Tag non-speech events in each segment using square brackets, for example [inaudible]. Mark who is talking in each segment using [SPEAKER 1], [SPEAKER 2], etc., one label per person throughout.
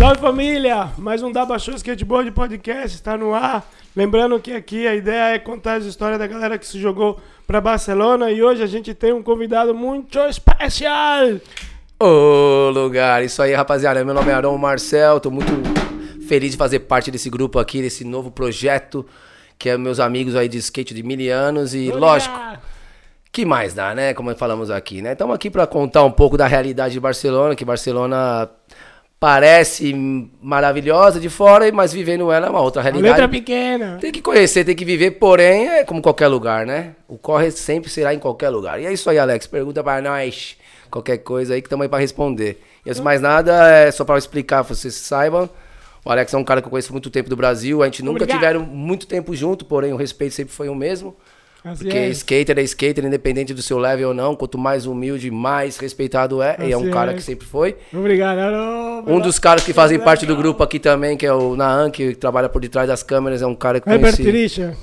[SPEAKER 1] Salve família! Mais um Daba Show Skateboard Podcast está no ar. Lembrando que aqui a ideia é contar as histórias da galera que se jogou para Barcelona e hoje a gente tem um convidado muito especial.
[SPEAKER 2] Ô lugar, isso aí rapaziada, meu nome é Arão Marcel, tô muito feliz de fazer parte desse grupo aqui, desse novo projeto, que é meus amigos aí de skate de mil anos e lógico, que mais dá, né? Como falamos aqui, né? Estamos aqui para contar um pouco da realidade de Barcelona, que Barcelona parece maravilhosa de fora, mas vivendo ela é uma outra realidade.
[SPEAKER 1] letra pequena.
[SPEAKER 2] Tem que conhecer, tem que viver, porém é como qualquer lugar, né? O corre sempre será em qualquer lugar. E é isso aí, Alex. Pergunta para nós qualquer coisa aí que estamos aí para responder. E antes de mais nada, é só para explicar, vocês saibam. O Alex é um cara que eu conheço muito tempo do Brasil. A gente nunca
[SPEAKER 1] Obrigado.
[SPEAKER 2] tiveram muito tempo junto, porém o respeito sempre foi o mesmo. Porque
[SPEAKER 1] é.
[SPEAKER 2] skater é skater, independente do seu level ou não. Quanto mais humilde, mais respeitado é. e é um cara que sempre foi.
[SPEAKER 1] Obrigado, Arão.
[SPEAKER 2] Um dos caras que fazem parte do grupo aqui também, que é o Naan, que trabalha por detrás das câmeras, é um cara que conheci em.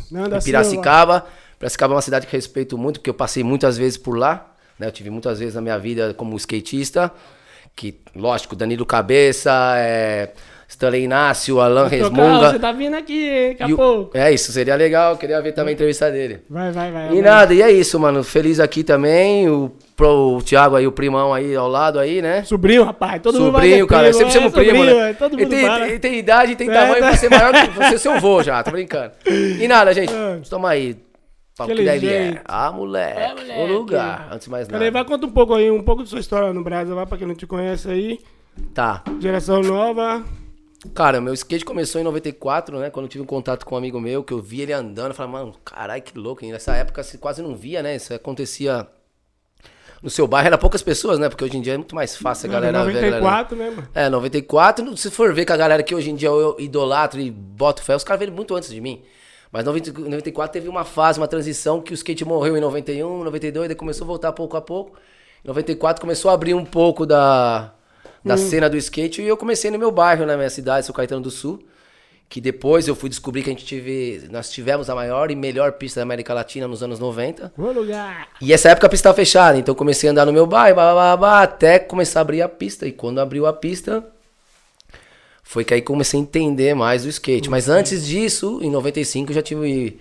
[SPEAKER 2] Piracicaba. Piracicaba é uma cidade que respeito muito, porque eu passei muitas vezes por lá. Né? Eu tive muitas vezes na minha vida como skatista. Que, lógico, Danilo Cabeça, é, Stanley Inácio, Alan Resmunga.
[SPEAKER 1] Você tá vindo aqui daqui a
[SPEAKER 2] E o-
[SPEAKER 1] pouco.
[SPEAKER 2] É isso, seria legal. eu Queria ver também a entrevista dele.
[SPEAKER 1] Vai, vai, vai.
[SPEAKER 2] E
[SPEAKER 1] vai.
[SPEAKER 2] nada, e é isso, mano. Feliz aqui também. O, pro, o Thiago aí, o primão aí ao lado aí, né?
[SPEAKER 1] Sobrinho, rapaz. Todo mundo vai
[SPEAKER 2] sobrinho, cara. Eu sempre chamo
[SPEAKER 1] é,
[SPEAKER 2] primo,
[SPEAKER 1] sobrinho,
[SPEAKER 2] né?
[SPEAKER 1] é, Todo
[SPEAKER 2] ele,
[SPEAKER 1] mundo
[SPEAKER 2] tem,
[SPEAKER 1] fala.
[SPEAKER 2] ele tem idade, tem
[SPEAKER 1] É,
[SPEAKER 2] tamanho
[SPEAKER 1] tá.
[SPEAKER 2] pra ser maior que você, seu vô já, tô brincando. E nada, gente. [laughs]
[SPEAKER 1] É.
[SPEAKER 2] Toma aí. Papo que daí é. Ah, moleque.
[SPEAKER 1] É, moleque.
[SPEAKER 2] O lugar. Antes de mais nada.
[SPEAKER 1] Peraí, vai conta um pouco aí, um pouco da sua história no Brasil, vai pra quem não te conhece aí.
[SPEAKER 2] Tá.
[SPEAKER 1] Geração nova.
[SPEAKER 2] Cara, meu skate começou em 94, né? Quando eu tive um contato com um amigo meu, que eu vi ele andando. Eu falei, mano, caralho, que louco. E nessa época você quase não via, né? Isso acontecia. No seu bairro era poucas pessoas, né? Porque hoje em dia é muito mais fácil a galera ver. a galera-
[SPEAKER 1] 94, né, mano?
[SPEAKER 2] É, 94, se for ver com a galera que hoje em dia eu idolatro e boto fé, os caras veio muito antes de mim. Mas 90 94 teve uma fase, uma transição que o skate morreu em 91, 92, daí começou a voltar pouco a pouco. Em 94 começou a abrir um pouco da, da cena do skate e eu comecei no meu bairro, na minha cidade, São Caetano do Sul. Que depois eu fui descobrir que a gente tive, nós tivemos a maior e melhor pista da América Latina nos anos 90.
[SPEAKER 1] Bom lugar.
[SPEAKER 2] E essa época a pista estava fechada, então eu comecei a andar no meu bairro, blá, blá, blá, blá, até começar a abrir a pista. E quando abriu a pista, foi que aí comecei a entender mais o skate. Mas antes disso, em 95, eu já tive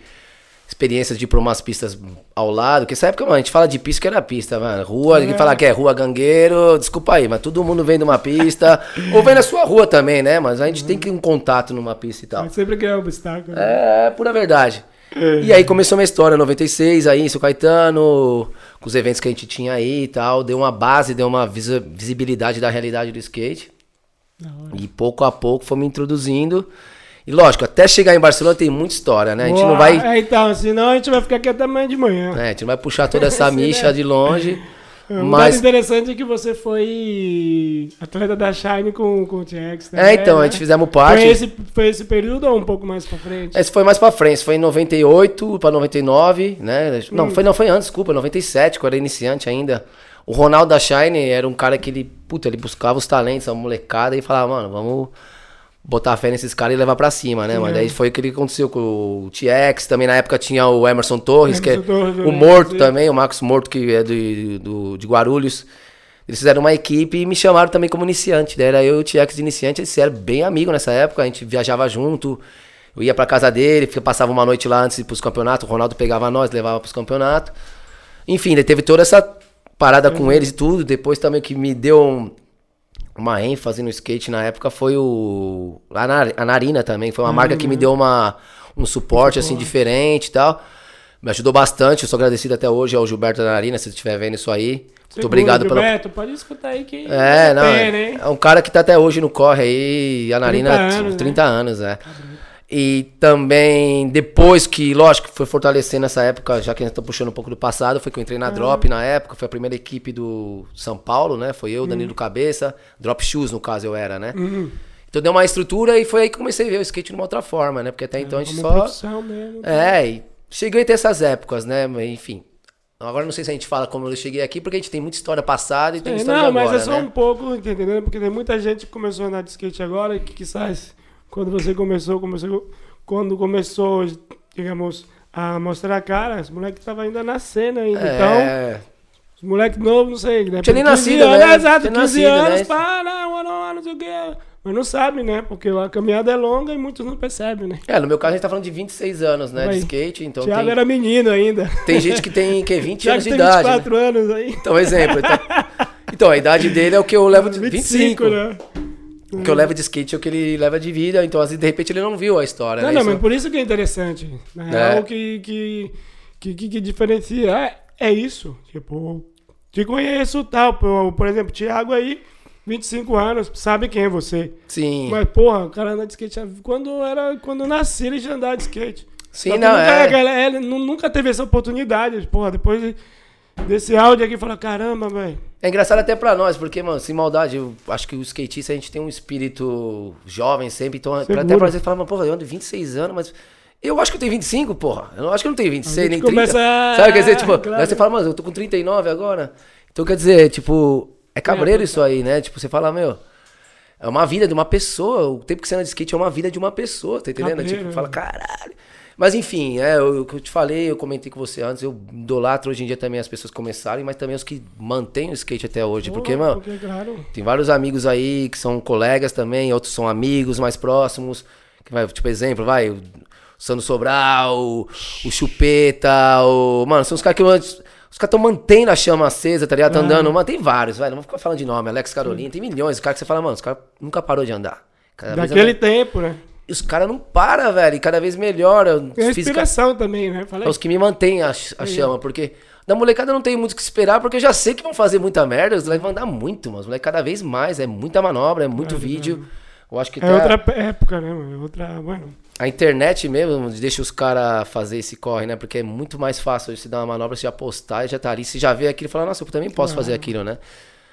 [SPEAKER 2] experiências de ir pra umas pistas ao lado. Porque essa época, mano, a gente fala de pista que era pista, mano. Rua, ninguém fala que é rua gangueiro, desculpa aí, mas todo mundo vem de uma pista. [laughs] ou vem na sua rua também, né? Mas a gente tem que ir um contato numa pista e tal.
[SPEAKER 1] Mas sempre criar obstáculo. né?
[SPEAKER 2] É, pura verdade. E aí começou minha história, 96, aí em São Caetano, com os eventos que a gente tinha aí e tal, deu uma base, deu uma visi- visibilidade da realidade do skate. E pouco a pouco foi me introduzindo. E lógico, até chegar em Barcelona tem muita história, né? A gente não vai,
[SPEAKER 1] É, então, senão a gente vai ficar aqui até amanhã de manhã.
[SPEAKER 2] né, a gente não vai puxar toda essa [laughs]
[SPEAKER 1] Sim,
[SPEAKER 2] micha
[SPEAKER 1] né?
[SPEAKER 2] de longe. [laughs]
[SPEAKER 1] Um
[SPEAKER 2] Mas
[SPEAKER 1] dado interessante é que você foi atleta da Shine com, com o TX.
[SPEAKER 2] É, então, a gente fizemos parte.
[SPEAKER 1] Foi esse, foi esse período ou um pouco mais pra frente?
[SPEAKER 2] Esse foi mais pra frente, foi em 98 pra 99, né? Não, foi, não, foi antes, desculpa, 97, quando eu era iniciante ainda. O Ronaldo da Shine era um cara que ele, puta, ele buscava os talentos, a molecada e falava, mano, vamos botar fé nesses caras e levar pra cima, né? Mas daí foi o que aconteceu com o TX, também na época tinha o Emerson Torres, que é
[SPEAKER 1] Emerson Torres,
[SPEAKER 2] o
[SPEAKER 1] lembro,
[SPEAKER 2] Morto também, o Marcos Morto, que é do, do, de Guarulhos. Eles fizeram uma equipe e me chamaram também como iniciante. Daí era eu e o TX de iniciante, eles eram bem amigos nessa época, a gente viajava junto. Eu ia pra casa dele, passava uma noite lá antes de ir pros campeonatos, o Ronaldo pegava nós, levava pros campeonatos. Enfim, daí teve toda essa parada com eles e tudo. Depois também que me deu um- uma ênfase no skate na época foi o. A, Nar- a Narina também. Foi uma marca que me deu uma, um suporte assim diferente e tal. Me ajudou bastante, eu sou agradecido até hoje ao Gilberto da Narina, se você estiver vendo isso aí. Muito
[SPEAKER 1] Segura,
[SPEAKER 2] obrigado pelo.
[SPEAKER 1] Gilberto, pode escutar aí que
[SPEAKER 2] É, não.
[SPEAKER 1] pena,
[SPEAKER 2] É, é um cara que tá até hoje no corre aí, a Narina,
[SPEAKER 1] 30 anos, né?
[SPEAKER 2] 30 anos, é. E também, depois que, lógico, foi fortalecendo nessa época, já que a gente tá puxando um pouco do passado, foi que eu entrei na Drop na época, foi a primeira equipe do São Paulo, né? Foi eu, Danilo Cabeça, Drop Shoes, no caso, eu era, né? Então deu uma estrutura e foi aí que comecei a ver o skate de uma outra forma, né? Porque até então a gente só.
[SPEAKER 1] profissão mesmo.
[SPEAKER 2] É, e cheguei a ter essas épocas, né? Mas, enfim. Agora não sei se a gente fala como eu cheguei aqui, porque a gente tem muita história passada e tem
[SPEAKER 1] É,
[SPEAKER 2] história
[SPEAKER 1] não,
[SPEAKER 2] agora,
[SPEAKER 1] mas é só
[SPEAKER 2] né?
[SPEAKER 1] um pouco, entendendo? Porque tem muita gente que começou a andar de skate agora e que quizás quando você começou, começou quando começou, digamos, a mostrar a cara, os moleques estavam ainda nascendo ainda. Então,
[SPEAKER 2] É,
[SPEAKER 1] os moleques novos, não sei, né?
[SPEAKER 2] Tinha nem
[SPEAKER 1] 15
[SPEAKER 2] nascido,
[SPEAKER 1] anos,
[SPEAKER 2] né?
[SPEAKER 1] é, Exato,
[SPEAKER 2] Tinha
[SPEAKER 1] 15
[SPEAKER 2] nascido,
[SPEAKER 1] anos,
[SPEAKER 2] né?
[SPEAKER 1] pá, não, não, não, sei o quê. Mas não sabe, né? Porque a caminhada é longa e muitos não percebem, né?
[SPEAKER 2] É, no meu caso a gente tá falando de 26 anos, né?
[SPEAKER 1] Aí.
[SPEAKER 2] De skate, então
[SPEAKER 1] Thiago
[SPEAKER 2] tem,
[SPEAKER 1] era menino ainda.
[SPEAKER 2] tem gente que tem que 20 [laughs]
[SPEAKER 1] Thiago
[SPEAKER 2] anos de idade. né?
[SPEAKER 1] 24 anos aí.
[SPEAKER 2] Então, exemplo. Então, então, a idade dele é o que eu levo de [laughs] 25.
[SPEAKER 1] né?
[SPEAKER 2] O que eu levo de skate é o que ele leva de vida, então às vezes, de repente ele não viu a história,
[SPEAKER 1] Não,
[SPEAKER 2] né?
[SPEAKER 1] não,
[SPEAKER 2] Isso-
[SPEAKER 1] mas por isso que é interessante. Na
[SPEAKER 2] É.
[SPEAKER 1] real, o que, que, que, que, diferencia é, é isso. Tipo, te conheço tal. Por, por exemplo, Thiago aí, 25 anos, sabe quem é você.
[SPEAKER 2] Sim.
[SPEAKER 1] Mas, porra, o cara anda de skate. Quando, era, quando eu nasci, ele já andava de skate.
[SPEAKER 2] Sim, não,
[SPEAKER 1] nunca,
[SPEAKER 2] é.
[SPEAKER 1] ele nu- nunca teve essa oportunidade. Porra, depois de- desse áudio aqui, fala, caramba, velho.
[SPEAKER 2] É engraçado até pra nós, porque, mano, sem maldade, eu acho que o skatista a gente tem um espírito jovem sempre, então
[SPEAKER 1] Seguro.
[SPEAKER 2] até pra vocês falar, mas, porra, eu ando 26 anos, mas eu acho que eu tenho 25, porra. Eu acho que eu não tenho 26, nem 30.
[SPEAKER 1] começa a-
[SPEAKER 2] Sabe, quer dizer, tipo,
[SPEAKER 1] Claro.
[SPEAKER 2] aí você fala, mano, eu tô com 39 agora. Então, quer dizer, tipo, é cabreiro isso aí, né? Tipo, você fala, meu, é uma vida de uma pessoa, o tempo que você anda de skate é uma vida de uma pessoa, tá entendendo?
[SPEAKER 1] Cabreiro,
[SPEAKER 2] tipo,
[SPEAKER 1] né?
[SPEAKER 2] fala, caralho. Mas enfim, é o que eu te falei, eu comentei com você antes, eu idolatro hoje em dia também as pessoas que começaram, mas também os que mantêm o skate até hoje. Porque,
[SPEAKER 1] Pô,
[SPEAKER 2] mano,
[SPEAKER 1] Porque, claro.
[SPEAKER 2] tem vários amigos aí que são colegas também, outros são amigos mais próximos. Que vai, tipo, exemplo, vai, o Sandro Sobral, o, o Chupeta, o. Mano, são os caras que. eu- Os caras estão mantendo a chama acesa, tá ligado? Tá andando. Mano, tem vários, velho. Não vou ficar falando de nome. Alex Carolina, tem milhões de caras que você fala, mano, os caras nunca parou de andar. Cada
[SPEAKER 1] Daquele
[SPEAKER 2] anda-
[SPEAKER 1] tempo, né?
[SPEAKER 2] E os caras não param, velho. E cada vez melhora.
[SPEAKER 1] A
[SPEAKER 2] Física...
[SPEAKER 1] inspiração também, né? Falei.
[SPEAKER 2] É os que me mantêm a, a chama, porque da molecada não tem muito o que esperar, porque eu já sei que vão fazer muita merda, os moleques vão andar muito, mas os moleques cada vez mais, é muita manobra, é muito vídeo. Eu acho que
[SPEAKER 1] É
[SPEAKER 2] até
[SPEAKER 1] outra época, né, mano? É outra. Bueno.
[SPEAKER 2] a internet mesmo deixa os caras fazer esse corre, né? Porque é muito mais fácil você dar uma manobra, você já postar e já tá ali. Você já vê aquilo e fala, nossa, eu também posso fazer aquilo, né?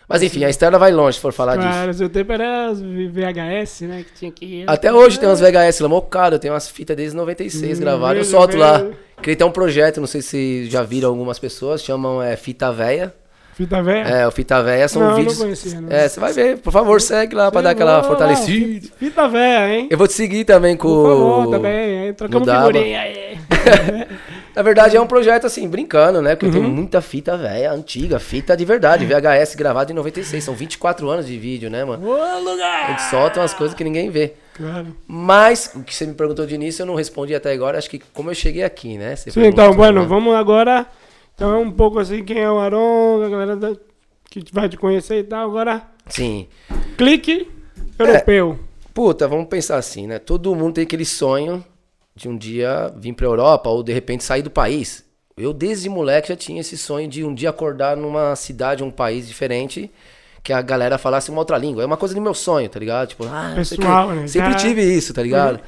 [SPEAKER 2] Mas enfim, a Estela vai longe se for falar disso.
[SPEAKER 1] Claro, seu tempo era as VHS, né? Que tinha que ir.
[SPEAKER 2] Até hoje tem umas VHS lá, mocado, eu tenho umas fitas desde 96
[SPEAKER 1] Hum,
[SPEAKER 2] gravadas, eu solto lá.
[SPEAKER 1] vejo.
[SPEAKER 2] Queria ter um projeto, não sei se já viram algumas pessoas, chamam é, Fita Véia.
[SPEAKER 1] Fita velha?
[SPEAKER 2] É, o Fita Véia são
[SPEAKER 1] Não,
[SPEAKER 2] vídeos.
[SPEAKER 1] não conhecia, não.
[SPEAKER 2] É, você vai ver, por favor, segue lá pra dar aquela fortalecida.
[SPEAKER 1] Fita, velha, hein?
[SPEAKER 2] Eu vou te seguir também com.
[SPEAKER 1] Por favor, também. Aí, trocamos
[SPEAKER 2] Daba.
[SPEAKER 1] figurinha aí. [laughs]
[SPEAKER 2] Na verdade, é um projeto assim, brincando, né? Porque
[SPEAKER 1] Uhum.
[SPEAKER 2] tenho muita fita velha, antiga, fita de verdade, VHS gravado em 96. São 24 anos de vídeo, né, mano? A gente solta umas coisas que ninguém vê.
[SPEAKER 1] Claro.
[SPEAKER 2] Mas, o que você me perguntou de início, eu não respondi até agora. Acho que como eu cheguei aqui, né? Você
[SPEAKER 1] Sim,
[SPEAKER 2] perguntou,
[SPEAKER 1] então, bueno,
[SPEAKER 2] né?
[SPEAKER 1] vamos agora. Então é um pouco assim, quem é o Aron, a galera da- que vai te conhecer e tal. Agora,
[SPEAKER 2] Sim.
[SPEAKER 1] clique europeu.
[SPEAKER 2] Puta, vamos pensar assim, né? Todo mundo tem aquele sonho de um dia vir pra Europa ou de repente sair do país. Eu, desde moleque, já tinha esse sonho de um dia acordar numa cidade, um país diferente, que a galera falasse uma outra língua. É uma coisa do meu sonho, tá ligado? Tipo, ah.
[SPEAKER 1] Pessoal, né?
[SPEAKER 2] Sempre
[SPEAKER 1] Já-
[SPEAKER 2] tive isso, tá ligado?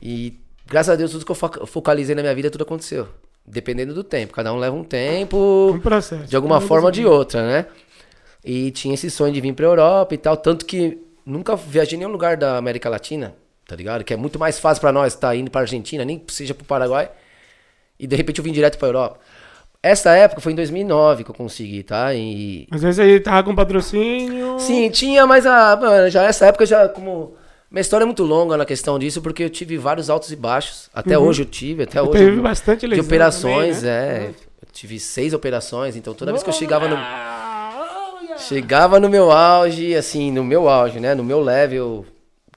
[SPEAKER 2] E graças a Deus, tudo que eu fo- focalizei na minha vida, tudo aconteceu. Dependendo do tempo. Cada um leva um tempo
[SPEAKER 1] Um processo.
[SPEAKER 2] de alguma forma ou de outra, né? E tinha esse sonho de vir pra Europa e tal, tanto que nunca viajei em nenhum lugar da América Latina, tá ligado? Que é muito mais fácil pra nós estar indo pra Argentina, nem que seja pro Paraguai, e de repente eu vim direto pra Europa. Essa época foi em 2009 que eu consegui, tá? E
[SPEAKER 1] Mas esse aí tava com patrocínio.
[SPEAKER 2] Sim, tinha, mas a, mano, já essa época já como minha história é muito longa na questão disso, porque eu tive vários altos e baixos. Até hoje eu tive, até hoje.
[SPEAKER 1] Teve
[SPEAKER 2] eu-
[SPEAKER 1] bastante
[SPEAKER 2] de
[SPEAKER 1] lesão
[SPEAKER 2] operações,
[SPEAKER 1] também, né?
[SPEAKER 2] é. Eu tive seis operações, então toda vez que eu chegava no chegava no meu auge, assim, no meu auge, né, no meu level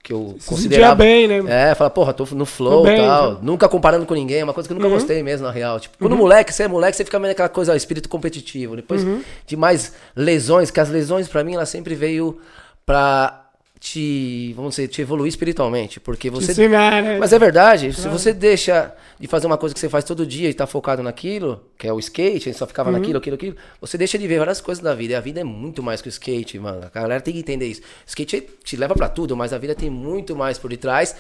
[SPEAKER 2] que eu
[SPEAKER 1] Se
[SPEAKER 2] considerava
[SPEAKER 1] bem, né?
[SPEAKER 2] É, fala, porra, tô no flow e tal.
[SPEAKER 1] já.
[SPEAKER 2] Nunca comparando com ninguém, é uma coisa que eu nunca
[SPEAKER 1] Uhum.
[SPEAKER 2] gostei mesmo, na real. Tipo, quando moleque, você é moleque, você fica meio naquela coisa, ó, espírito competitivo. Depois
[SPEAKER 1] Uhum.
[SPEAKER 2] de mais lesões, que as lesões pra mim, ela sempre veio pra te, vamos dizer, te evoluir espiritualmente. Porque você
[SPEAKER 1] ensinar, né?
[SPEAKER 2] mas é verdade, se você deixa de fazer uma coisa que você faz todo dia e tá focado naquilo, que é o skate, a gente só ficava
[SPEAKER 1] Uhum.
[SPEAKER 2] naquilo, aquilo, aquilo, você deixa de ver várias coisas da vida. E a vida é muito mais que o skate, mano. A galera tem que entender isso. O skate te leva pra tudo, mas a vida tem muito mais por detrás,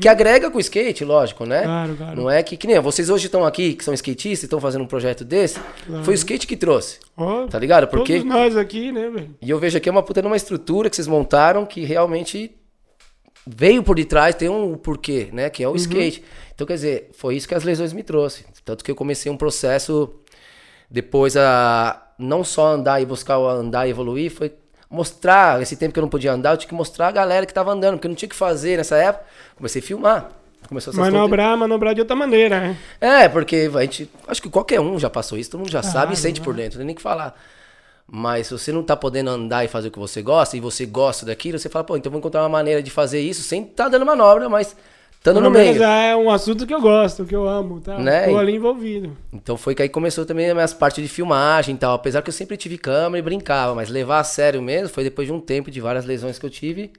[SPEAKER 2] que agrega com o skate, lógico, né?
[SPEAKER 1] Uhum. Claro, claro.
[SPEAKER 2] Não é que, que nem vocês hoje estão aqui, que são skatistas, e estão fazendo um projeto desse, foi o skate que trouxe,
[SPEAKER 1] Ó,
[SPEAKER 2] tá ligado? Porque...
[SPEAKER 1] Todos nós aqui, né, velho?
[SPEAKER 2] E eu vejo aqui uma puta numa estrutura que vocês montaram que realmente veio por detrás, tem um porquê, né? Que é o
[SPEAKER 1] Uhum.
[SPEAKER 2] skate. Então, quer dizer, foi isso que as lesões me trouxe. Tanto que eu comecei um processo depois a não só andar e buscar andar e evoluir, foi mostrar, esse tempo que eu não podia andar, eu tinha que mostrar a galera que tava andando, porque eu não tinha o que fazer nessa época. Comecei a filmar. Começou essas
[SPEAKER 1] Manobrar, manobrar de outra maneira, né?
[SPEAKER 2] é, porque a gente. Acho que qualquer um já passou isso, todo mundo já sabe e sente por dentro, não tem nem que falar. Mas se você não tá podendo andar e fazer o que você gosta, e você gosta daquilo, você fala, pô, então vou encontrar uma maneira de fazer isso sem estar tá dando manobra, mas estando no meio.
[SPEAKER 1] Já é um assunto que eu gosto, que eu amo, tá?
[SPEAKER 2] Né?
[SPEAKER 1] Tô ali envolvido.
[SPEAKER 2] Então foi que aí começou também as minhas partes de filmagem e tal. Apesar que eu sempre tive câmera e brincava, mas levar a sério mesmo foi depois de um tempo de várias lesões que eu tive,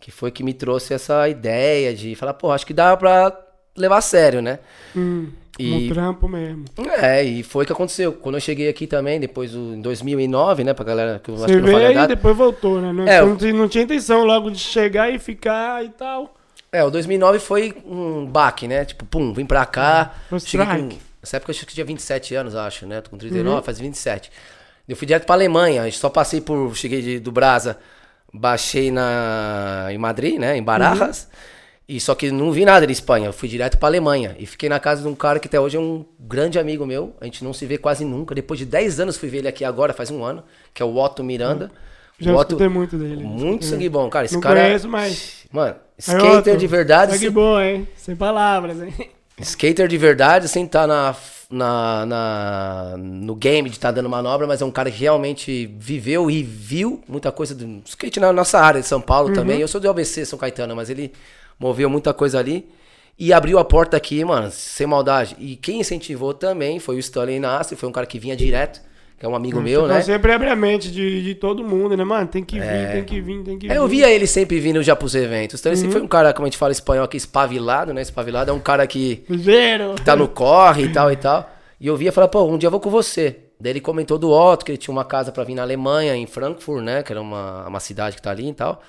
[SPEAKER 2] que foi que me trouxe essa ideia de falar, pô, acho que dá pra levar a sério, né?
[SPEAKER 1] Hum. E, um trampo mesmo.
[SPEAKER 2] É, e foi o que aconteceu. Quando eu cheguei aqui também, depois do, em 2009, né, pra galera que eu
[SPEAKER 1] Você acho que veio e depois voltou, né? Não, é, não, não, tinha intenção logo de chegar e ficar e tal.
[SPEAKER 2] É, o 2009 foi um baque, né? Tipo, pum, vim pra cá.
[SPEAKER 1] É, cheguei com,
[SPEAKER 2] nessa época eu acho que tinha 27 anos, acho, né? Tô com 39, uhum. faz 27. Eu fui direto pra Alemanha, só passei por. Cheguei de, do Brasa, baixei na, em Madrid, né? Em Barajas. Uhum. E só que não vi nada de Espanha, eu fui direto pra Alemanha. E fiquei na casa de um cara que até hoje é um grande amigo meu. A gente não se vê quase nunca. Depois de 10 anos fui ver ele aqui agora, faz um ano, que é o Otto Miranda.
[SPEAKER 1] Já Otto, escutei muito dele.
[SPEAKER 2] Muito sangue bom, cara. Esse
[SPEAKER 1] não
[SPEAKER 2] cara.
[SPEAKER 1] É conheço, mas.
[SPEAKER 2] Mano, skater de verdade.
[SPEAKER 1] Sangue bom, hein? Sem palavras, hein?
[SPEAKER 2] Skater de verdade, sem estar tá na, na, na, no game de estar tá dando manobra, mas é um cara que realmente viveu e viu muita coisa do skate na nossa área de São Paulo uhum. também. Eu sou do ABC, São Caetano, mas ele moveu muita coisa ali. E abriu a porta aqui, mano, sem maldade. E quem incentivou também foi o Stanley Nassi, foi um cara que vinha direto, que é um amigo meu, né?
[SPEAKER 1] sempre abre a mente de, de todo mundo, né, mano? Tem que vir, é... tem que vir, tem que vir.
[SPEAKER 2] Eu via ele sempre vindo já pros eventos. O Stanley uhum. foi um cara, como a gente fala espanhol aqui, espavilado, né? Espavilado é um cara que,
[SPEAKER 1] Zero.
[SPEAKER 2] que tá no corre e tal e tal. E eu via e falava, pô, um dia eu vou com você. Daí ele comentou do Otto, que ele tinha uma casa para vir na Alemanha, em Frankfurt, né? Que era uma, uma cidade que tá ali e tal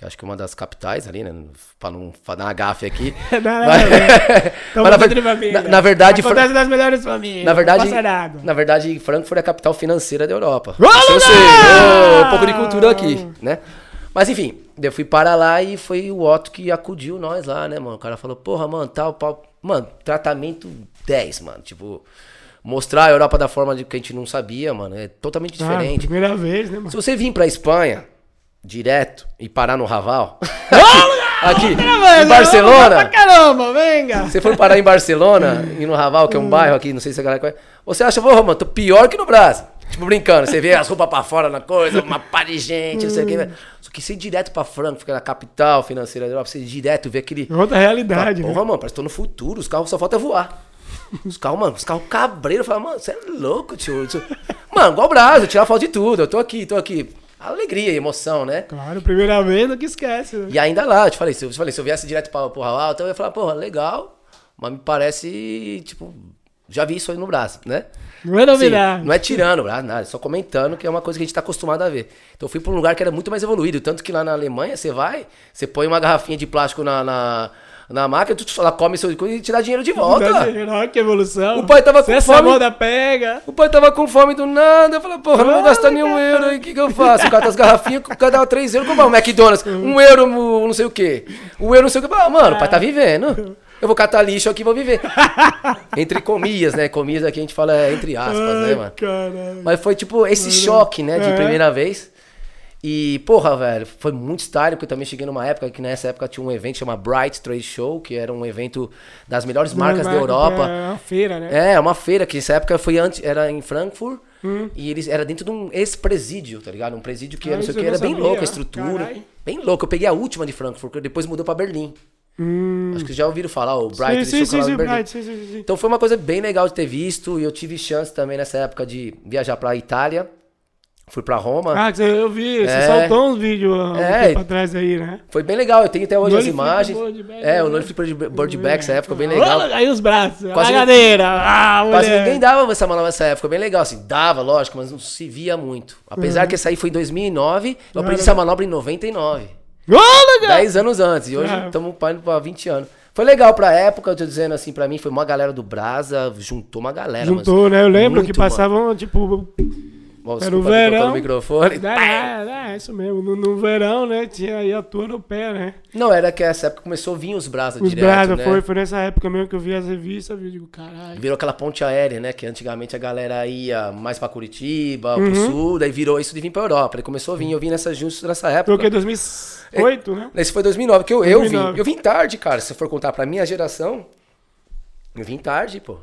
[SPEAKER 2] que acho que é uma das capitais ali, né? Pra não dar uma gafe aqui. [laughs]
[SPEAKER 1] não, não.
[SPEAKER 2] mas, [laughs] na, na, verdade,
[SPEAKER 1] Acontece das melhores famílias.
[SPEAKER 2] Na verdade, na verdade, Frankfurt é a capital financeira da Europa. Eu sei. Oh, um pouco de cultura aqui, né? Mas enfim, eu fui para lá e foi o Otto que acudiu nós lá, né, mano? O cara falou, porra, mano, tal, pau. Mano, tratamento 10, mano. Tipo, mostrar a Europa da forma de que a gente não sabia, mano. É totalmente ah, diferente.
[SPEAKER 1] Ah, primeira vez, né, mano?
[SPEAKER 2] Se você vir pra Espanha, direto e parar no Raval. [laughs] aqui, em Barcelona. Pra
[SPEAKER 1] caramba, venga.
[SPEAKER 2] Você for parar em Barcelona [laughs] e no Raval, que é um hum. bairro aqui, não sei se a galera conhece. Você acha, pô, mano, tô pior que no Brasil. Tipo, brincando, você vê as roupas pra fora na coisa, uma pá de gente, não sei o que. Hum. Só que ser direto pra Frankfurt, que é a capital financeira da Europa, você direto ver aquele.
[SPEAKER 1] Outra realidade,
[SPEAKER 2] Porra,
[SPEAKER 1] né?
[SPEAKER 2] mano, parece que tô no futuro, os carros só falta voar. Os carros, mano, os carros cabreiros, fala, mano, você é louco, tio. Mano, igual o Brasil, tirar foto de tudo, eu tô aqui, tô aqui alegria, emoção, né?
[SPEAKER 1] Claro, primeira vez, não que esquece. Né?
[SPEAKER 2] E ainda lá, eu te falei, se eu, falei, se eu viesse direto pra Porra Alta, eu ia falar, porra, legal, mas me parece, tipo, já vi isso aí no braço, né?
[SPEAKER 1] Não é novidade.
[SPEAKER 2] Não é tirando, nada, só comentando que é uma coisa que a gente tá acostumado a ver. Então eu fui pra um lugar que era muito mais evoluído, tanto que lá na Alemanha você vai, você põe uma garrafinha de plástico na, na na máquina, tu, ela come seu coisa e te dá dinheiro de volta. Dinheiro,
[SPEAKER 1] que evolução.
[SPEAKER 2] O pai tava com
[SPEAKER 1] Essa fome. moda pega.
[SPEAKER 2] O pai tava com fome do nada. Eu falei, porra, não vou gastar nenhum euro aí, o que, que eu faço? O cara das garrafinhas, o cara dava 3 euros, comprar um McDonald's, [laughs] um euro, não sei o quê. Um euro, não sei o quê. Ah, mano, o pai tá vivendo. Eu vou catar lixo aqui e vou viver. [laughs] entre comias, né? Comias aqui a gente fala é, entre aspas, né, Ai, né, mano?
[SPEAKER 1] Caralho.
[SPEAKER 2] Mas foi tipo esse choque, né, de é. primeira vez. E, porra, velho, foi muito style, porque eu também cheguei numa época que nessa época tinha um evento chamado Bright Trade Show, que era um evento das melhores marcas da Europa.
[SPEAKER 1] É uma feira, né?
[SPEAKER 2] É, uma feira, que nessa época foi antes, era em Frankfurt. Hum. E eles era dentro de um ex-presídio, tá ligado? Um presídio que ah, não sei o que, era bem louco a estrutura. Carai. Bem louco. Eu peguei a última de Frankfurt, depois mudou pra Berlim.
[SPEAKER 1] Hum.
[SPEAKER 2] Acho que já ouviram falar, o Bright
[SPEAKER 1] sim, sim, sim,
[SPEAKER 2] Bright, sim, sim, sim. Então foi uma coisa bem legal de ter visto. E eu tive chance também nessa época de viajar pra Itália. Fui pra Roma.
[SPEAKER 1] Ah, eu vi, você é, soltou uns vídeos é, um pra trás aí, né?
[SPEAKER 2] Foi bem legal, eu tenho até hoje as imagens. é, o Nole Flipper de Bird Back, essa época, foi bem legal.
[SPEAKER 1] Aí os braços, quase bagadeira, ah,
[SPEAKER 2] Quase ninguém dava essa manobra nessa época, bem legal, assim, dava, lógico, mas não se via muito. Apesar uhum. que essa aí foi em 2009, eu aprendi essa manobra em 99.
[SPEAKER 1] Oh,
[SPEAKER 2] 10 anos antes, e hoje estamos ah. indo pra 20 anos. Foi legal pra época, eu tô dizendo assim, pra mim, foi uma galera do Brasa, juntou uma galera.
[SPEAKER 1] Juntou, né? Eu lembro que passavam, mano. tipo era o verão.
[SPEAKER 2] microfone.
[SPEAKER 1] É, é, isso mesmo. No, no, verão, né? Tinha aí a tua no pé, né?
[SPEAKER 2] Não, era que essa época começou a vir os brasas
[SPEAKER 1] os
[SPEAKER 2] direto,
[SPEAKER 1] brasa,
[SPEAKER 2] né?
[SPEAKER 1] foi, foi nessa época mesmo que eu vi as revistas, eu digo, caralho.
[SPEAKER 2] Virou aquela ponte aérea, né? Que antigamente a galera ia mais pra Curitiba, uhum. pro sul, daí virou isso de vir pra Europa. Ele começou a vir, eu vim nessa, justo nessa época.
[SPEAKER 1] Foi o que, 2008, né?
[SPEAKER 2] Esse foi 2009, que eu, 2009. eu vim. Eu vim tarde, cara. Se for contar pra minha geração, eu vim tarde, pô.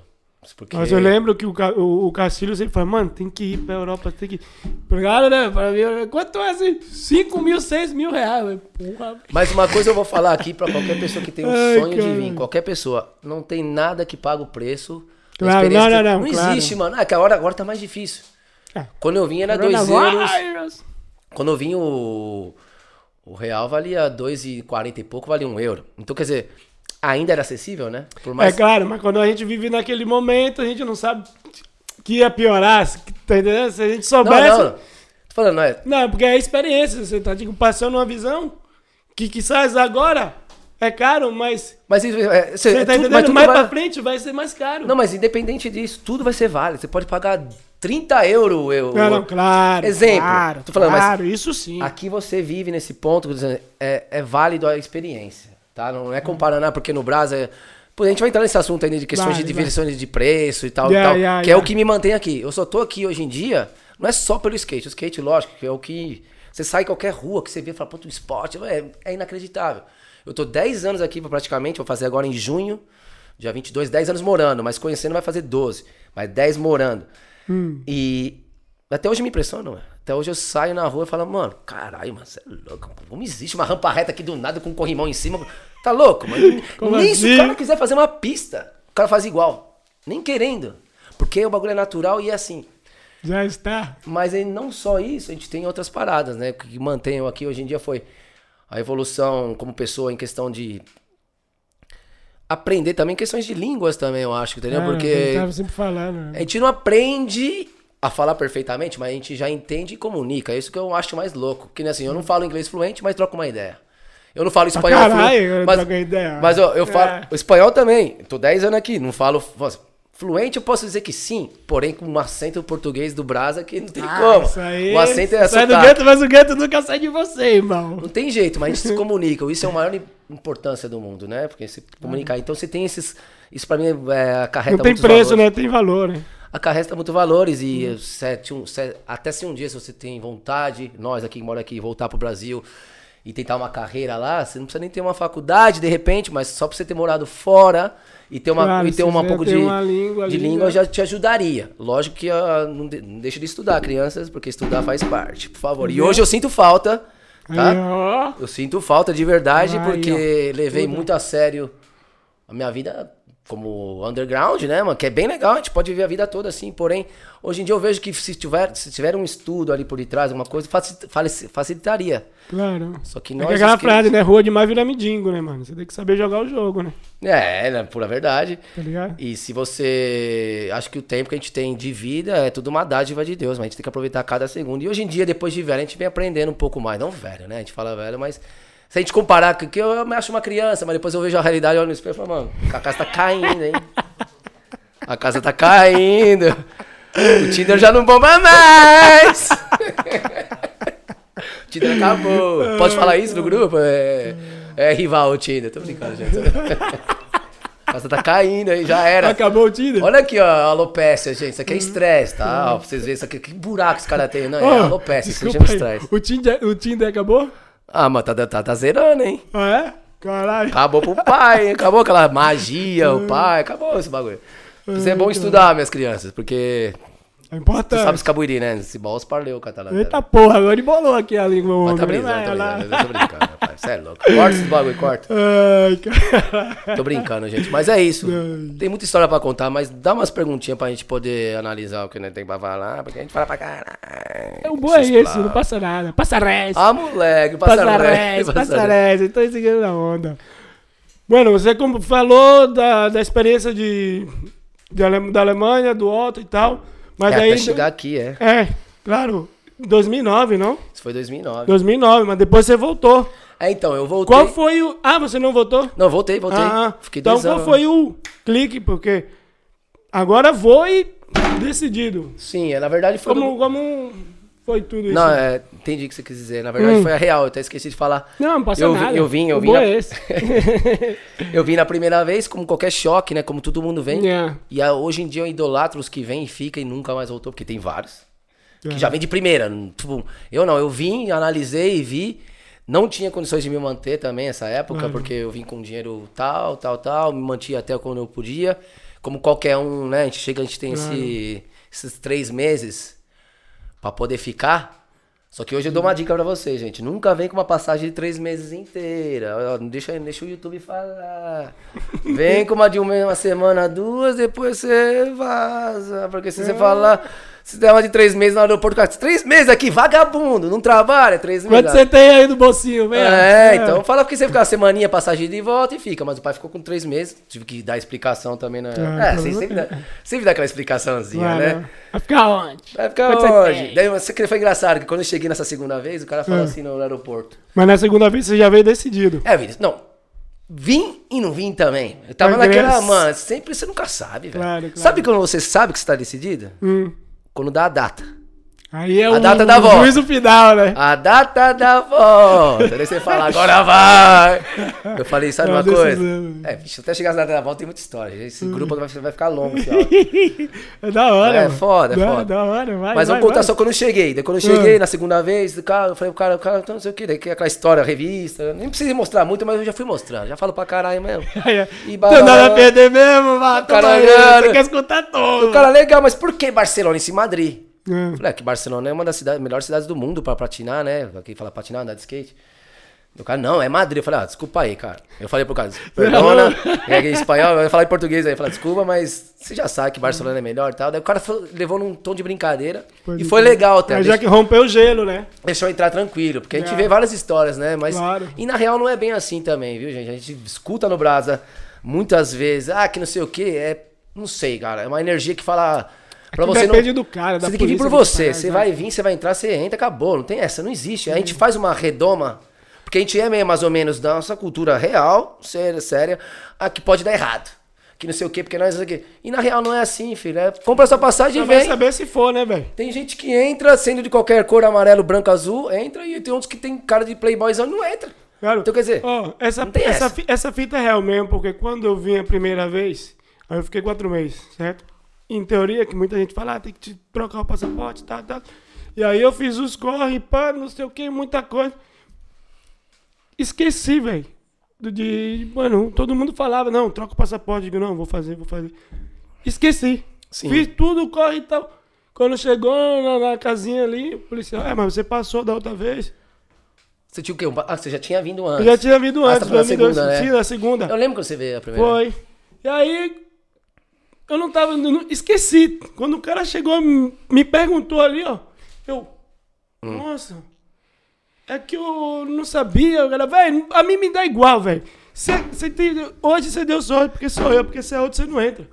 [SPEAKER 2] Porque...
[SPEAKER 1] Mas eu lembro que o, o, o Castilho sempre fala, mano, tem que ir pra Europa, tem que ir. Obrigado, né? Pra mim, quanto é assim? 5 mil, 6 mil reais. Porra.
[SPEAKER 2] Mas uma coisa eu vou falar aqui pra qualquer pessoa que tem um [laughs]
[SPEAKER 1] Ai,
[SPEAKER 2] sonho de
[SPEAKER 1] cara.
[SPEAKER 2] vir. Qualquer pessoa. Não tem nada que paga o preço.
[SPEAKER 1] Claro,
[SPEAKER 2] experiência.
[SPEAKER 1] não, não, não, claro.
[SPEAKER 2] existe, mano. É que agora, agora tá mais difícil.
[SPEAKER 1] É.
[SPEAKER 2] Quando eu vim era 2 euros. Quando eu vim o, o real valia 2,40 e pouco, valia 1 euro. Então, quer dizer, ainda era acessível, né? Mais...
[SPEAKER 1] É claro, mas quando a gente vive naquele momento, a gente não sabe que ia piorar, se- tá entendendo? Se a gente
[SPEAKER 2] Não,
[SPEAKER 1] soubesse...
[SPEAKER 2] não. Tô falando, não é...
[SPEAKER 1] Não, porque é a experiência. Você tá tipo, passando uma visão que quizás agora é caro, mas
[SPEAKER 2] Mas, isso, é, cê-
[SPEAKER 1] você
[SPEAKER 2] é
[SPEAKER 1] tá
[SPEAKER 2] tudo-
[SPEAKER 1] entendendo? Mais
[SPEAKER 2] vai-
[SPEAKER 1] pra frente vai ser mais caro.
[SPEAKER 2] Não, mas independente disso, tudo vai ser válido. Você pode pagar 30 euros. Eu,
[SPEAKER 1] Não, não, claro.
[SPEAKER 2] Exemplo.
[SPEAKER 1] Claro,
[SPEAKER 2] Tô falando,
[SPEAKER 1] claro, isso sim.
[SPEAKER 2] Aqui você vive nesse ponto, é, é válido a experiência, tá? Não é comparando, ah, porque no Brasil... É... Pô, a gente vai entrar nesse assunto ainda de questões
[SPEAKER 1] Vai,
[SPEAKER 2] de diversões de preço e tal,
[SPEAKER 1] Yeah,
[SPEAKER 2] e tal
[SPEAKER 1] yeah,
[SPEAKER 2] que é
[SPEAKER 1] yeah.
[SPEAKER 2] o que me mantém aqui. Eu só tô aqui hoje em dia, não é só pelo skate. O skate, lógico, que é o que... Você sai qualquer rua que você vê e fala, pô, o esporte é, é inacreditável. Eu tô 10 anos aqui praticamente, vou fazer agora em junho, dia 22, 10 anos morando, mas conhecendo vai fazer 12, mas 10 morando.
[SPEAKER 1] Hum.
[SPEAKER 2] E até hoje me impressiona, mano. Até hoje eu saio na rua e falo, mano, caralho, mano, você é louco. Como existe uma rampa reta aqui do nada com um corrimão em cima? Tá louco, mano?
[SPEAKER 1] Como
[SPEAKER 2] Nem se
[SPEAKER 1] assim?
[SPEAKER 2] o cara quiser fazer uma pista, o cara faz igual. Nem querendo. Porque o bagulho é natural e é assim.
[SPEAKER 1] Já está.
[SPEAKER 2] Mas aí não só isso, a gente tem outras paradas, né? O que mantém aqui hoje em dia foi a evolução como pessoa em questão de aprender também questões de línguas também, eu acho, entendeu?
[SPEAKER 1] É,
[SPEAKER 2] Porque
[SPEAKER 1] eu tava sempre falando. né?
[SPEAKER 2] a gente não aprende a falar perfeitamente, mas a gente já entende e comunica. É isso que eu acho mais louco. Que nem assim, eu não falo inglês fluente, mas troco uma ideia. Eu não falo espanhol
[SPEAKER 1] caralho,
[SPEAKER 2] fluente.
[SPEAKER 1] eu
[SPEAKER 2] Mas,
[SPEAKER 1] troco ideia.
[SPEAKER 2] mas eu, eu falo
[SPEAKER 1] É.
[SPEAKER 2] o espanhol também. Tô 10 anos aqui, não falo. Fluente eu posso dizer que sim, porém com um acento português do Brasa que não tem
[SPEAKER 1] Ah,
[SPEAKER 2] como.
[SPEAKER 1] Isso aí.
[SPEAKER 2] o acento é
[SPEAKER 1] Sai do gueto, mas o gueto nunca sai de você, irmão.
[SPEAKER 2] Não tem jeito, mas a gente se comunica. Isso é a maior importância do mundo, né? Porque se comunicar. Então você tem esses. Isso pra mim é, acarreta
[SPEAKER 1] Não tem preço,
[SPEAKER 2] valores.
[SPEAKER 1] né? Tem valor, né?
[SPEAKER 2] Acarreta muito valores e sete, um, se- até se um dia se você tem vontade, nós aqui que mora aqui, voltar pro Brasil e tentar uma carreira lá, você não precisa nem ter uma faculdade de repente, mas só pra você ter morado fora e ter uma,
[SPEAKER 1] Claro,
[SPEAKER 2] e ter uma pouco
[SPEAKER 1] tem
[SPEAKER 2] de,
[SPEAKER 1] uma língua
[SPEAKER 2] de
[SPEAKER 1] ali,
[SPEAKER 2] língua
[SPEAKER 1] né?
[SPEAKER 2] já te ajudaria. Lógico que ah, não, de- não deixa de estudar, crianças, porque estudar faz parte, por favor. E hoje eu sinto falta, tá? Eu sinto falta de verdade porque levei muito a sério a minha vida como underground, né, mano? Que é bem legal, a gente pode viver a vida toda assim. Porém, hoje em dia eu vejo que se tiver, se tiver um estudo ali por detrás, alguma coisa, faci- faci- facilitaria.
[SPEAKER 1] Claro.
[SPEAKER 2] Só que
[SPEAKER 1] É
[SPEAKER 2] nós.
[SPEAKER 1] que aquela
[SPEAKER 2] os que-
[SPEAKER 1] frase, né? Rua demais vira mendigo, né, mano? Você tem que saber jogar o jogo, né?
[SPEAKER 2] É, né, pura verdade.
[SPEAKER 1] Tá ligado?
[SPEAKER 2] E se você. Acho que o tempo que a gente tem de vida é tudo uma dádiva de Deus, mas a gente tem que aproveitar cada segundo. E hoje em dia, depois de velho, a gente vem aprendendo um pouco mais. Não velho, né? A gente fala velho, mas. Se a gente comparar, que que eu me acho uma criança, mas depois eu vejo a realidade, eu olho no espelho e falo, mano, a casa tá caindo, hein? A casa tá caindo. O Tinder já não bomba mais. O Tinder acabou. Pode falar isso no grupo? É, é rival o Tinder. Tô brincando, gente. A casa tá caindo aí, já era.
[SPEAKER 1] Acabou o Tinder?
[SPEAKER 2] Olha aqui, ó, a alopécia, gente. Isso aqui é estresse, tá? Ó, pra vocês verem isso aqui. Que buraco esse cara tem. Não, é
[SPEAKER 1] Ô,
[SPEAKER 2] alopécia, isso
[SPEAKER 1] desculpa
[SPEAKER 2] chama estresse.
[SPEAKER 1] O Tinder, o Tinder acabou?
[SPEAKER 2] Ah, mas tá, tá, tá zerando, hein?
[SPEAKER 1] Ah, é? Caralho.
[SPEAKER 2] Acabou pro pai, hein? Acabou aquela magia, o [laughs] pai. Acabou esse bagulho. Isso é bom estudar, minhas crianças, porque
[SPEAKER 1] É
[SPEAKER 2] tu
[SPEAKER 1] importante.
[SPEAKER 2] sabe escabuiri, né? Se bolos parleu, catalã.
[SPEAKER 1] Eita porra, agora embolou aqui a língua.
[SPEAKER 2] Mas tá
[SPEAKER 1] né?
[SPEAKER 2] brincando, tô
[SPEAKER 1] lá.
[SPEAKER 2] brincando, eu tô brincando, rapaz. Você é louco. Corta esse bagulho, corta.
[SPEAKER 1] Ai, cara.
[SPEAKER 2] Tô brincando, gente. Mas é isso. Tem muita história pra contar, mas dá umas perguntinhas pra gente poder analisar o que nós tem pra falar, porque a gente fala pra caralho.
[SPEAKER 1] É, O bom é esse, não passa nada. Passa resto.
[SPEAKER 2] Ah, moleque, passa
[SPEAKER 1] Passa
[SPEAKER 2] resto,
[SPEAKER 1] passa resto. Então seguindo na onda. Mano, você como falou da, da experiência de, de da Alemanha, do Otto e tal. Mas
[SPEAKER 2] É,
[SPEAKER 1] aí.
[SPEAKER 2] até chegar aqui, é.
[SPEAKER 1] É, claro. 2009, não?
[SPEAKER 2] Isso foi 2009.
[SPEAKER 1] 2009, mas depois você voltou.
[SPEAKER 2] É, então, eu voltei.
[SPEAKER 1] Qual foi o. Ah, você não voltou?
[SPEAKER 2] Não, voltei, voltei.
[SPEAKER 1] Ah,
[SPEAKER 2] Fiquei
[SPEAKER 1] então
[SPEAKER 2] dois
[SPEAKER 1] qual
[SPEAKER 2] anos.
[SPEAKER 1] foi o clique? Porque agora vou e decidido.
[SPEAKER 2] Sim, é, na verdade foi.
[SPEAKER 1] Como,
[SPEAKER 2] do-
[SPEAKER 1] como foi tudo isso?
[SPEAKER 2] Não, é, entendi o que você quis dizer. Na verdade
[SPEAKER 1] Hum.
[SPEAKER 2] foi a real, eu até esqueci de falar.
[SPEAKER 1] Não, não passa
[SPEAKER 2] eu,
[SPEAKER 1] nada.
[SPEAKER 2] eu vim, eu vim. na-
[SPEAKER 1] é esse. [laughs]
[SPEAKER 2] eu vim na primeira vez, como qualquer choque, né? Como todo mundo vem.
[SPEAKER 1] É.
[SPEAKER 2] E ah, hoje em dia eu idolatro os que vêm e ficam e nunca mais voltou, porque tem vários.
[SPEAKER 1] É.
[SPEAKER 2] Que já vem de primeira. tipo, eu não, eu vim, analisei e vi. Não tinha condições de me manter também nessa época,
[SPEAKER 1] Claro.
[SPEAKER 2] porque eu vim com dinheiro tal, tal, tal, me mantinha até quando eu podia. como qualquer um, né? A gente chega, a gente tem esse, esses três meses pra poder ficar. Só que hoje eu dou uma dica pra vocês, gente. Nunca vem com uma passagem de três meses inteira. Deixa, deixa o YouTube falar. Vem com uma de uma, uma semana, duas, depois você vaza. Porque se você falar. Se der uma de três meses no aeroporto, cara, três meses aqui, vagabundo, não trabalha, três meses.
[SPEAKER 1] Quanto você tem aí no bolsinho, velho?
[SPEAKER 2] É, então fala porque você fica uma semaninha, passagem de volta e fica. Mas o pai ficou com três meses. Tive que dar explicação também, né?
[SPEAKER 1] Ah,
[SPEAKER 2] É, você sempre dá, sempre dá aquela explicaçãozinha, né?
[SPEAKER 1] vai. Ficar onde?
[SPEAKER 2] Vai ficar
[SPEAKER 1] Quanto
[SPEAKER 2] onde? Daí você que foi engraçado, que quando eu cheguei nessa segunda vez, o cara falou
[SPEAKER 1] Ah.
[SPEAKER 2] assim no aeroporto.
[SPEAKER 1] Mas na segunda vez você já veio decidido.
[SPEAKER 2] É, Vinícius, não. Vim e não vim também. Eu tava
[SPEAKER 1] Mas
[SPEAKER 2] naquela, mano, sempre você nunca sabe, velho.
[SPEAKER 1] Claro, claro.
[SPEAKER 2] Sabe quando você sabe que você tá decidido?
[SPEAKER 1] Hum.
[SPEAKER 2] Quando dá a data.
[SPEAKER 1] Aí é
[SPEAKER 2] A
[SPEAKER 1] o,
[SPEAKER 2] data da volta.
[SPEAKER 1] juízo final, né?
[SPEAKER 2] A data da volta. Daí você fala, agora vai. Eu falei, sabe
[SPEAKER 1] É
[SPEAKER 2] uma coisa? É, bicho, até chegar na data da volta tem muita história. Esse grupo vai, vai ficar longo, esse áudio. [laughs]
[SPEAKER 1] É da hora,
[SPEAKER 2] É
[SPEAKER 1] mano.
[SPEAKER 2] foda, é
[SPEAKER 1] Da-
[SPEAKER 2] foda.
[SPEAKER 1] Da hora, vai,
[SPEAKER 2] Mas
[SPEAKER 1] vai,
[SPEAKER 2] vamos contar
[SPEAKER 1] vai.
[SPEAKER 2] só quando eu cheguei. Daí quando eu cheguei na segunda vez, cara, eu falei, o cara, o cara, não sei o que, daí que é aquela história, revista. Nem precisa mostrar muito, mas eu já fui mostrando. Já falo pra caralho mesmo. [laughs]
[SPEAKER 1] É.
[SPEAKER 2] E
[SPEAKER 1] Tem nada a
[SPEAKER 2] baralho.
[SPEAKER 1] perder mesmo, mano.
[SPEAKER 2] Caralho.
[SPEAKER 1] Você quer escutar todo.
[SPEAKER 2] O cara, legal, mas por que Barcelona e se Madrid?
[SPEAKER 1] É.
[SPEAKER 2] Falei, é que Barcelona é uma das cidades, melhores cidades do mundo pra patinar, né? Aqui fala patinar, andar de skate. O cara, não, é Madrid. Eu falei, ah, desculpa aí, cara. Eu falei pro cara, perdona, é em espanhol, eu falei em português aí. Eu falei, desculpa, mas você já sabe que Barcelona é melhor e tal. Daí o cara foi- levou num tom de brincadeira
[SPEAKER 1] Pode
[SPEAKER 2] e foi
[SPEAKER 1] crer.
[SPEAKER 2] legal até.
[SPEAKER 1] Mas já que rompeu o gelo, né?
[SPEAKER 2] Deixou entrar tranquilo, porque a gente
[SPEAKER 1] É.
[SPEAKER 2] vê várias histórias, né? Mas.
[SPEAKER 1] Claro.
[SPEAKER 2] E na real não é bem assim também, viu, gente? A gente escuta no Brasa muitas vezes, ah, que não sei o que, é. Não sei, cara. É uma energia que fala. Pra você
[SPEAKER 1] depende
[SPEAKER 2] não.
[SPEAKER 1] do cara, da
[SPEAKER 2] Você tem que vir por você. Você vai vir, você vai entrar, você entra, acabou. Não tem essa, não existe. A gente faz uma redoma. Porque a gente é meio mais ou menos da nossa cultura real, séria, séria, a que pode dar errado. Que não sei o quê, porque nós. não sei o quê. E na real não é assim, filho. É, compra sua passagem e
[SPEAKER 1] vai
[SPEAKER 2] vem.
[SPEAKER 1] saber se for, né, velho?
[SPEAKER 2] Tem gente que entra sendo de qualquer cor, amarelo, branco, azul, entra, e tem outros que tem cara de playboyzão e não entra.
[SPEAKER 1] Claro.
[SPEAKER 2] Então, quer dizer,
[SPEAKER 1] Ó, essa, essa,
[SPEAKER 2] essa.
[SPEAKER 1] essa fita é real mesmo, porque quando eu vim a primeira vez, aí eu fiquei quatro meses, certo? Em teoria, que muita gente fala, ah, tem que te trocar o passaporte, tá, tá. E aí eu fiz os corre, pá, não sei o que, muita coisa. Esqueci, velho. De, mano, todo mundo falava, não, troca o passaporte. Eu digo, não, vou fazer, vou fazer. Esqueci.
[SPEAKER 2] Sim.
[SPEAKER 1] Fiz tudo, corre e tal. Quando chegou na, na casinha ali, o policial, é, mas você passou da outra vez.
[SPEAKER 2] Você tinha o quê? Ah, você já tinha vindo
[SPEAKER 1] Eu
[SPEAKER 2] antes.
[SPEAKER 1] já tinha vindo
[SPEAKER 2] Ah,
[SPEAKER 1] antes,
[SPEAKER 2] você tá falando da
[SPEAKER 1] 2002.
[SPEAKER 2] segunda, né?
[SPEAKER 1] Sim, na segunda.
[SPEAKER 2] Eu lembro quando você veio a primeira.
[SPEAKER 1] Foi. E aí, eu não tava. não- esqueci. Quando o cara chegou, me perguntou ali, ó. Eu.
[SPEAKER 2] Hum.
[SPEAKER 1] Nossa. É que eu não sabia. O cara, velho, a mim me dá igual, velho. Hoje você deu sorte porque sou eu, porque se é outro você não entra.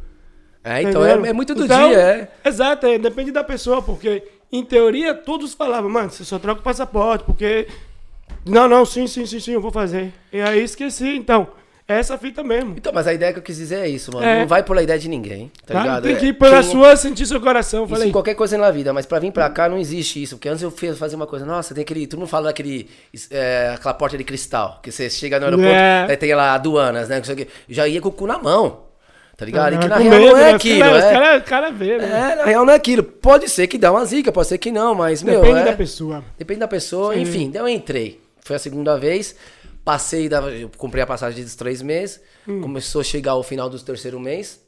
[SPEAKER 2] É, então é, é muito do
[SPEAKER 1] Então,
[SPEAKER 2] dia, é.
[SPEAKER 1] Exato, é, depende da pessoa, porque em teoria todos falavam, mano, você só troca o passaporte, porque. Não, não, sim, sim, sim, sim, eu vou fazer. E aí esqueci, então. É essa fita mesmo.
[SPEAKER 2] Então, mas a ideia que eu quis dizer é isso, mano.
[SPEAKER 1] É.
[SPEAKER 2] Não vai pela ideia de ninguém, tá
[SPEAKER 1] Tá?
[SPEAKER 2] ligado?
[SPEAKER 1] Tem
[SPEAKER 2] É,
[SPEAKER 1] que ir pela
[SPEAKER 2] quem-
[SPEAKER 1] sua, sentir seu coração. Eu
[SPEAKER 2] Isso
[SPEAKER 1] Falei,
[SPEAKER 2] em qualquer coisa na vida, mas pra vir pra cá não existe isso. Porque antes eu fiz fazer uma coisa, nossa, tem aquele. Tu não fala daquele. é, aquela porta de cristal. Que você chega no aeroporto,
[SPEAKER 1] É.
[SPEAKER 2] aí tem lá aduanas, né? não. Já ia com o cu na mão. Tá ligado? e que
[SPEAKER 1] ah,
[SPEAKER 2] na real
[SPEAKER 1] medo,
[SPEAKER 2] não é
[SPEAKER 1] né?
[SPEAKER 2] aquilo.
[SPEAKER 1] Os
[SPEAKER 2] é.
[SPEAKER 1] caras cara vê, né?
[SPEAKER 2] É, na real não é aquilo. Pode ser que dá uma zica, pode ser que não, mas, meu.
[SPEAKER 1] Depende
[SPEAKER 2] é-
[SPEAKER 1] da pessoa.
[SPEAKER 2] Depende da pessoa,
[SPEAKER 1] Sim.
[SPEAKER 2] enfim. Daí eu entrei. Foi a segunda vez. Passei, da, eu comprei a passagem dos três meses.
[SPEAKER 1] Hum.
[SPEAKER 2] Começou a chegar o final do terceiro mês.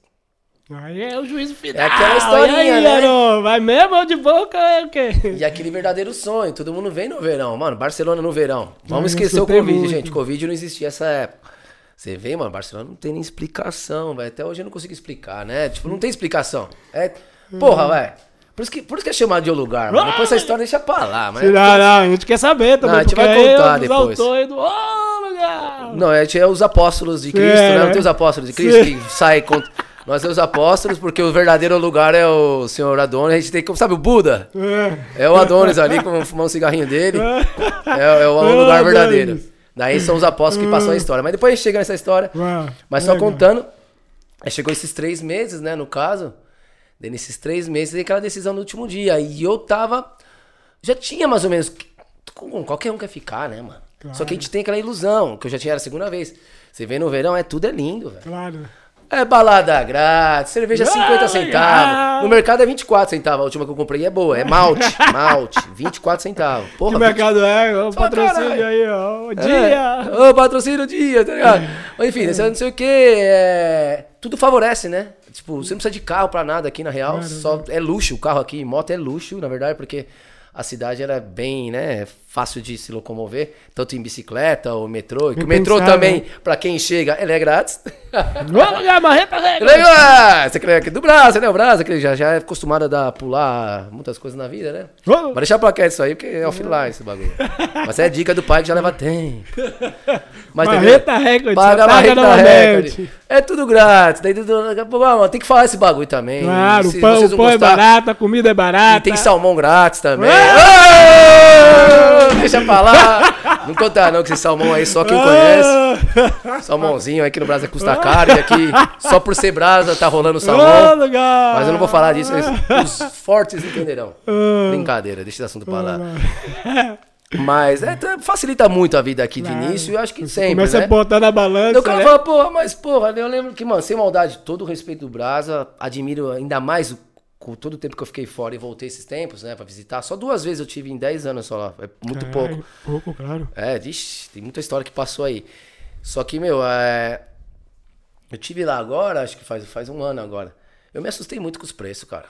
[SPEAKER 1] Aí é o juízo final.
[SPEAKER 2] É aquela historinha,
[SPEAKER 1] e aí,
[SPEAKER 2] né?
[SPEAKER 1] Aaron, vai mesmo de boca? É o quê?
[SPEAKER 2] E aquele verdadeiro sonho. Todo mundo vem no verão. Mano, Barcelona no verão. Vamos
[SPEAKER 1] Ah,
[SPEAKER 2] esquecer o Covid,
[SPEAKER 1] muito.
[SPEAKER 2] gente. Covid não existia essa época. Você vê, mano, Barcelona não tem nem explicação, velho. Até hoje eu não consigo explicar, né? Tipo, não tem explicação. É. Porra, velho. Por isso, que, por isso que é chamado de o lugar, mano. Depois essa história deixa pra lá, mas.
[SPEAKER 1] Não, não, a gente quer saber também.
[SPEAKER 2] Não, a gente vai contar depois.
[SPEAKER 1] do oh, lugar.
[SPEAKER 2] Não, a gente é os apóstolos de Cristo,
[SPEAKER 1] É.
[SPEAKER 2] né? Não tem os apóstolos de Cristo
[SPEAKER 1] Sim.
[SPEAKER 2] que saem contra. Nós somos os apóstolos porque o verdadeiro lugar é o Senhor Adonis. A gente tem que. Sabe o Buda?
[SPEAKER 1] É.
[SPEAKER 2] É o Adonis ali, com fumando um cigarrinho dele. É, é o,
[SPEAKER 1] É o
[SPEAKER 2] lugar verdadeiro. Daí são os apóstolos que passam a história. Mas depois a gente chega nessa história. Mas só contando. Aí chegou esses três meses, né? No caso. Daí nesses três meses tem aquela decisão no último dia. E eu tava. Já tinha mais ou menos. com- Qualquer um quer ficar, né, mano? Só que a gente tem aquela ilusão, que eu já tinha era a segunda vez. Você vê no verão, é tudo é lindo, velho.
[SPEAKER 1] Claro.
[SPEAKER 2] É balada grátis, cerveja
[SPEAKER 1] Ah,
[SPEAKER 2] 50 centavos.
[SPEAKER 1] legal.
[SPEAKER 2] No mercado é 24 centavos. A última que eu comprei é boa. É malte, [laughs] malte. 24 centavos. Porra,
[SPEAKER 1] Que
[SPEAKER 2] 20
[SPEAKER 1] mercado é? O patrocínio aí, ó. O
[SPEAKER 2] é.
[SPEAKER 1] dia.
[SPEAKER 2] Ô, patrocínio dia, tá ligado? [laughs] Mas enfim, esse não sei o que. É... Tudo favorece, né? tipo, você não precisa de carro pra nada aqui, na real. Só é luxo o carro aqui. Moto é luxo, na verdade, porque a cidade era bem, né, fácil de se locomover, tanto em bicicleta ou metrô. Que o metrô também, pra quem chega, ele é grátis. [laughs]
[SPEAKER 1] Vamos a marreta,
[SPEAKER 2] grátis. Você quer aqui do Brasa, né? O Brasa, que já, já é acostumado a dar, pular muitas coisas na vida, né?
[SPEAKER 1] Vamos.
[SPEAKER 2] Vai deixar pra quieto isso aí, porque é offline esse bagulho. Mas é dica do pai que já leva tempo. [laughs] Mas
[SPEAKER 1] Marreta recorde,
[SPEAKER 2] Paga
[SPEAKER 1] paga
[SPEAKER 2] marreta recorde. É tudo grátis. Daí, tudo- mano, tem que falar esse bagulho também.
[SPEAKER 1] Claro,
[SPEAKER 2] Se
[SPEAKER 1] o pão, o pão é barato, a comida é barata.
[SPEAKER 2] E tem salmão grátis também.
[SPEAKER 1] Ah!
[SPEAKER 2] Deixa pra lá. Não conta não que esse salmão aí só quem conhece. Salmãozinho aqui no Brasa custa caro. E aqui, só por ser brasa, tá rolando salmão. Mas eu não vou falar disso, os fortes entenderão. Brincadeira, deixa esse assunto pra lá. Mas é, tá- facilita muito a vida aqui de início eu acho que sempre,
[SPEAKER 1] Começa
[SPEAKER 2] né?
[SPEAKER 1] a botar na balança,
[SPEAKER 2] o cara
[SPEAKER 1] né?
[SPEAKER 2] fala, porra, mas porra, eu lembro que, mano, sem maldade, todo o respeito do Brasa, admiro ainda mais o- com todo o tempo que eu fiquei fora e voltei esses tempos, né, pra visitar. Só duas vezes eu tive em 10 anos só lá, é muito
[SPEAKER 1] Caralho,
[SPEAKER 2] pouco.
[SPEAKER 1] Pouco, claro.
[SPEAKER 2] É, vixe, tem muita história que passou aí. Só que, meu, é... eu tive lá agora, acho que faz, faz um ano agora. Eu me assustei muito com os preços, cara.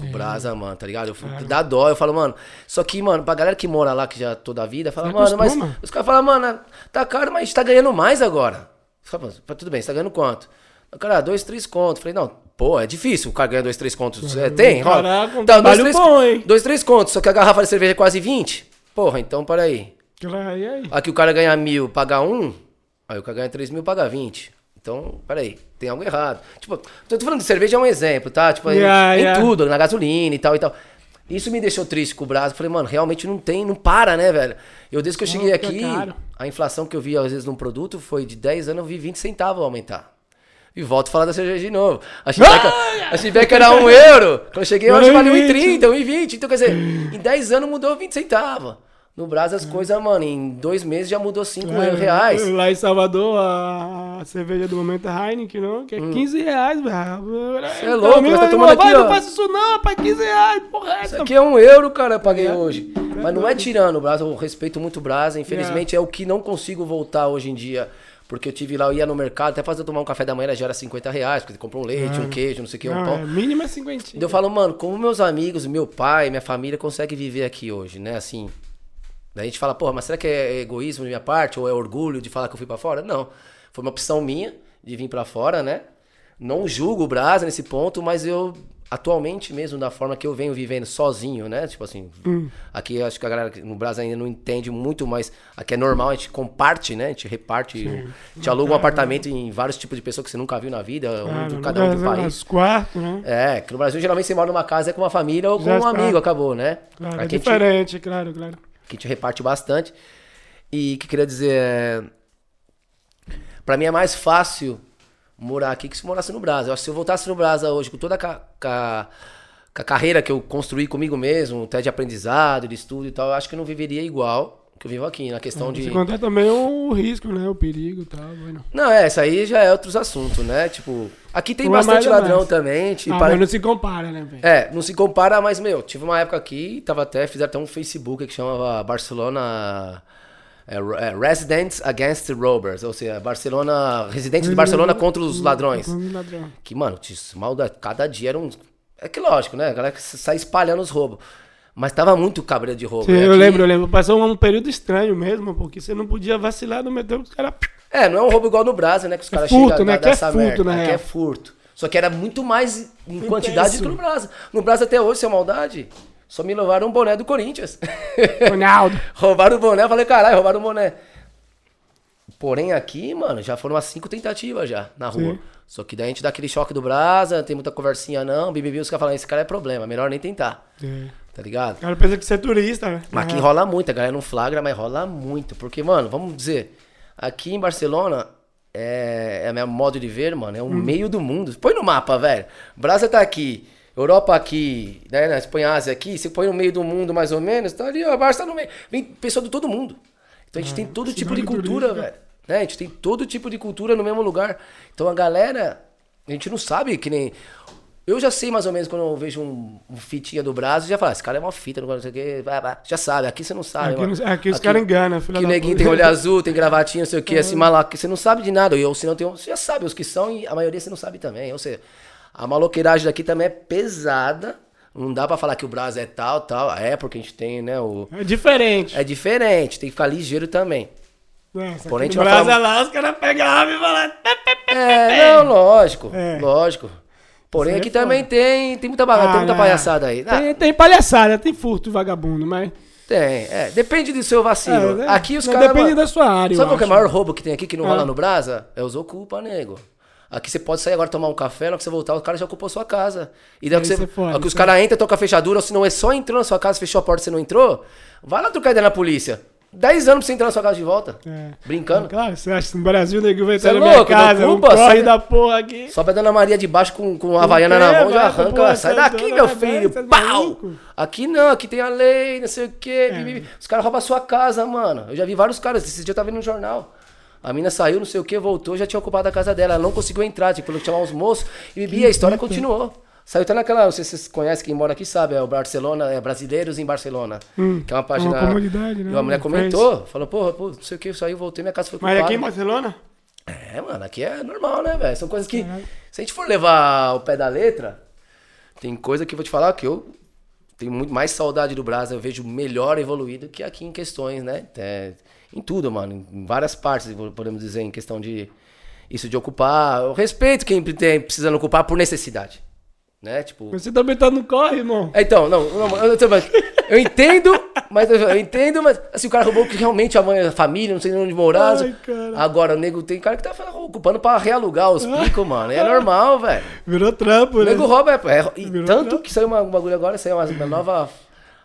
[SPEAKER 2] O Brasa, mano, tá ligado? Eu fui, dá dó, eu falo, mano. Só que, mano, pra galera que mora lá, que já toda a vida, fala,
[SPEAKER 1] Se
[SPEAKER 2] mano, mas. Os caras falam, mano, tá caro, mas a gente tá ganhando mais agora. Falo, "Mano, tudo bem, você tá ganhando quanto? Cara, dois, três contos. Falei, não, pô, é difícil o cara ganhar dois, três contos. É, tem, rola.
[SPEAKER 1] Caraca, um
[SPEAKER 2] Então, dois, três,
[SPEAKER 1] bom, hein?
[SPEAKER 2] dois, três contos, só que a garrafa de cerveja é quase 20. Porra, então, peraí.
[SPEAKER 1] E aí?
[SPEAKER 2] Aqui o cara ganha mil, paga um, aí o cara ganha três mil, paga 20. Então, peraí, tem algo errado. Tipo, tô tô falando de cerveja é um exemplo, tá? Tipo, em-
[SPEAKER 1] Yeah,
[SPEAKER 2] em,
[SPEAKER 1] yeah.
[SPEAKER 2] tudo, na gasolina e tal e tal. Isso me deixou triste com o Brasil. Falei, mano, realmente não tem, não para, né, velho? Eu, desde que eu cheguei
[SPEAKER 1] fica
[SPEAKER 2] aqui, a inflação que eu vi, às vezes, num produto foi de 10 anos, eu vi 20 centavos aumentar. E volto a falar da cerveja de novo. A Chiveca, a Chiveca era 1 euro. Quando eu cheguei, eu acho que
[SPEAKER 1] é
[SPEAKER 2] 1,30, 1,20. Então, quer dizer, em 10 anos mudou 20 centavos. No Brasil, as coisas, mano, em dois meses já mudou 5
[SPEAKER 1] É,
[SPEAKER 2] reais.
[SPEAKER 1] Lá em Salvador, a, cerveja do momento é Heineken, não? Que é 15 reais, velho.
[SPEAKER 2] Cê é louco, nós tá tomando aqui,
[SPEAKER 1] vai,
[SPEAKER 2] ó.
[SPEAKER 1] Não faça isso não, rapaz, 15 reais, porra.
[SPEAKER 2] Isso aqui é um euro, cara, eu paguei hoje. Mas não é tirando o Brasa, eu respeito muito o Brasa. Infelizmente é o que não consigo voltar hoje em dia. Porque eu tive lá, eu ia no mercado, até fazer tomar um café da manhã, já era 50 reais, porque compra um leite, um queijo, não sei o que, um pão.
[SPEAKER 1] é, mínimo é 50.
[SPEAKER 2] Então eu falo, mano, como meus amigos, meu pai, minha família conseguem viver aqui hoje, né? Assim. Daí a gente fala, porra, mas será que é egoísmo da minha parte? Ou é orgulho de falar que eu fui pra fora? Não. Foi uma opção minha de vir pra fora, né? Não julgo o Brasa nesse ponto, mas eu, atualmente mesmo, da forma que eu venho vivendo sozinho, né? Tipo assim, aqui eu acho que a galera no Brasil ainda não entende muito, mas aqui é normal, a gente comparte, né? A gente reparte, a gente aluga um apartamento em vários tipos de pessoas que você nunca viu na vida, um
[SPEAKER 1] Claro,
[SPEAKER 2] de
[SPEAKER 1] no
[SPEAKER 2] cada um do país.
[SPEAKER 1] Os quartos, né?
[SPEAKER 2] É, que no Brasil geralmente você mora numa casa é com uma família ou com
[SPEAKER 1] Já
[SPEAKER 2] um amigo, acabou, né?
[SPEAKER 1] Claro, é
[SPEAKER 2] Aqui gente,
[SPEAKER 1] diferente, claro, claro.
[SPEAKER 2] que a gente reparte bastante. E o que eu queria dizer é. Pra mim é mais fácil morar aqui que se morasse no Brasil. Eu acho que se eu voltasse no Brasil hoje, com toda a, ca- ca- a carreira que eu construí comigo mesmo, até de aprendizado, de estudo e tal, eu acho que eu não viveria igual que eu vivo aqui, na questão de.
[SPEAKER 1] Se contar também o risco, né? O perigo e tal. Bueno.
[SPEAKER 2] Não, é, isso aí já é outros assuntos, né? Tipo, aqui tem
[SPEAKER 1] é
[SPEAKER 2] bastante
[SPEAKER 1] é
[SPEAKER 2] ladrão
[SPEAKER 1] mais.
[SPEAKER 2] também. Tipo,
[SPEAKER 1] Ah,
[SPEAKER 2] para-
[SPEAKER 1] mas não se compara, né, velho?
[SPEAKER 2] É, não se compara, mas, meu, tive uma época aqui, tava até, fizeram até um Facebook que chamava Barcelona. É, é, Residents Against Robbers, ou seja, Barcelona. Residentes de Barcelona contra os ladrões. Que, mano, mal da- cada dia era um. É que lógico, né? A galera que sai espalhando os roubos. Mas tava muito cabreiro de roubo.
[SPEAKER 1] Sim, eu
[SPEAKER 2] aqui-
[SPEAKER 1] lembro, eu lembro. Passou um período estranho mesmo, porque você não podia vacilar no metrô, os caras.
[SPEAKER 2] É, não é um roubo igual no Brasil, né? Que os caras
[SPEAKER 1] furto,
[SPEAKER 2] chegam
[SPEAKER 1] né?
[SPEAKER 2] da-
[SPEAKER 1] Aqui é furto,
[SPEAKER 2] merda.
[SPEAKER 1] na
[SPEAKER 2] Aqui é furto. Só que era muito mais em quantidade do que no Brasil. No Brasil até hoje, sem maldade, só me levaram um boné do Corinthians. [laughs]
[SPEAKER 1] Ronaldo.
[SPEAKER 2] roubaram o boné, eu falei, caralho, roubaram o boné. Porém, aqui, mano, já foram umas cinco tentativas já na rua.
[SPEAKER 1] Sim.
[SPEAKER 2] Só que daí a gente dá aquele choque do Brasa, tem muita conversinha não, bibibi, os caras falam, esse cara é problema, melhor nem tentar,
[SPEAKER 1] É.
[SPEAKER 2] tá ligado?
[SPEAKER 1] O cara pensa que você é turista, né?
[SPEAKER 2] Mas aqui rola muito, a galera não flagra, mas rola muito. Porque, mano, vamos dizer, aqui em Barcelona, é, é meu modo de ver, mano, é o meio do mundo. Põe no mapa, velho. Brasa tá aqui, Europa aqui, né, na Espanha, Ásia aqui, você põe no meio do mundo mais ou menos, tá ali, ó, Barça tá no meio. Vem pessoa de todo mundo. Então a gente tem todo tipo de cultura,
[SPEAKER 1] turística.
[SPEAKER 2] velho. Né? A gente tem todo tipo de cultura no mesmo lugar. Então a galera, a gente não sabe que nem. Eu já sei mais ou menos quando eu vejo um, um fitinha do braço, já fala, esse cara é uma fita, não sei o quê, vai, vai. já sabe, aqui você não sabe.
[SPEAKER 1] Aqui, não- aqui os caras enganam, filha
[SPEAKER 2] Que neguinho tem olho azul, tem gravatinha, não sei o que, [laughs] assim, malaco, que você não sabe de nada. Ou se não tem, você já sabe os que são e a maioria você não sabe também. Ou seja, A maloqueiragem daqui também é pesada. Não dá pra falar que o Brasa é tal, tal. É, porque a gente tem, né, o...
[SPEAKER 1] É diferente.
[SPEAKER 2] É diferente, tem que ficar ligeiro também.
[SPEAKER 1] Nossa,
[SPEAKER 2] Porém,
[SPEAKER 1] no
[SPEAKER 2] vai
[SPEAKER 1] Brasil
[SPEAKER 2] falar-
[SPEAKER 1] lá, os caras pegavam e falavam...
[SPEAKER 2] É, não, lógico,
[SPEAKER 1] É.
[SPEAKER 2] lógico. Porém,
[SPEAKER 1] Isso
[SPEAKER 2] aqui
[SPEAKER 1] é
[SPEAKER 2] também tem, tem muita baga,
[SPEAKER 1] Ah,
[SPEAKER 2] tem muita
[SPEAKER 1] não.
[SPEAKER 2] palhaçada aí. Ah,
[SPEAKER 1] Tem, tem palhaçada, tem furto vagabundo, mas...
[SPEAKER 2] tem, é. Depende do seu vacilo.
[SPEAKER 1] É, né?
[SPEAKER 2] Aqui os caras.
[SPEAKER 1] Depende
[SPEAKER 2] mano,
[SPEAKER 1] da sua área,
[SPEAKER 2] Sabe qual que é o maior roubo que tem aqui que não
[SPEAKER 1] Ah.
[SPEAKER 2] rola no Brasa? É os ocupa, nego. Aqui você pode sair agora tomar um café, na hora que você voltar, o cara já ocupou sua casa. E daí que você,
[SPEAKER 1] é
[SPEAKER 2] a hora que os caras entram, toca a fechadura, ou se não é só entrou na sua casa, fechou a porta e você não entrou, vai lá trocar ideia na polícia. 10 anos pra você entrar na sua casa de volta.
[SPEAKER 1] É.
[SPEAKER 2] Brincando.
[SPEAKER 1] Claro, você acha que no Brasil nego vai
[SPEAKER 2] Cê
[SPEAKER 1] entrar
[SPEAKER 2] é
[SPEAKER 1] na minha casa, um
[SPEAKER 2] ocupa,
[SPEAKER 1] corre
[SPEAKER 2] sai-
[SPEAKER 1] da porra aqui.
[SPEAKER 2] Sobe a Dona Maria de baixo com, com a Havaiana na mão, já
[SPEAKER 1] pra
[SPEAKER 2] arranca.
[SPEAKER 1] porra,
[SPEAKER 2] Sai
[SPEAKER 1] Santana,
[SPEAKER 2] daqui, meu filho.
[SPEAKER 1] tá
[SPEAKER 2] Pau! Aqui não, aqui tem a lei, não sei o quê.
[SPEAKER 1] É.
[SPEAKER 2] Os caras roubam a sua casa, mano. Eu já vi vários caras. Esse dia eu tava vendo no jornal. A mina saiu, não sei o que, voltou, já tinha ocupado a casa dela. Ela não conseguiu entrar, tipo, que chamar os moços. E a história continuou. Saiu até naquela, não sei se vocês conhecem, quem mora aqui sabe, é o Barcelona, é Brasileiros em Barcelona. que é uma página.
[SPEAKER 1] comunidade, né?
[SPEAKER 2] E uma mulher comentou, falou, porra, pô, não sei o que, saiu, voltei, minha casa foi
[SPEAKER 1] Mas
[SPEAKER 2] ocupada.
[SPEAKER 1] aqui em Barcelona?
[SPEAKER 2] É, mano, aqui é normal, né, velho? São coisas que. Se a gente for levar o pé da letra, tem coisa que eu vou te falar que eu tenho muito mais saudade do Brasil, eu vejo melhor evoluído que aqui em questões, né? É, em tudo, mano. Em várias partes, podemos dizer, em questão de. Isso de ocupar. Eu respeito quem tem, precisando ocupar por necessidade. Né? Tipo.
[SPEAKER 1] Você também tá no corre, irmão.
[SPEAKER 2] É, Então, não, não, eu, eu, entendo, mas eu, entendo, mas assim, o cara roubou que realmente a mãe, a família, não sei onde morar.
[SPEAKER 1] Ai, cara.
[SPEAKER 2] Agora, o nego tem cara que tá ocupando pra realugar os picos, mano. É normal, velho.
[SPEAKER 1] Virou trampo,
[SPEAKER 2] O
[SPEAKER 1] né?
[SPEAKER 2] nego rouba, é, é- e
[SPEAKER 1] Virou
[SPEAKER 2] tanto
[SPEAKER 1] trampo.
[SPEAKER 2] que saiu uma- um bagulho agora, saiu uma, uma nova.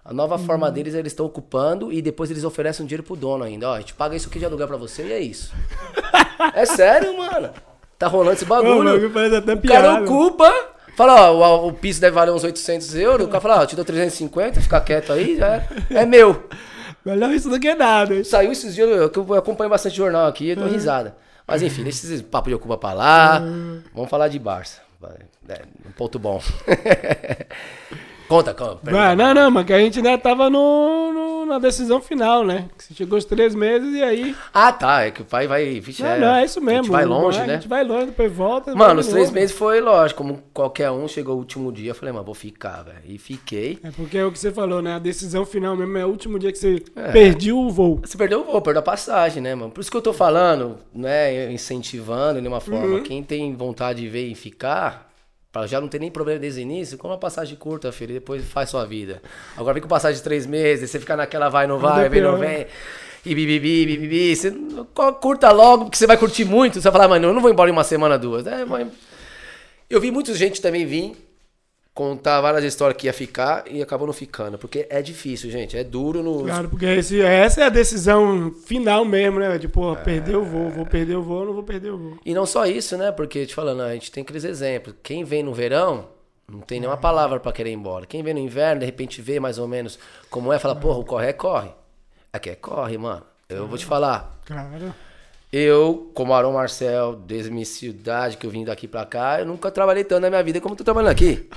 [SPEAKER 2] A nova forma deles, eles estão ocupando e depois eles oferecem um dinheiro pro dono ainda. Ó, a gente paga isso aqui de aluguel pra você e é isso. é sério, mano. Tá rolando esse bagulho.
[SPEAKER 1] mano, até
[SPEAKER 2] O cara ocupa, fala, ó, o, o piso deve valer uns 800 euros. O cara fala, ó, te dou 350, fica quieto aí, já é, é meu.
[SPEAKER 1] Melhor isso do que nada. hein?
[SPEAKER 2] Saiu esses dias, eu, eu acompanho bastante jornal aqui, eu dou risada. Mas enfim, deixa esses papo de ocupa pra lá. Vamos falar de Barça. É, um ponto bom. [laughs] conta, conta.
[SPEAKER 1] Não, não, mas que a gente ainda tava no, no- na decisão final, né? Que você chegou os três meses e aí.
[SPEAKER 2] Ah, tá. É que o pai vai. Vixe,
[SPEAKER 1] Não, não, é isso mesmo.
[SPEAKER 2] A gente vai longe,
[SPEAKER 1] A
[SPEAKER 2] né?
[SPEAKER 1] gente vai longe, depois volta.
[SPEAKER 2] Mano, os três meses foi lógico. Como qualquer um, chegou o último dia, eu falei, mano, vou ficar, velho. E fiquei.
[SPEAKER 1] É porque é o que você falou, né? A decisão final mesmo é o último dia que você
[SPEAKER 2] É.
[SPEAKER 1] perdeu o voo.
[SPEAKER 2] Você perdeu o voo, perdeu a passagem, né, mano? Por isso que eu tô falando, né, incentivando de
[SPEAKER 1] Uhum.
[SPEAKER 2] forma. Quem tem vontade de ver e ficar, já não ter nem problema desde o início, com uma passagem curta, filho, depois faz sua vida. Agora vem com passagem de três meses, você fica naquela vai, não vai, vem, não
[SPEAKER 1] pior.
[SPEAKER 2] vem. E bibibi, bibibi. Você curta logo, porque você vai curtir muito. Você vai falar, mano, eu não vou embora em uma semana, duas. É. Eu vi muita gente também vir contar várias histórias que ia ficar e acabou não ficando. Porque é difícil, gente. É duro no.
[SPEAKER 1] Claro, porque esse, essa é a decisão final mesmo, né? De,
[SPEAKER 2] É.
[SPEAKER 1] pô, perder o voo, vou perder o voo, não vou perder o voo.
[SPEAKER 2] E não só isso, né? Porque, te falando, a gente tem aqueles exemplos. Quem vem no verão, não tem nenhuma palavra pra querer ir embora. Quem vem no inverno, de repente vê mais ou menos como é, fala, porra, o corre é corre. Aqui é corre, mano. Eu vou te falar.
[SPEAKER 1] Claro.
[SPEAKER 2] Eu, como Aron Marcel, desde minha cidade, que eu vim daqui pra cá, eu nunca trabalhei tanto na minha vida como tô trabalhando aqui.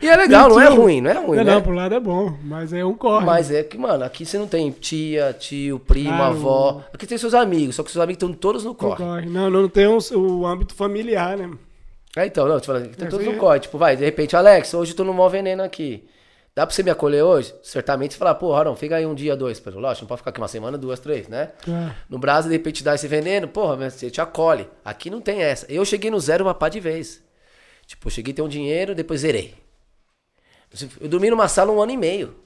[SPEAKER 2] E é legal, não é ruim, não é ruim,
[SPEAKER 1] não,
[SPEAKER 2] né?
[SPEAKER 1] não, pro lado é bom, mas é um corre.
[SPEAKER 2] Mas é que, mano, aqui você não tem tia, tio, primo,
[SPEAKER 1] Claro.
[SPEAKER 2] avó. Aqui tem seus amigos, só que seus amigos estão todos no corre.
[SPEAKER 1] corre. Não, não tem o, o âmbito familiar, né?
[SPEAKER 2] É, então, não, te falando, tem
[SPEAKER 1] É,
[SPEAKER 2] todos no corre. Tipo, vai, de repente, Alex, hoje eu tô no mau veneno aqui. Dá pra você me acolher hoje? Certamente você falar, pô, Arão, fica aí um dia, dois. Pelo lógico, não pode ficar aqui uma semana, duas, três, né?
[SPEAKER 1] É.
[SPEAKER 2] No Brasil, de repente, dá esse veneno, porra, você te acolhe. Aqui não tem essa. Eu cheguei no zero uma pá de vez. Tipo, eu cheguei a ter um dinheiro, depois zerei. Eu dormi numa sala um ano e meio.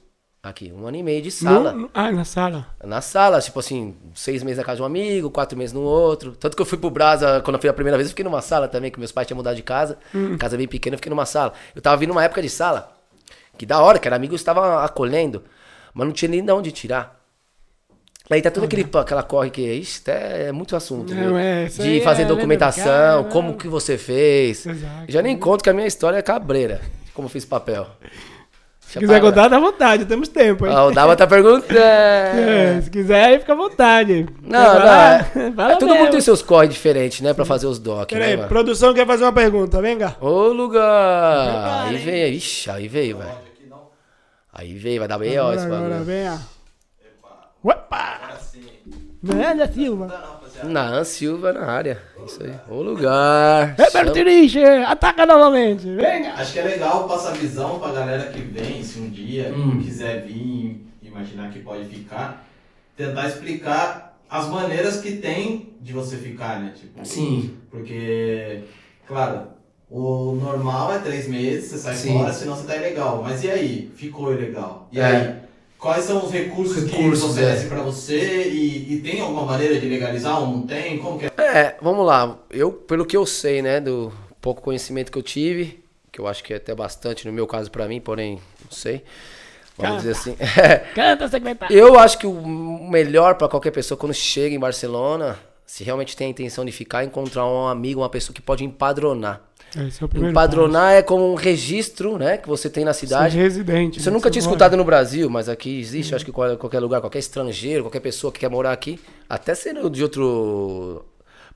[SPEAKER 2] Aqui, um ano e meio de sala.
[SPEAKER 1] No- ah, na sala.
[SPEAKER 2] Na sala, tipo assim, seis meses na casa de um amigo, quatro meses no outro. Tanto que eu fui pro Brasa, quando eu fui a primeira vez, eu fiquei numa sala também, que meus pais tinham mudado de casa. Casa bem pequena, eu fiquei numa sala. Eu tava vindo uma época de sala, que da hora, que era amigos estavam acolhendo, mas não tinha nem de onde tirar. Aí tá todo aquele, aquela corre que, isso é, é muito assunto,
[SPEAKER 1] Não,
[SPEAKER 2] viu?
[SPEAKER 1] é,
[SPEAKER 2] De fazer
[SPEAKER 1] é
[SPEAKER 2] documentação,
[SPEAKER 1] cara,
[SPEAKER 2] como que você fez.
[SPEAKER 1] Exato.
[SPEAKER 2] Já nem conto que a minha história é cabreira, como eu fiz papel.
[SPEAKER 1] Se quiser contar, dá vontade, temos tempo, hein?
[SPEAKER 2] Ah, o Dava tá perguntando. [laughs]
[SPEAKER 1] É, se quiser, aí fica à vontade.
[SPEAKER 2] Não,
[SPEAKER 1] Vai
[SPEAKER 2] não,
[SPEAKER 1] lá,
[SPEAKER 2] é. [laughs] é todo
[SPEAKER 1] mesmo.
[SPEAKER 2] mundo tem seus corre diferentes, né? Pra fazer os doc, né,
[SPEAKER 1] Peraí,
[SPEAKER 2] mano?
[SPEAKER 1] produção quer fazer uma pergunta, vem cá.
[SPEAKER 2] Ô, lugar! Aí veio, ixi, aí veio, velho. Aí veio, vai dar bem, ó, esse
[SPEAKER 1] Agora, vem, ó. Opa! Velha Silva.
[SPEAKER 2] Nan Silva na área. Isso aí. O lugar.
[SPEAKER 1] Roberto Tiriche, ataca novamente. Venha.
[SPEAKER 3] Acho que é legal passar visão pra galera que vem, se um dia
[SPEAKER 2] Hum.
[SPEAKER 3] quiser vir, imaginar que pode ficar, tentar explicar as maneiras que tem de você ficar, né? Tipo,
[SPEAKER 2] Sim.
[SPEAKER 3] Porque, claro, o normal é três meses, você sai
[SPEAKER 2] Sim.
[SPEAKER 3] fora, senão você tá ilegal. Mas e aí? Ficou ilegal. E
[SPEAKER 2] É.
[SPEAKER 3] aí? Quais são os recursos,
[SPEAKER 2] Recursos,
[SPEAKER 3] que
[SPEAKER 2] é.
[SPEAKER 3] oferecem pra você? E, e tem alguma maneira de legalizar ou não tem? Como que é?
[SPEAKER 2] É, vamos lá. Eu, pelo que eu sei, né, do pouco conhecimento que eu tive, que eu acho que é até bastante no meu caso pra mim, porém, não sei. Vamos dizer assim. [laughs]
[SPEAKER 1] Canta, secretário.
[SPEAKER 2] Eu acho que o melhor pra qualquer pessoa quando chega em Barcelona, se realmente tem a intenção de ficar, é encontrar um amigo, uma pessoa que pode empadronar.
[SPEAKER 1] Esse é o primeiro
[SPEAKER 2] Empadronar é como um registro, né, que você tem na
[SPEAKER 1] passo. Ser
[SPEAKER 2] cidade.
[SPEAKER 1] residente.
[SPEAKER 2] Isso eu
[SPEAKER 1] né?
[SPEAKER 2] nunca tinha escutado no Brasil, mas aqui existe, acho que qual- qualquer lugar, qualquer estrangeiro, qualquer pessoa que quer morar aqui, até sendo de outro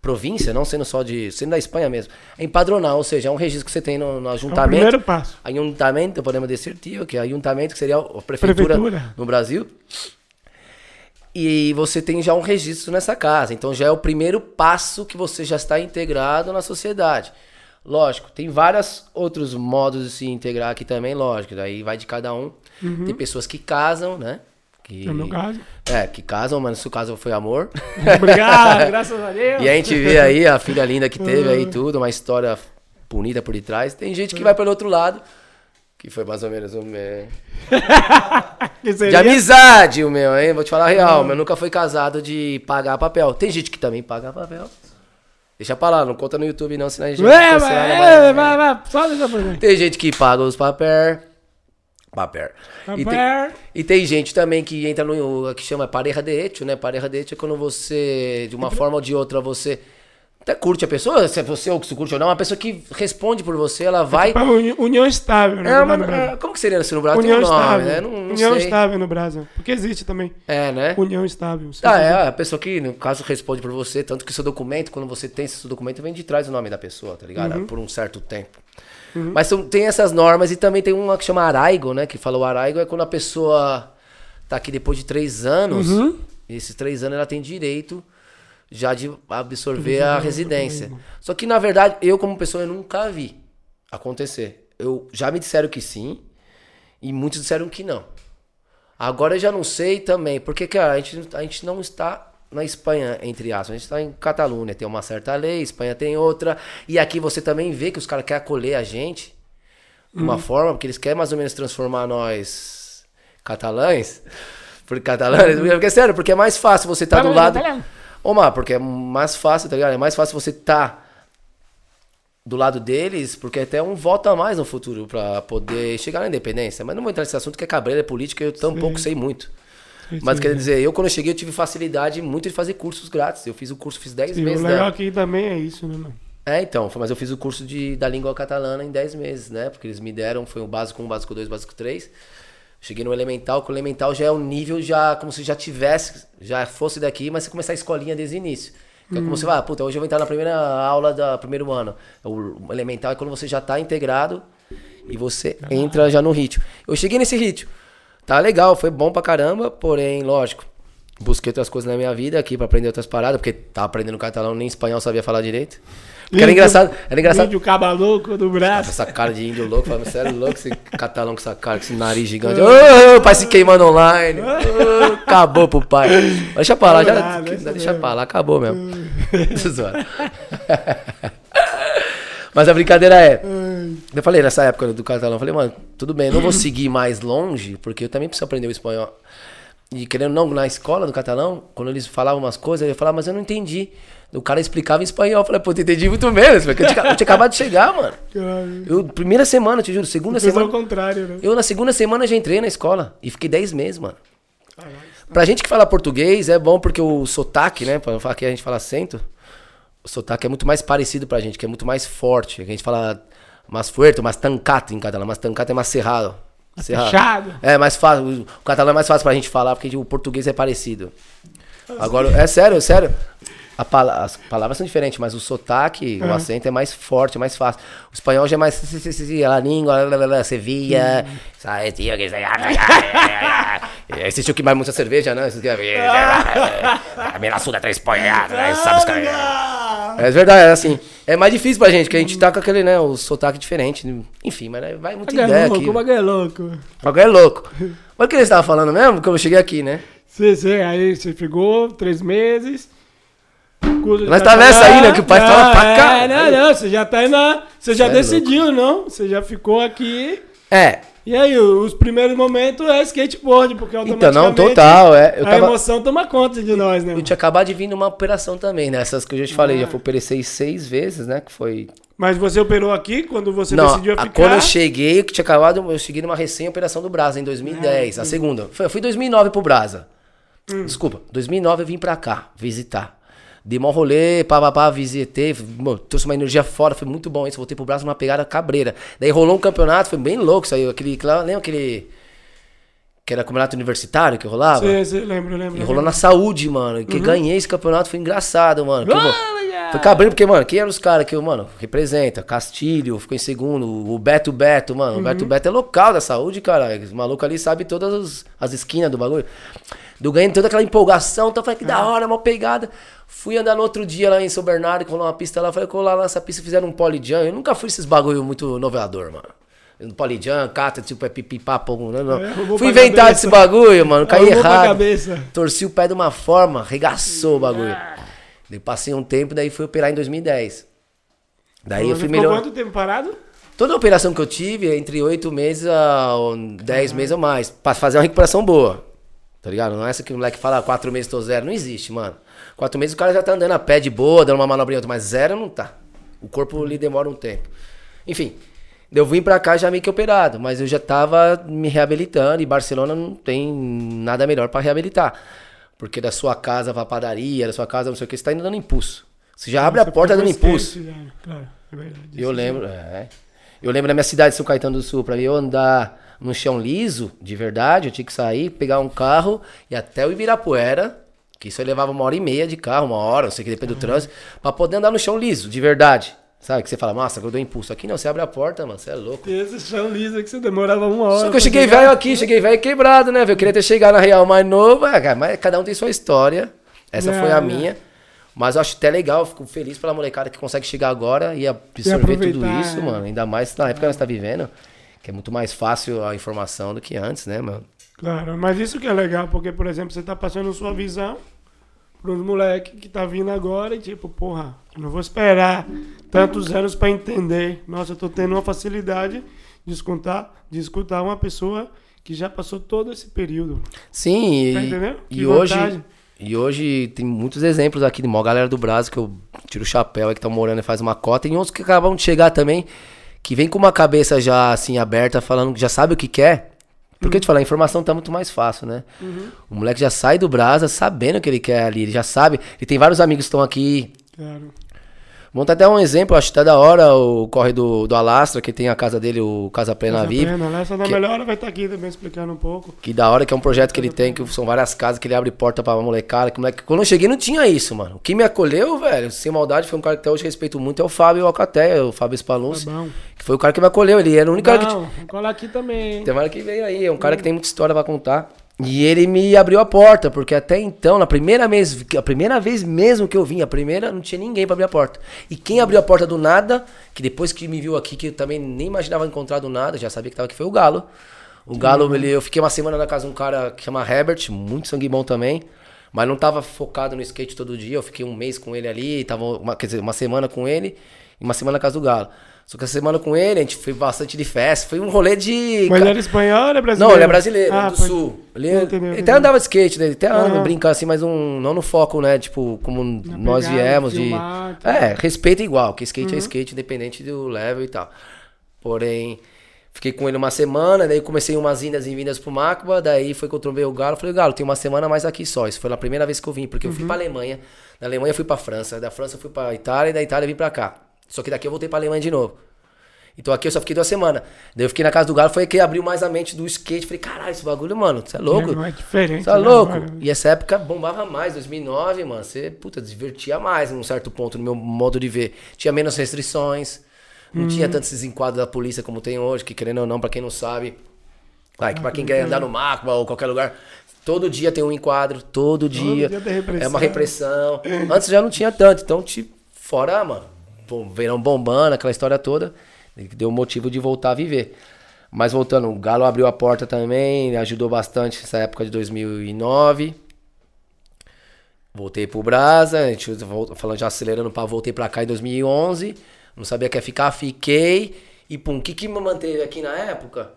[SPEAKER 2] província, não sendo só de, sendo da Espanha mesmo, é empadronar, ou seja, é um registro que você tem no, no
[SPEAKER 1] É o
[SPEAKER 2] ajuntamento.
[SPEAKER 1] primeiro passo.
[SPEAKER 2] Ayuntamento, podemos dizer, que é ayuntamento, que seria a prefeitura,
[SPEAKER 1] Prefeitura.
[SPEAKER 2] no Brasil. E você tem já um registro nessa casa. Então já é o primeiro passo que você já está integrado na sociedade. Lógico, tem vários outros modos de se integrar aqui também, lógico. Daí vai de cada um. Tem pessoas que casam, né? Que,
[SPEAKER 1] No meu caso.
[SPEAKER 2] É, que casam, mas no seu caso foi amor. [laughs]
[SPEAKER 1] Obrigado, graças a Deus.
[SPEAKER 2] E a gente vê aí a filha linda que teve aí tudo, uma história bonita por detrás. Tem gente que vai pelo outro lado, que foi mais ou menos o meu. [laughs] De amizade o meu, hein? Vou te falar a real, o meu nunca foi casado de pagar papel. Tem gente que também paga papel. Deixa pra lá, não conta no YouTube não, senão a gente
[SPEAKER 1] É,
[SPEAKER 2] vai
[SPEAKER 1] é, vai, vai, só deixa por mim.
[SPEAKER 2] Tem gente que paga os papel. Papel. E tem, e tem gente também que entra no que chama pareja de hecho, né? Pareja de hecho é quando você, de uma forma ou de outra, você até curte a pessoa, se é você ou que se curte ou não, uma pessoa que responde por você, ela vai.
[SPEAKER 1] Pra uni- União estável, né?
[SPEAKER 2] É, é, como que seria isso no Brasil?
[SPEAKER 1] União
[SPEAKER 2] um nome,
[SPEAKER 1] estável.
[SPEAKER 2] né? Não, não
[SPEAKER 1] União
[SPEAKER 2] sei.
[SPEAKER 1] estável no Brasil. Porque existe também.
[SPEAKER 2] É, né?
[SPEAKER 1] União estável.
[SPEAKER 2] Ah, é, a pessoa que, no caso, responde por você, tanto que seu documento, quando você tem esse seu documento, vem de trás o nome da pessoa, tá ligado?
[SPEAKER 1] Uhum.
[SPEAKER 2] Por um certo tempo. Mas são- tem essas normas e também tem uma que chama araigo, né? Que fala o araigo é quando a pessoa tá aqui depois de três anos,
[SPEAKER 1] Uhum.
[SPEAKER 2] e esses três anos ela tem direito já de absorver a residência. Só que, na verdade, eu como pessoa, eu nunca vi acontecer. Eu, já me disseram que sim, e muitos disseram que não. Agora eu já não sei também, porque, cara, a gente, a gente não está na Espanha, entre aspas, a gente está em Catalunha, tem uma certa lei, Espanha tem outra, e aqui você também vê que os caras querem acolher a gente de uma forma, porque eles querem mais ou menos transformar nós catalães, [laughs] por catalães, porque é sério, porque é mais fácil você estar do
[SPEAKER 1] Fala,
[SPEAKER 2] lado... Ô, Mar, porque é mais fácil, tá ligado? É mais fácil você estar do lado deles, porque até um voto a mais no futuro pra poder chegar na independência. Mas não vou entrar nesse assunto que é cabreira, é política, eu tampouco sei muito. Mas
[SPEAKER 1] Sim.
[SPEAKER 2] quer dizer, eu quando eu cheguei eu tive facilidade muito de fazer cursos grátis. Eu fiz o curso, fiz 10
[SPEAKER 1] E o
[SPEAKER 2] meses.
[SPEAKER 1] legal
[SPEAKER 2] Da...
[SPEAKER 1] aqui também é isso, né, mano?
[SPEAKER 2] É, então, mas eu fiz o curso de, da língua catalana em 10 meses, né? Porque eles me deram, foi o básico 1, básico 2, básico 3. Cheguei no elemental, que o elemental já é um nível já como se já tivesse, já fosse daqui, mas você começar a escolinha desde o início. Que é como você vai, ah, puta, hoje eu vou entrar na primeira aula do primeiro ano. O elemental é quando você já tá integrado e você entra já no ritmo. Eu cheguei nesse ritmo. Tá legal, foi bom pra caramba, porém, lógico, busquei outras coisas na minha vida aqui pra aprender outras paradas, porque tava aprendendo catalão, nem espanhol sabia falar direito. Porque era
[SPEAKER 1] Índio-
[SPEAKER 2] engraçado, era engraçado.
[SPEAKER 1] Vídeo caba louco do braço.
[SPEAKER 2] Essa cara de índio louco, falando, sério, louco, esse catalão com essa cara, com esse nariz gigante. [laughs] Ô, o pai se queimando online. Ô, acabou pro pai. Deixa pra lá, já,
[SPEAKER 1] Ah, deixa
[SPEAKER 2] deixa pra lá, acabou mesmo. [laughs] [laughs] Mas a brincadeira é. Eu falei nessa época do catalão, eu falei, mano, tudo bem, eu não vou seguir mais longe, porque eu também preciso aprender o espanhol. E querendo ou não, na escola do catalão, quando eles falavam umas coisas, eu falava, mas eu não entendi. O cara explicava em espanhol. Eu falei, pô, eu entendi muito menos, porque eu tinha, eu tinha acabado de chegar, mano.
[SPEAKER 1] Caralho.
[SPEAKER 2] Eu, primeira semana, te juro, segunda
[SPEAKER 1] ao
[SPEAKER 2] semana.
[SPEAKER 1] contrário, né?
[SPEAKER 2] Eu na segunda semana já entrei na escola e fiquei 10 meses, mano. Pra gente que fala português é bom porque o sotaque, né? Pra falar que a gente fala acento, o sotaque é muito mais parecido pra gente, que é muito mais forte. A gente fala mais fuerte, mais tancato em catalão, mais tancato é mais cerrado. Cerrado.
[SPEAKER 1] Fechado.
[SPEAKER 2] É mais fácil, o catalão é mais fácil pra gente falar porque o português é parecido. Agora, é sério, é sério. Pala- as palavras são diferentes, mas o sotaque, o acento é mais forte, é mais fácil. O espanhol já é mais. A língua, tio, que Esse tio que mais muita cerveja, né? Esse que- A mina suda três ponhadas, né? Sabe os caras. É verdade, é assim. É mais difícil pra gente, porque a gente tá com aquele, né, o sotaque diferente. Enfim, mas né, vai muita
[SPEAKER 1] Bagulho
[SPEAKER 2] ideia
[SPEAKER 1] é louco,
[SPEAKER 2] aqui.
[SPEAKER 1] o bagulho é louco.
[SPEAKER 2] O bagulho é louco. Mas o que eles estavam falando mesmo? Quando eu cheguei aqui, né?
[SPEAKER 1] Sim, sim, aí você ficou três meses.
[SPEAKER 2] Nós tá nessa aí, né, que o pai fala
[SPEAKER 1] Não,
[SPEAKER 2] pra
[SPEAKER 1] é,
[SPEAKER 2] caralho.
[SPEAKER 1] Não, não, você já tá aí na. Você já
[SPEAKER 2] é
[SPEAKER 1] decidiu, não? Você já ficou aqui.
[SPEAKER 2] É.
[SPEAKER 1] E aí, os primeiros momentos é skateboard, porque
[SPEAKER 2] Então,
[SPEAKER 1] automaticamente
[SPEAKER 2] não, total. É, eu
[SPEAKER 1] a
[SPEAKER 2] tava.
[SPEAKER 1] emoção toma conta de nós, né?
[SPEAKER 2] Eu tinha acabado de vir numa operação também, né? Essas que eu já te falei,
[SPEAKER 1] Ah.
[SPEAKER 2] já fui operei seis vezes, né? Que foi.
[SPEAKER 1] Mas você operou aqui quando você
[SPEAKER 2] não,
[SPEAKER 1] decidiu ficar.
[SPEAKER 2] quando eu cheguei, que tinha acabado, eu cheguei numa recém-operação do Brasa em 2010,
[SPEAKER 1] Ah,
[SPEAKER 2] a segunda. Foi, eu fui em 2009 pro Brasa.
[SPEAKER 1] Hum.
[SPEAKER 2] Desculpa, 2009 eu vim pra cá visitar. Dei mó rolê, pá, pá, pá, visitei, mano, trouxe uma energia fora, foi muito bom isso. Voltei pro Brasa numa pegada cabreira. Daí rolou um campeonato, foi bem louco isso aí. Aquele, lembra aquele. Que era campeonato universitário que rolava?
[SPEAKER 1] Sim, sim, lembro, lembro.
[SPEAKER 2] E rolou na saúde, mano.
[SPEAKER 1] Uhum.
[SPEAKER 2] Que ganhei esse campeonato, foi engraçado, mano. Que
[SPEAKER 1] Olha!
[SPEAKER 2] Foi cabrinho, porque, mano, quem eram os caras que eu, mano, representa? Castilho, ficou em segundo, o Beto Beto, mano.
[SPEAKER 1] Uhum.
[SPEAKER 2] O Beto Beto é local da saúde, cara. Os malucos ali sabem todas as, as esquinas do bagulho. Do ganhei toda aquela empolgação, então eu falei, que da hora, uma pegada. Fui andar no outro dia lá em São Bernardo, que rolou uma pista lá, falei, colar lá nessa pista fizeram um polijam. Eu nunca fui esses bagulho muito noveador, mano. Polijam, cata, tipo, é pipipapo, não, não.
[SPEAKER 1] É,
[SPEAKER 2] Fui inventar
[SPEAKER 1] cabeça.
[SPEAKER 2] desse bagulho, mano, caí errado. Torci o pé de uma forma, regaçou o bagulho. Daí passei um tempo, daí fui operar em 2010. Daí eu fui
[SPEAKER 1] ficou
[SPEAKER 2] melhor.
[SPEAKER 1] quanto tempo parado?
[SPEAKER 2] Toda operação que eu tive, é entre oito meses a dez meses ou mais. Pra fazer uma recuperação boa. Tá ligado? Não é essa que o moleque fala, quatro meses tô zero. Não existe, mano. Quatro meses o cara já tá andando a pé de boa, dando uma manobrinha outra, mas zero não tá. O corpo ali demora um tempo. Enfim, eu vim pra cá já meio que operado, mas eu já tava me reabilitando e Barcelona não tem nada melhor pra reabilitar. Porque da sua casa pra padaria, da sua casa não sei o que, você tá indo dando impulso. Você já abre a
[SPEAKER 1] Você
[SPEAKER 2] porta
[SPEAKER 1] pegou
[SPEAKER 2] dando impulso.
[SPEAKER 1] já, Claro, é verdade.
[SPEAKER 2] Eu lembro, é. Eu lembro na minha cidade, São Caetano do Sul, pra eu andar no chão liso, de verdade, eu tinha que sair, pegar um carro e até o Ibirapuera, que isso aí levava uma hora e meia de carro, uma hora, não sei o que, depende do trânsito, pra poder andar no chão liso, de verdade. Sabe, que você fala, nossa, eu dou impulso. Aqui não, você abre a porta, mano, você é louco.
[SPEAKER 1] Esse chão liso que você demorava uma hora.
[SPEAKER 2] Só que eu cheguei
[SPEAKER 1] chegar.
[SPEAKER 2] velho aqui, cheguei velho quebrado, né, velho? Eu queria ter chegado na Real mais novo, é, mas cada um tem sua história. Essa foi a
[SPEAKER 1] é.
[SPEAKER 2] minha. Mas eu acho até legal, fico feliz pela molecada que consegue chegar agora e absorver tudo
[SPEAKER 1] aproveitar,
[SPEAKER 2] isso,
[SPEAKER 1] é.
[SPEAKER 2] mano. Ainda mais na época que nós tá vivendo, que é muito mais fácil a informação do que antes, né, mano?
[SPEAKER 1] Claro, mas isso que é legal, porque, por exemplo, você tá passando sua visão para uns moleques que tá vindo agora e tipo, porra, não vou esperar tantos anos para entender. Nossa, eu tô tendo uma facilidade de escutar, de escutar uma pessoa que já passou todo esse período.
[SPEAKER 2] Sim,
[SPEAKER 1] Tá
[SPEAKER 2] e,
[SPEAKER 1] entendendo?
[SPEAKER 2] e
[SPEAKER 1] Que
[SPEAKER 2] hoje. E hoje tem muitos exemplos aqui de maior galera do Brasil que eu tiro o chapéu aí que estão morando e faz uma cota. E outros que acabam de chegar também, que vem com uma cabeça já assim aberta, falando que já sabe o que quer. Porque eu te falar, a informação tá muito mais fácil, né? O moleque já sai do Brasa sabendo o que ele quer ali, ele já sabe. Ele tem vários amigos que estão aqui.
[SPEAKER 1] Claro.
[SPEAKER 2] Dar até um exemplo, acho até da hora o corre do, do Alastra, que tem a casa dele, o Casa Plena Vive.
[SPEAKER 1] pena, né? Essa da
[SPEAKER 2] que-
[SPEAKER 1] melhor vai estar aqui também explicando um pouco.
[SPEAKER 2] Que da hora que é um projeto que ele tem, que são várias casas que ele abre porta pra molecada. Que moleque... Quando eu cheguei não tinha isso, mano. O que me acolheu, velho, sem maldade, foi um cara que até hoje respeito muito, é o Fábio Alcaté, o Fábio Spalunci.
[SPEAKER 1] Tá
[SPEAKER 2] que foi o cara que me acolheu. Ele era o único cara que.
[SPEAKER 1] Não, colar aqui também.
[SPEAKER 2] Tem hora que veio aí, é um cara que tem muita história pra contar. E ele me abriu a porta, porque até então, na primeira vez, a primeira vez mesmo que eu vim, a primeira, não tinha ninguém pra abrir a porta. E quem abriu a porta do nada, que depois que me viu aqui, que eu também nem imaginava encontrar do nada, já sabia que tava aqui, foi o Galo. O Galo, ele, eu fiquei uma semana na casa de um cara que chama Herbert, muito sangue bom também. Mas não tava focado no skate todo dia, eu fiquei um mês com ele ali, tava uma, quer dizer, uma semana com ele e uma semana na casa do Galo. Só que essa semana com ele, a gente foi bastante de festa, foi um rolê de...
[SPEAKER 1] Mas ele era espanhol ou era brasileiro?
[SPEAKER 2] Não, ele é brasileiro,
[SPEAKER 1] Ah,
[SPEAKER 2] do
[SPEAKER 1] pode-
[SPEAKER 2] sul. Ele,
[SPEAKER 1] Entendeu,
[SPEAKER 2] ele até andava de skate, né? Ele até anda,
[SPEAKER 1] Aham.
[SPEAKER 2] brinca assim, mas um, não no foco, né? Tipo, como nós
[SPEAKER 1] pegada,
[SPEAKER 2] viemos de.
[SPEAKER 1] filmar, tudo.
[SPEAKER 2] É, respeito igual, que skate
[SPEAKER 1] Uhum.
[SPEAKER 2] é skate, independente do level e tal. Porém, fiquei com ele uma semana, daí comecei umas indas e vindas pro Macba, daí foi que eu trombei o Galo. Falei, Galo, tem uma semana mais aqui só. Isso foi a primeira vez que eu vim, porque eu fui
[SPEAKER 1] Uhum.
[SPEAKER 2] pra Alemanha. Da Alemanha eu fui pra França, da França eu fui pra Itália e da Itália eu vim pra cá. Só que daqui eu voltei pra Alemanha de novo. Então aqui eu só fiquei duas semanas. Daí eu fiquei na casa do Galo, foi que abriu mais a mente do skate. Falei, caralho, esse bagulho, mano, você é louco?
[SPEAKER 1] Não é diferente.
[SPEAKER 2] Você é
[SPEAKER 1] né,
[SPEAKER 2] louco? E essa época bombava mais, 2009, mano. Você, puta, divertia mais num certo ponto, no meu modo de ver. Tinha menos restrições. Não tinha
[SPEAKER 1] Hum.
[SPEAKER 2] tantos esses enquadros da polícia como tem hoje, que querendo ou não, pra quem não sabe. Ah, que pra quem quer andar no Macba ou qualquer lugar, todo dia tem um enquadro, todo dia.
[SPEAKER 1] dia repressão.
[SPEAKER 2] É uma repressão. Antes já não tinha tanto, então te Fora, mano, bom, verão bombando, aquela história toda, que deu motivo de voltar a viver. Mas voltando, o Galo abriu a porta também, ajudou bastante nessa época de 2009. Voltei pro Brasa, a gente falando já acelerando para voltei pra cá em 2011. Não sabia que ia ficar, fiquei. E pum, o que que me manteve aqui na época?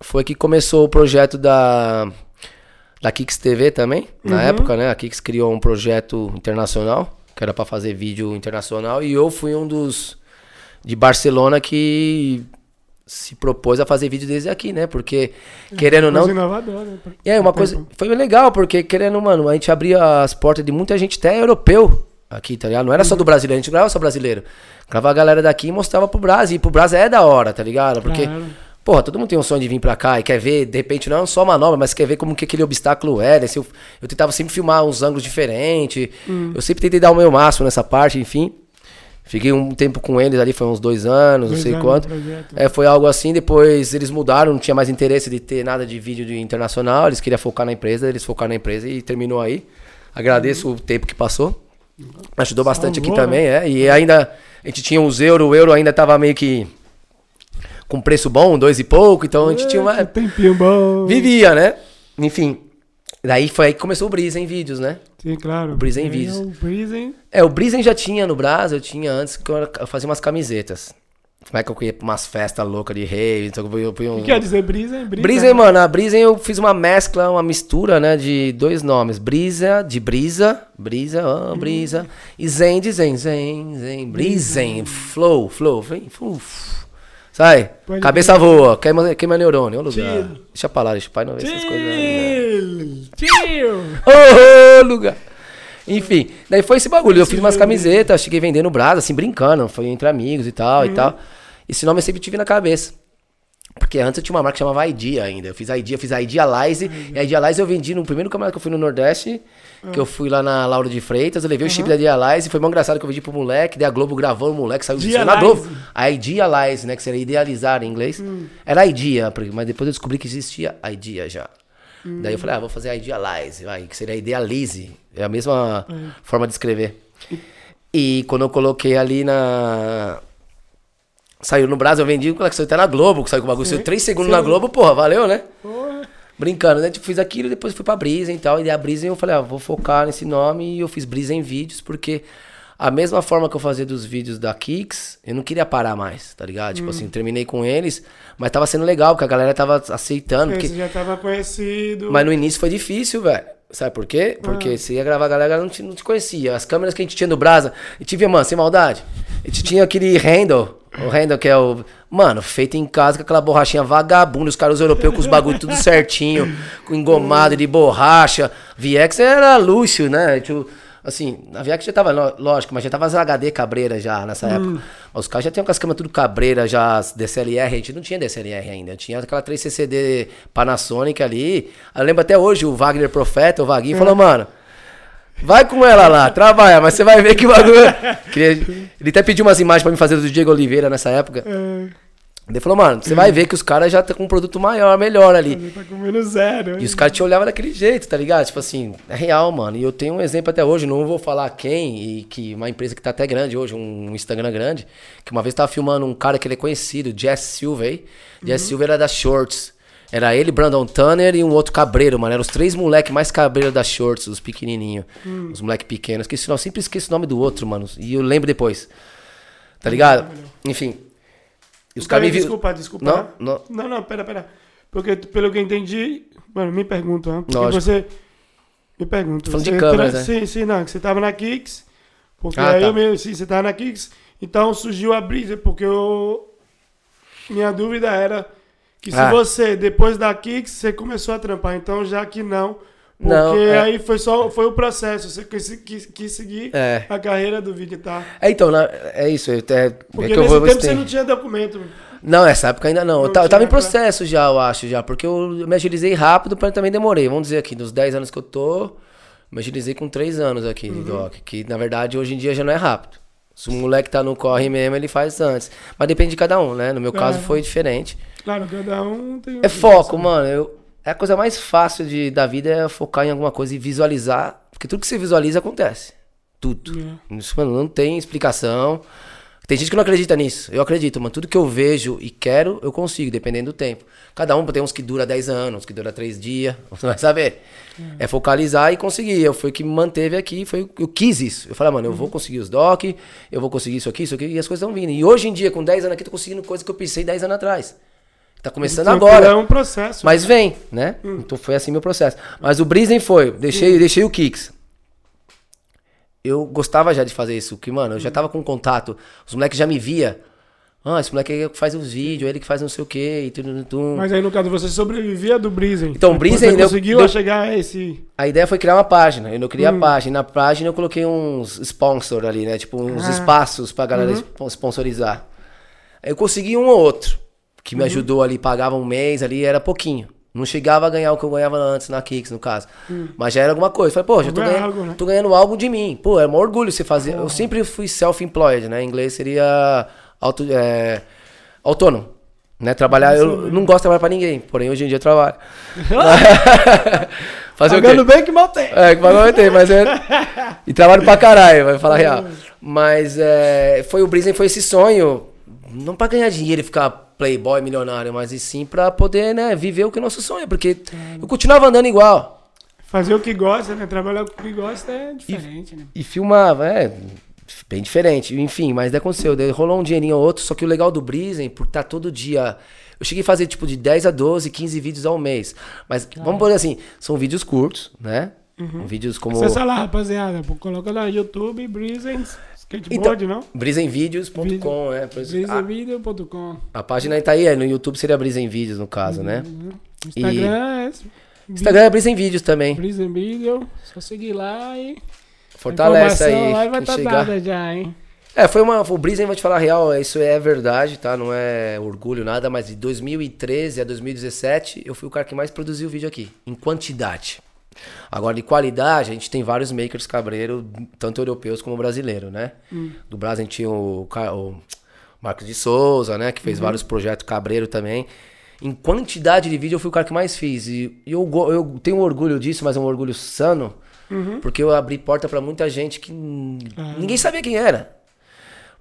[SPEAKER 2] Foi que começou o projeto da da Kicks TV também, na época, né? A Kicks criou um projeto internacional, que era pra fazer vídeo internacional, e eu fui um dos de Barcelona que se propôs a fazer vídeo desde aqui, né? Porque querendo ou não,
[SPEAKER 1] né?
[SPEAKER 2] e aí, uma coisa. Foi legal, porque querendo, mano, a gente abria as portas de muita gente, até europeu aqui, tá ligado? Não era só do brasileiro, a gente não era só brasileiro. Gravava a galera daqui e mostrava pro Brasil. E pro Brasil é da hora, tá ligado? Porque,
[SPEAKER 1] Claro.
[SPEAKER 2] Porra, todo mundo tem um sonho de vir pra cá e quer ver, de repente, não só manobra, mas quer ver como que aquele obstáculo é. Né? Se eu, eu tentava sempre filmar uns ângulos diferentes. Eu sempre tentei dar o meu máximo nessa parte, enfim. Fiquei um tempo com eles ali, foi uns dois anos, não
[SPEAKER 1] Dois
[SPEAKER 2] sei
[SPEAKER 1] anos
[SPEAKER 2] quanto. É, foi algo assim, depois eles mudaram, não tinha mais interesse de ter nada de vídeo de internacional, eles queriam focar na empresa, eles focaram na empresa e terminou aí. Agradeço o tempo que passou. Ajudou bastante aqui
[SPEAKER 1] Salvou,
[SPEAKER 2] também, é. E ainda, a gente tinha uns euros, o euro ainda tava meio que com preço bom, dois e pouco, então a gente tinha uma...
[SPEAKER 1] Tempinho bom.
[SPEAKER 2] Vivia, né? Enfim, daí foi aí que começou o Brisa em vídeos, né?
[SPEAKER 1] Sim, claro.
[SPEAKER 2] O
[SPEAKER 1] Aí
[SPEAKER 2] Vídeos.
[SPEAKER 1] é O Brisen.
[SPEAKER 2] É, o Brisen já tinha no Brasil, eu tinha antes, que eu fazia umas camisetas. Como é que eu ia pra umas festas loucas de rave, então eu
[SPEAKER 1] O
[SPEAKER 2] um...
[SPEAKER 1] que quer dizer Brisen? Brisa,
[SPEAKER 2] Brisen, mano, a Brisen eu fiz uma mescla, uma mistura, né, de dois nomes. Brisa, de brisa, brisa, ah, brisa. E zen de zen, zen, zen. Brisen, flow, flow, vem, uf. Sai,
[SPEAKER 1] Pode
[SPEAKER 2] cabeça voa, queima, queima neurônio, ô lugar.
[SPEAKER 1] Chill.
[SPEAKER 2] Deixa pra lá, deixa o pai não ver essas coisas. aí, né?
[SPEAKER 1] Chill.
[SPEAKER 2] Ô, lugar. Enfim, daí foi esse bagulho. Eu fiz umas camisetas, cheguei vendendo brasa, assim, brincando. Foi entre amigos e tal e tal. Esse nome eu sempre tive na cabeça. Porque antes eu tinha uma marca que chamava Idea ainda. Eu fiz a Idea, eu fiz a Idealize. E a Idealize eu vendi no primeiro campeonato que eu fui no Nordeste. Que eu fui lá na Lauro de Freitas. Eu levei o chip da Idealize. Foi mó engraçado que eu vendi pro moleque. Daí a Globo gravou o moleque, saiu saiu na
[SPEAKER 1] Idealize.
[SPEAKER 2] Globo. A Idealize, né? Que seria idealizar em inglês. Era Idea, mas depois eu descobri que existia Idea já. Daí eu falei, ah, vou fazer a Idealize, vai, que seria Idealize. É a mesma forma de escrever. E quando eu coloquei ali na. Saiu no Brasil, eu vendi o coleção até na Globo, que saiu com o bagulho. Saiu 3 segundos na Globo, porra, valeu, né?
[SPEAKER 1] Porra.
[SPEAKER 2] Brincando, né? Tipo, fiz aquilo e depois fui pra Brisen e tal. E a Brisen eu falei, ah, vou focar nesse nome e eu fiz Brisen vídeos, porque a mesma forma que eu fazia dos vídeos da Kicks, eu não queria parar mais, tá ligado? Tipo assim, terminei com eles, mas tava sendo legal, porque a galera tava aceitando. Porque...
[SPEAKER 1] Esse já tava conhecido.
[SPEAKER 2] Mas no início foi difícil, velho. Sabe por quê? Porque você ia gravar a galera, a galera não te, não te conhecia. As câmeras que a gente tinha no Brasa, a gente via, mano, sem maldade. A gente tinha aquele handle, o handle que é o. Mano, feito em casa com aquela borrachinha vagabunda, os caras europeus com os bagulho tudo certinho, com engomado de borracha. VX era luxo, né? Tipo, assim, a VX já tava, lógico, mas já tava as HD cabreira já nessa época. Mas os caras já tinham com as câmeras tudo cabreira, já as DSLR, a gente não tinha DSLR ainda. Tinha aquela 3CCD Panasonic ali. Eu lembro até hoje, o Wagner Profeta, o Vaguinho, falou, mano. Vai com ela lá, trabalha, mas você vai ver que o bagulho. Queria- Ele até pediu umas imagens pra mim fazer do Diego Oliveira nessa época.
[SPEAKER 1] É,
[SPEAKER 2] Ele falou, mano, você vai ver que os caras já estão com um produto maior, melhor ali.
[SPEAKER 1] ele tá comendo zero.
[SPEAKER 2] E os caras te olhavam daquele jeito, tá ligado? Tipo assim, é real, mano. E eu tenho um exemplo até hoje, não vou falar quem, e que uma empresa que tá até grande hoje, um Instagram grande, que uma vez tava filmando um cara que ele é conhecido, Jess Silva, aí. Jess Silva era da Shorts. Era ele, Brandon Tanner e um outro cabreiro, mano. Eram os três moleques mais cabreiros da Shorts, os pequenininhos. Os moleques pequenos. Esqueci, o nome, sempre esqueço o nome do outro, mano. E eu lembro depois. Tá ligado? Enfim. E os caras me viram.
[SPEAKER 1] Desculpa, desculpa.
[SPEAKER 2] Não, não.
[SPEAKER 1] Não, não, pera, pera. Porque pelo que eu entendi, mano, me pergunta, né? Porque
[SPEAKER 2] Lógico.
[SPEAKER 1] você. Me pergunta.
[SPEAKER 2] Falando de
[SPEAKER 1] tra-
[SPEAKER 2] né?
[SPEAKER 1] Sim, sim, não, que você tava na Kicks. Porque
[SPEAKER 2] Ah,
[SPEAKER 1] aí
[SPEAKER 2] tá.
[SPEAKER 1] eu mesmo, sim, você tava na Kicks. Então surgiu a brisa, porque eu. Minha dúvida era que se
[SPEAKER 2] Ah.
[SPEAKER 1] você, depois da Kicks, você começou a trampar. Então, já que não. Porque
[SPEAKER 2] Não, é.
[SPEAKER 1] aí foi só foi o processo. Você quis, quis, quis seguir
[SPEAKER 2] É.
[SPEAKER 1] a carreira do vídeo, tá?
[SPEAKER 2] É, então, é isso. É, é
[SPEAKER 1] Porque
[SPEAKER 2] que eu
[SPEAKER 1] nesse
[SPEAKER 2] vou ver
[SPEAKER 1] tempo você
[SPEAKER 2] tem.
[SPEAKER 1] não tinha documento.
[SPEAKER 2] Não, essa época ainda não. Eu,
[SPEAKER 1] Não
[SPEAKER 2] eu tava
[SPEAKER 1] tinha
[SPEAKER 2] em processo já, eu acho, já. Porque eu me agilizei rápido, mas também demorei. Vamos dizer aqui, dos 10 anos que eu tô, me agilizei com 3 anos aqui
[SPEAKER 1] Uhum.
[SPEAKER 2] de doc. Que na verdade hoje em dia já não é rápido. Se o moleque tá no corre mesmo, ele faz antes. Mas depende de cada um, né? No meu caso
[SPEAKER 1] É.
[SPEAKER 2] foi diferente.
[SPEAKER 1] Claro, cada um tem.
[SPEAKER 2] É foco, mano. Eu, é a coisa mais fácil de, da vida é focar em alguma coisa e visualizar. Porque tudo que você visualiza acontece. tudo.
[SPEAKER 1] É.
[SPEAKER 2] Isso, mano, não tem explicação. Tem gente que não acredita nisso. Eu acredito, mano. Tudo que eu vejo e quero, eu consigo, dependendo do tempo. Cada um tem uns que dura 10 anos, uns que dura 3 dias. Você [laughs] vai saber. É. focalizar e conseguir. Eu foi o que me manteve aqui, foi eu quis isso. Eu falei, mano, eu vou conseguir os doc, eu vou conseguir isso aqui, isso aqui, e as coisas estão vindo. E hoje em dia, com 10 anos aqui, tô conseguindo coisa que eu pensei 10 anos atrás. Tá começando
[SPEAKER 1] Então,
[SPEAKER 2] agora.
[SPEAKER 1] É um processo.
[SPEAKER 2] Mas vem, né? Então foi assim meu processo. Mas o Brisen foi, deixei, deixei o Kicks. Eu gostava já de fazer isso, que, mano, eu já tava com contato. Os moleques já me via. Ah, esse moleque aí que faz os vídeos, ele que faz não sei o quê, e tudo.
[SPEAKER 1] Mas aí, no caso, você sobrevivia do Brisen.
[SPEAKER 2] Então, o Brisen
[SPEAKER 1] Você
[SPEAKER 2] deu-
[SPEAKER 1] conseguiu
[SPEAKER 2] deu-
[SPEAKER 1] chegar a esse...
[SPEAKER 2] A ideia foi criar uma página. Eu não criei a página. Na página eu coloquei uns sponsor ali, né? Tipo, uns
[SPEAKER 1] Ah.
[SPEAKER 2] espaços pra galera spon- sponsorizar. Aí eu consegui um ou outro que me ajudou ali, pagava um mês ali, era pouquinho. Não chegava a ganhar o que eu ganhava antes na Kicks, no caso. Mas já era alguma coisa. Falei, pô, já tô ganhando,
[SPEAKER 1] algo, né?
[SPEAKER 2] tô ganhando algo de mim. Pô, é um orgulho você fazer. Eu sempre fui self-employed, né? Em inglês seria auto, é, autônomo. Né? Trabalhar, eu não gosto de trabalhar pra ninguém, porém hoje em dia eu trabalho. [laughs] [laughs] Fazer o quê?
[SPEAKER 1] Pagando bem que mal tem.
[SPEAKER 2] É, que vai ter, mas é. [laughs] E trabalho pra caralho, vai falar real. Mas é, foi o Brisen foi esse sonho, não pra ganhar dinheiro e ficar playboy milionário, mas e sim pra poder, né, viver o que é nosso sonho, porque eu continuava andando igual.
[SPEAKER 1] Fazer o que gosta, né? Trabalhar com o que gosta é diferente, né?
[SPEAKER 2] E filmava, é. Bem diferente. Enfim, mas daí aconteceu. Daí rolou um dinheirinho ou outro. Só que o legal do Brisen, por estar todo dia. Eu cheguei a fazer tipo de 10 a 12, 15 vídeos ao mês. Mas vamos por assim, são vídeos curtos, né? Vídeos como.
[SPEAKER 1] Acessa lá, rapaziada. Coloca lá YouTube, Brisen Skateboard, não?
[SPEAKER 2] Brisenvídeos.com, é. isso- a, a página tá aí, é, no YouTube seria Brisen Vídeos, no caso, né?
[SPEAKER 1] Instagram é esse.
[SPEAKER 2] Instagram é Brisen Vídeos também.
[SPEAKER 1] Brisen Video. Só seguir lá e...
[SPEAKER 2] Fortalece aí.
[SPEAKER 1] lá e vai
[SPEAKER 2] chegar.
[SPEAKER 1] dada já, hein?
[SPEAKER 2] É, foi uma. O Brisen, vou te falar a real, isso é verdade, tá? Não é orgulho, nada, mas de 2013 a 2017 eu fui o cara que mais produziu vídeo aqui, em quantidade. Agora, de qualidade, a gente tem vários makers cabreiro, tanto europeus como brasileiro, né? Do Brasil a gente tinha o, o Marcos de Souza, né? Que fez vários projetos cabreiro também. Em quantidade de vídeo, eu fui o cara que mais fiz. E eu, eu tenho orgulho disso, mas é um orgulho sano, porque eu abri porta pra muita gente que n- ninguém sabia quem era.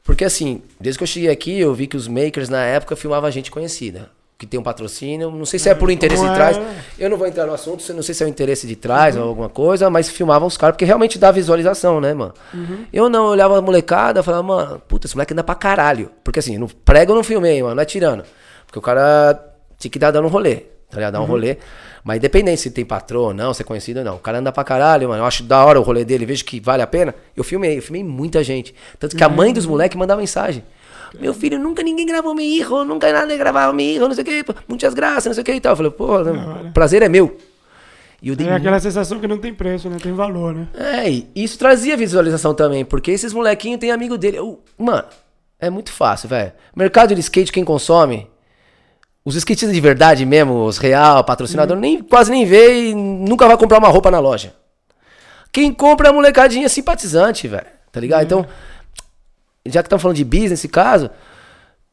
[SPEAKER 2] Porque assim, desde que eu cheguei aqui, eu vi que os makers na época filmavam gente conhecida. Que tem um patrocínio. Não sei se é por interesse
[SPEAKER 1] Como
[SPEAKER 2] de trás.
[SPEAKER 1] é?
[SPEAKER 2] Eu não vou entrar no assunto, não sei se é o interesse de trás ou alguma coisa, mas filmavam os caras, porque realmente dá visualização, né, mano? Eu não, eu olhava a molecada e falava, mano, puta, esse moleque anda pra caralho. Porque assim, no prego eu não filmei, mano, não é tirando. Porque o cara tinha que dar dando um rolê, tá ligado? Dar um rolê. Mas independente se tem patrão ou não, se é conhecido ou não. O cara anda pra caralho, mano. Eu acho da hora o rolê dele, vejo que vale a pena. Eu filmei, eu filmei muita gente. Tanto que a mãe dos moleques mandava mensagem. Meu filho, nunca ninguém gravou meu hijo, nunca nada gravava meu hijo, não sei o que, muitas graças, não sei o que e tal. Eu falei, pô, o prazer é meu. E eu dei
[SPEAKER 1] É aquela sensação que não tem preço, né? Tem valor, né?
[SPEAKER 2] é, e isso trazia visualização também, porque esses molequinhos têm amigo dele. Eu- mano, é muito fácil, velho. Mercado de skate, quem consome, os skatistas de verdade mesmo, os real, patrocinador, nem, quase nem vê e nunca vai comprar uma roupa na loja. Quem compra é a molecadinha simpatizante, velho. Tá ligado? Então, já que estamos falando de business nesse caso,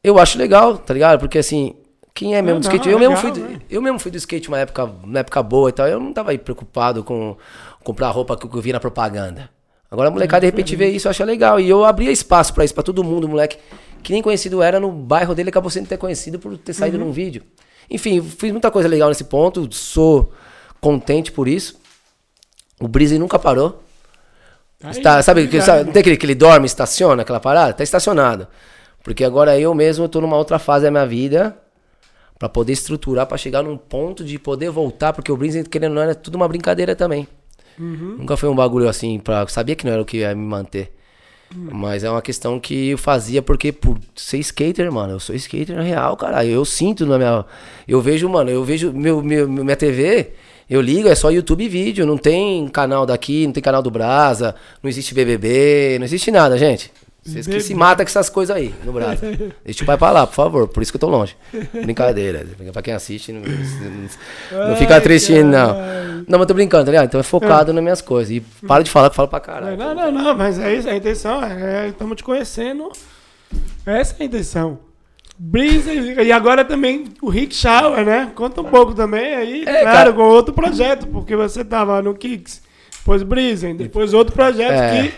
[SPEAKER 2] eu acho legal, tá ligado? Porque assim, quem é mesmo
[SPEAKER 1] Não,
[SPEAKER 2] do
[SPEAKER 1] não,
[SPEAKER 2] skate? Eu, mesmo
[SPEAKER 1] legal,
[SPEAKER 2] fui, do-
[SPEAKER 1] né?
[SPEAKER 2] eu mesmo fui do skate uma época, uma época boa e tal. Eu não tava aí preocupado com comprar a roupa que eu vi na propaganda. Agora a molecada de repente vê isso, acha legal. E eu abria espaço pra isso, pra todo mundo, moleque. Que nem conhecido era no bairro dele, acabou sendo ter conhecido por ter saído
[SPEAKER 1] Uhum.
[SPEAKER 2] num vídeo. Enfim, fiz muita coisa legal nesse ponto, sou contente por isso. O Breezy nunca parou.
[SPEAKER 1] Aí,
[SPEAKER 2] Está, sabe, que, sabe, não tem aquele que ele dorme, estaciona, aquela parada? Tá estacionado. Porque agora eu mesmo tô numa outra fase da minha vida pra poder estruturar, pra chegar num ponto de poder voltar, porque o Breezy, querendo ou não, era tudo uma brincadeira também. Nunca foi um bagulho assim, pra, sabia que não era o que ia me manter. Mas é uma questão que eu fazia porque por ser skater, mano, eu sou skater real, cara. Eu sinto na minha. Eu vejo, mano, eu vejo meu, meu, minha TV, eu ligo, é só YouTube e vídeo. Não tem canal daqui, não tem canal do Brasa, não existe BBB, não existe nada, gente. Vocês que se matam com essas coisas aí no Brasa. [laughs] Deixa o pai pra lá, por favor, por isso que eu tô longe. Brincadeira. Pra quem assiste, não, não, fica triste, não. Não, mas tô brincando, tá ligado? Então é focado nas minhas coisas. E para de falar que eu falo pra caralho.
[SPEAKER 1] Não, não, não, mas é isso, a intenção é, estamos te conhecendo. Essa é a intenção. Breezy, e agora também o Rick Shower, né? Conta um pouco também aí,
[SPEAKER 2] É,
[SPEAKER 1] claro,
[SPEAKER 2] cara.
[SPEAKER 1] com outro projeto, porque você tava no Kicks, depois Breezy, depois outro projeto
[SPEAKER 2] É.
[SPEAKER 1] que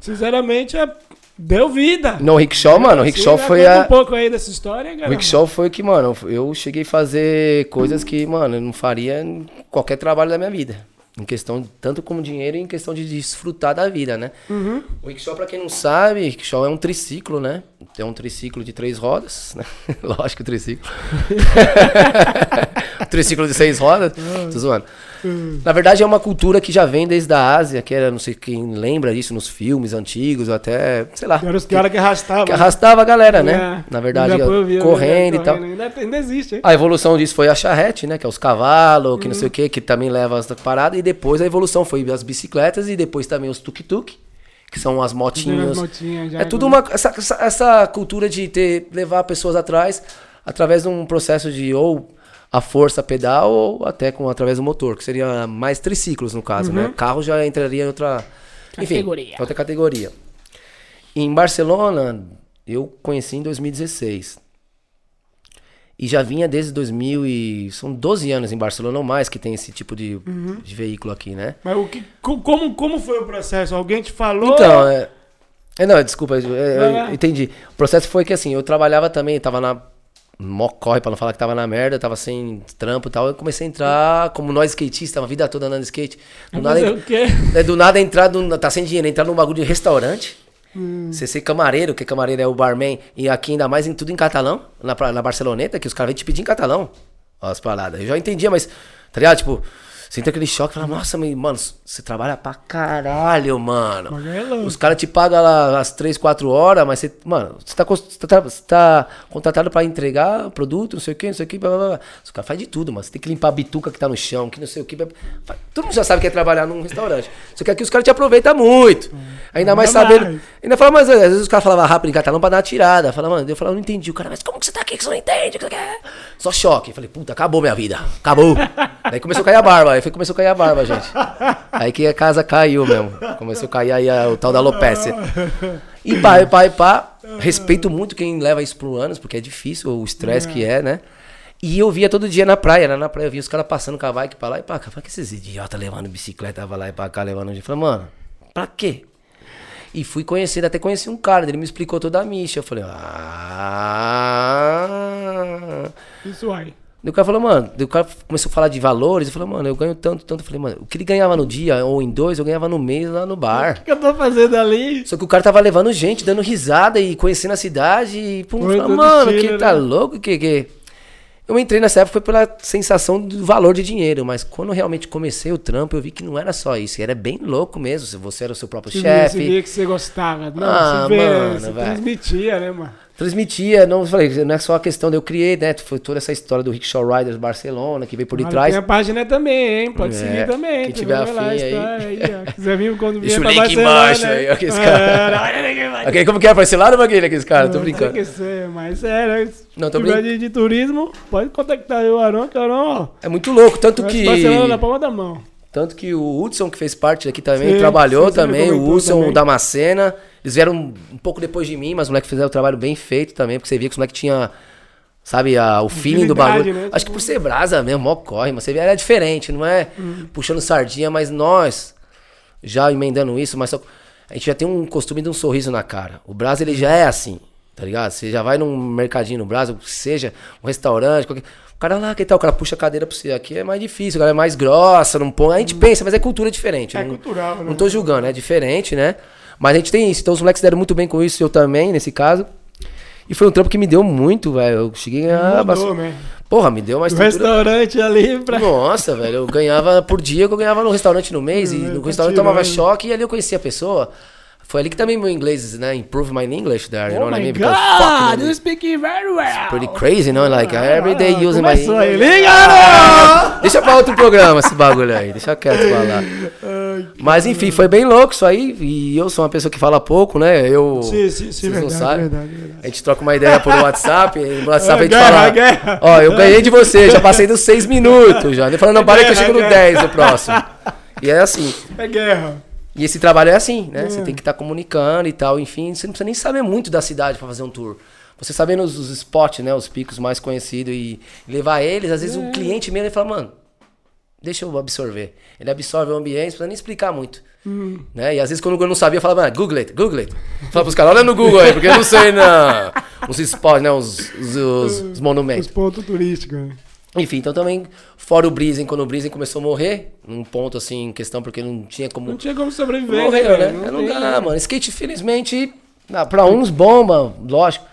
[SPEAKER 1] sinceramente, é... deu vida.
[SPEAKER 2] No Rickshaw, mano, o Rickshaw
[SPEAKER 1] Sim,
[SPEAKER 2] foi
[SPEAKER 1] conta
[SPEAKER 2] a.
[SPEAKER 1] um pouco aí dessa história,
[SPEAKER 2] O
[SPEAKER 1] cara.
[SPEAKER 2] Rickshaw foi que, mano, eu cheguei a fazer coisas que, mano, eu não faria em qualquer trabalho da minha vida. Em questão, tanto como dinheiro e em questão de desfrutar da vida, né?
[SPEAKER 1] Uhum.
[SPEAKER 2] O rickshaw, pra quem não sabe, rickshaw é um triciclo, né? É um triciclo de três rodas, né? [laughs] Lógico, triciclo. [laughs] triciclo de seis rodas. Tô zoando. Na verdade, é uma cultura que já vem desde a Ásia, que era, não sei quem lembra disso nos filmes antigos, ou até, sei lá.
[SPEAKER 1] Eram os caras que arrastavam.
[SPEAKER 2] Que arrastava a galera, né?
[SPEAKER 1] É.
[SPEAKER 2] Na verdade,
[SPEAKER 1] Já foi, eu vi, eu vi,
[SPEAKER 2] correndo e tal.
[SPEAKER 1] Ainda, ainda existe, hein?
[SPEAKER 2] A evolução disso foi a charrete, né? Que é os cavalos, que não sei o que, que também leva as paradas. E depois a evolução foi as bicicletas e depois também os tuk-tuk, que são as motinhas.
[SPEAKER 1] As motinhas já,
[SPEAKER 2] é tudo uma. Essa, essa cultura de ter, levar pessoas atrás através de um processo de ou a força pedal ou até com através do motor, que seria mais triciclos no caso, né? Carro já entraria em outra. Enfim,
[SPEAKER 1] Categoria.
[SPEAKER 2] outra categoria. Em Barcelona, eu conheci em 2016. E já vinha desde 2000 e... São 12 anos em Barcelona ou mais que tem esse tipo de,
[SPEAKER 1] Uhum.
[SPEAKER 2] de veículo aqui, né?
[SPEAKER 1] Mas o que, co- como, como foi o processo? Alguém te falou?
[SPEAKER 2] Então, é... é, não, desculpa, é, eu entendi. O processo foi que assim, eu trabalhava também, tava na... Mó corre pra não falar que tava na merda, tava sem trampo e tal. Eu comecei a entrar como nós skatistas, a vida toda andando de skate. Do nada,
[SPEAKER 1] o quê?
[SPEAKER 2] É do nada entrar, no, tá sem dinheiro, entrar num bagulho de restaurante.
[SPEAKER 1] Hum.
[SPEAKER 2] Você ser camareiro, que camareiro é o barman, e aqui ainda mais em tudo em catalão, na, na Barceloneta, que os caras vêm te pedir em catalão. Ó, as paradas. Eu já entendia, mas, tá ligado? Tipo, você entra aquele choque e fala, nossa, mano, você trabalha pra caralho, mano.
[SPEAKER 1] É.
[SPEAKER 2] Os caras te pagam lá às 3, 4 horas, mas você, mano, você tá, você tá, você tá contratado pra entregar produto, não sei o que, não sei o que, blá, blá, blá. Os caras fazem de tudo, mano. Você tem que limpar a bituca que tá no chão, que não sei o que. blá, blá. Fa- Todo mundo já sabe que é trabalhar num restaurante. Só que aqui os caras te aproveitam muito. Ainda mais sabendo.
[SPEAKER 1] mais.
[SPEAKER 2] Ainda fala, mas às vezes os caras falavam rápido em catalão pra dar uma tirada. Fala, mano, eu falava, não entendi. O cara, mas como que você tá aqui que você não entende? Só choque. Eu falei, puta, acabou minha vida. Acabou. [laughs] Daí começou a cair a barba. Foi, começou a cair a barba, gente. Aí que a casa caiu mesmo. Começou a cair aí o tal da alopecia. E pá, e pá, e pá. Respeito muito quem leva isso pro anos, porque é difícil o estresse que é, né? E eu via todo dia na praia, né? Na praia eu via os caras passando com a bike pra lá e pra cá. Falei, que esses idiotas levando bicicleta pra lá e pra cá, levando. Eu falei, mano, pra quê? E fui conhecendo, até conheci um cara, ele me explicou toda a micha. Eu falei, ah.
[SPEAKER 1] Isso aí.
[SPEAKER 2] O cara falou, mano, o cara começou a falar de valores. Eu falei, mano, eu ganho tanto, tanto. Eu falei, mano, o que ele ganhava no dia ou em dois, eu ganhava no mês lá no bar.
[SPEAKER 1] O que eu tô fazendo ali?
[SPEAKER 2] Só que o cara tava levando gente, dando risada e conhecendo a cidade. E, pum,
[SPEAKER 1] todo
[SPEAKER 2] mano, que tá
[SPEAKER 1] né?
[SPEAKER 2] louco? Que, que. Eu entrei nessa época foi pela sensação do valor de dinheiro, mas quando eu realmente comecei o trampo, eu vi que não era só isso, era bem louco mesmo. Você era o seu próprio
[SPEAKER 1] via, você
[SPEAKER 2] chefe,
[SPEAKER 1] via que você gostava. Não,
[SPEAKER 2] Ah,
[SPEAKER 1] você, vê,
[SPEAKER 2] mano,
[SPEAKER 1] você transmitia, né, mano?
[SPEAKER 2] Transmitia, não falei, não é só a questão de eu criei, né? Foi toda essa história do Rickshaw Riders Barcelona, que veio por detrás.
[SPEAKER 1] Tem a página também, hein? Pode
[SPEAKER 2] É,
[SPEAKER 1] seguir também.
[SPEAKER 2] quem tiver
[SPEAKER 1] vai lá,
[SPEAKER 2] aí.
[SPEAKER 1] aí, ó. Quiser vir quando
[SPEAKER 2] Deixa o link
[SPEAKER 1] Barcelona,
[SPEAKER 2] embaixo aí, ó, que esse cara-
[SPEAKER 1] É, [laughs] olha o link embaixo.
[SPEAKER 2] Ok, como que é? Parece lá no bagulho aqui, esse cara? Tô brincando.
[SPEAKER 1] Tem que ser, mas sério. Se
[SPEAKER 2] Não, tô
[SPEAKER 1] tiver
[SPEAKER 2] brin-
[SPEAKER 1] de, de turismo, pode contactar eu, Arão, que Arão, ó.
[SPEAKER 2] É muito louco, tanto que.
[SPEAKER 1] Barcelona na palma da mão.
[SPEAKER 2] Tanto que o Hudson, que fez parte daqui também,
[SPEAKER 1] Sim,
[SPEAKER 2] trabalhou
[SPEAKER 1] sim,
[SPEAKER 2] também. O Hudson,
[SPEAKER 1] também.
[SPEAKER 2] o Damascena. Eles vieram um, um pouco depois de mim, mas os moleques fizeram o trabalho bem feito também, porque você via que os moleques tinham, sabe, a, o feeling do bagulho.
[SPEAKER 1] né?
[SPEAKER 2] Acho que por ser brasa mesmo, mó corre, mas você via, era diferente, não é
[SPEAKER 1] Uhum.
[SPEAKER 2] puxando sardinha, mas nós, já emendando isso, mas só, a gente já tem um costume de um sorriso na cara. O Brasa, ele já é assim, tá ligado? Você já vai num mercadinho no Brasa, seja um restaurante, qualquer... O cara lá, que tal? O cara puxa a cadeira pra você. Aqui é mais difícil, o cara é mais grossa, não põe. A gente pensa, mas é cultura diferente.
[SPEAKER 1] É
[SPEAKER 2] não,
[SPEAKER 1] cultural, né?
[SPEAKER 2] Não tô julgando, é diferente, né? Mas a gente tem isso. Então os moleques deram muito bem com isso, eu também, nesse caso. E foi um trampo que me deu muito, velho. Eu cheguei a.
[SPEAKER 1] Mudou,
[SPEAKER 2] bastante-
[SPEAKER 1] né?
[SPEAKER 2] Porra, me deu
[SPEAKER 1] Do
[SPEAKER 2] estrutura.
[SPEAKER 1] restaurante ali pra...
[SPEAKER 2] Nossa, velho, eu ganhava por dia que eu ganhava no restaurante no mês. E no
[SPEAKER 1] tá
[SPEAKER 2] restaurante eu tomava choque e ali eu conhecia a pessoa. Foi ali que também meu inglês, né? Improve my English there, you know
[SPEAKER 1] Oh
[SPEAKER 2] what I mean? Because
[SPEAKER 1] God, you speak very well.
[SPEAKER 2] pretty crazy, you know? Like, every day using my
[SPEAKER 1] Começou aí,
[SPEAKER 2] English.
[SPEAKER 1] liga!
[SPEAKER 2] Deixa pra outro programa esse bagulho aí, deixa quieto falar. [laughs] Mas enfim, foi bem louco isso aí. E eu sou uma pessoa que fala pouco, né? Eu.
[SPEAKER 1] Sim, sim, sim,
[SPEAKER 2] vocês não
[SPEAKER 1] verdade,
[SPEAKER 2] sabem.
[SPEAKER 1] verdade, verdade.
[SPEAKER 2] A gente troca uma ideia por WhatsApp. E no WhatsApp a gente
[SPEAKER 1] guerra,
[SPEAKER 2] fala.
[SPEAKER 1] guerra.
[SPEAKER 2] Ó, eu ganhei de você, já passei dos seis minutos já. Nem falando, não, para que eu chego no
[SPEAKER 1] guerra.
[SPEAKER 2] 10 no próximo. E é assim.
[SPEAKER 1] É guerra.
[SPEAKER 2] E esse trabalho é assim, né? Você tem que estar comunicando e tal, enfim. Você não precisa nem saber muito da cidade pra fazer um tour. Você sabendo os, os spots, né? Os picos mais conhecidos e levar eles, às vezes o cliente mesmo ele fala, mano, deixa eu absorver. Ele absorve o ambiente, não precisa nem explicar muito. Né? E às vezes quando eu não sabia, eu falava, mano, Google it, Google it. Fala pros caras, olha no Google aí, porque eu não sei não. [laughs] Os spots, né? Os, os, os- os
[SPEAKER 1] Os
[SPEAKER 2] monumentos.
[SPEAKER 1] pontos turísticos. né?
[SPEAKER 2] Enfim, então também, fora o Brizen, quando o Brizen começou a morrer, num ponto assim, em questão, porque não tinha como.
[SPEAKER 1] Não tinha como sobreviver.
[SPEAKER 2] Morreu, né?
[SPEAKER 1] velho?
[SPEAKER 2] Não,
[SPEAKER 1] tem,
[SPEAKER 2] dá, mano. Skate, felizmente, ah, pra uns bomba, lógico.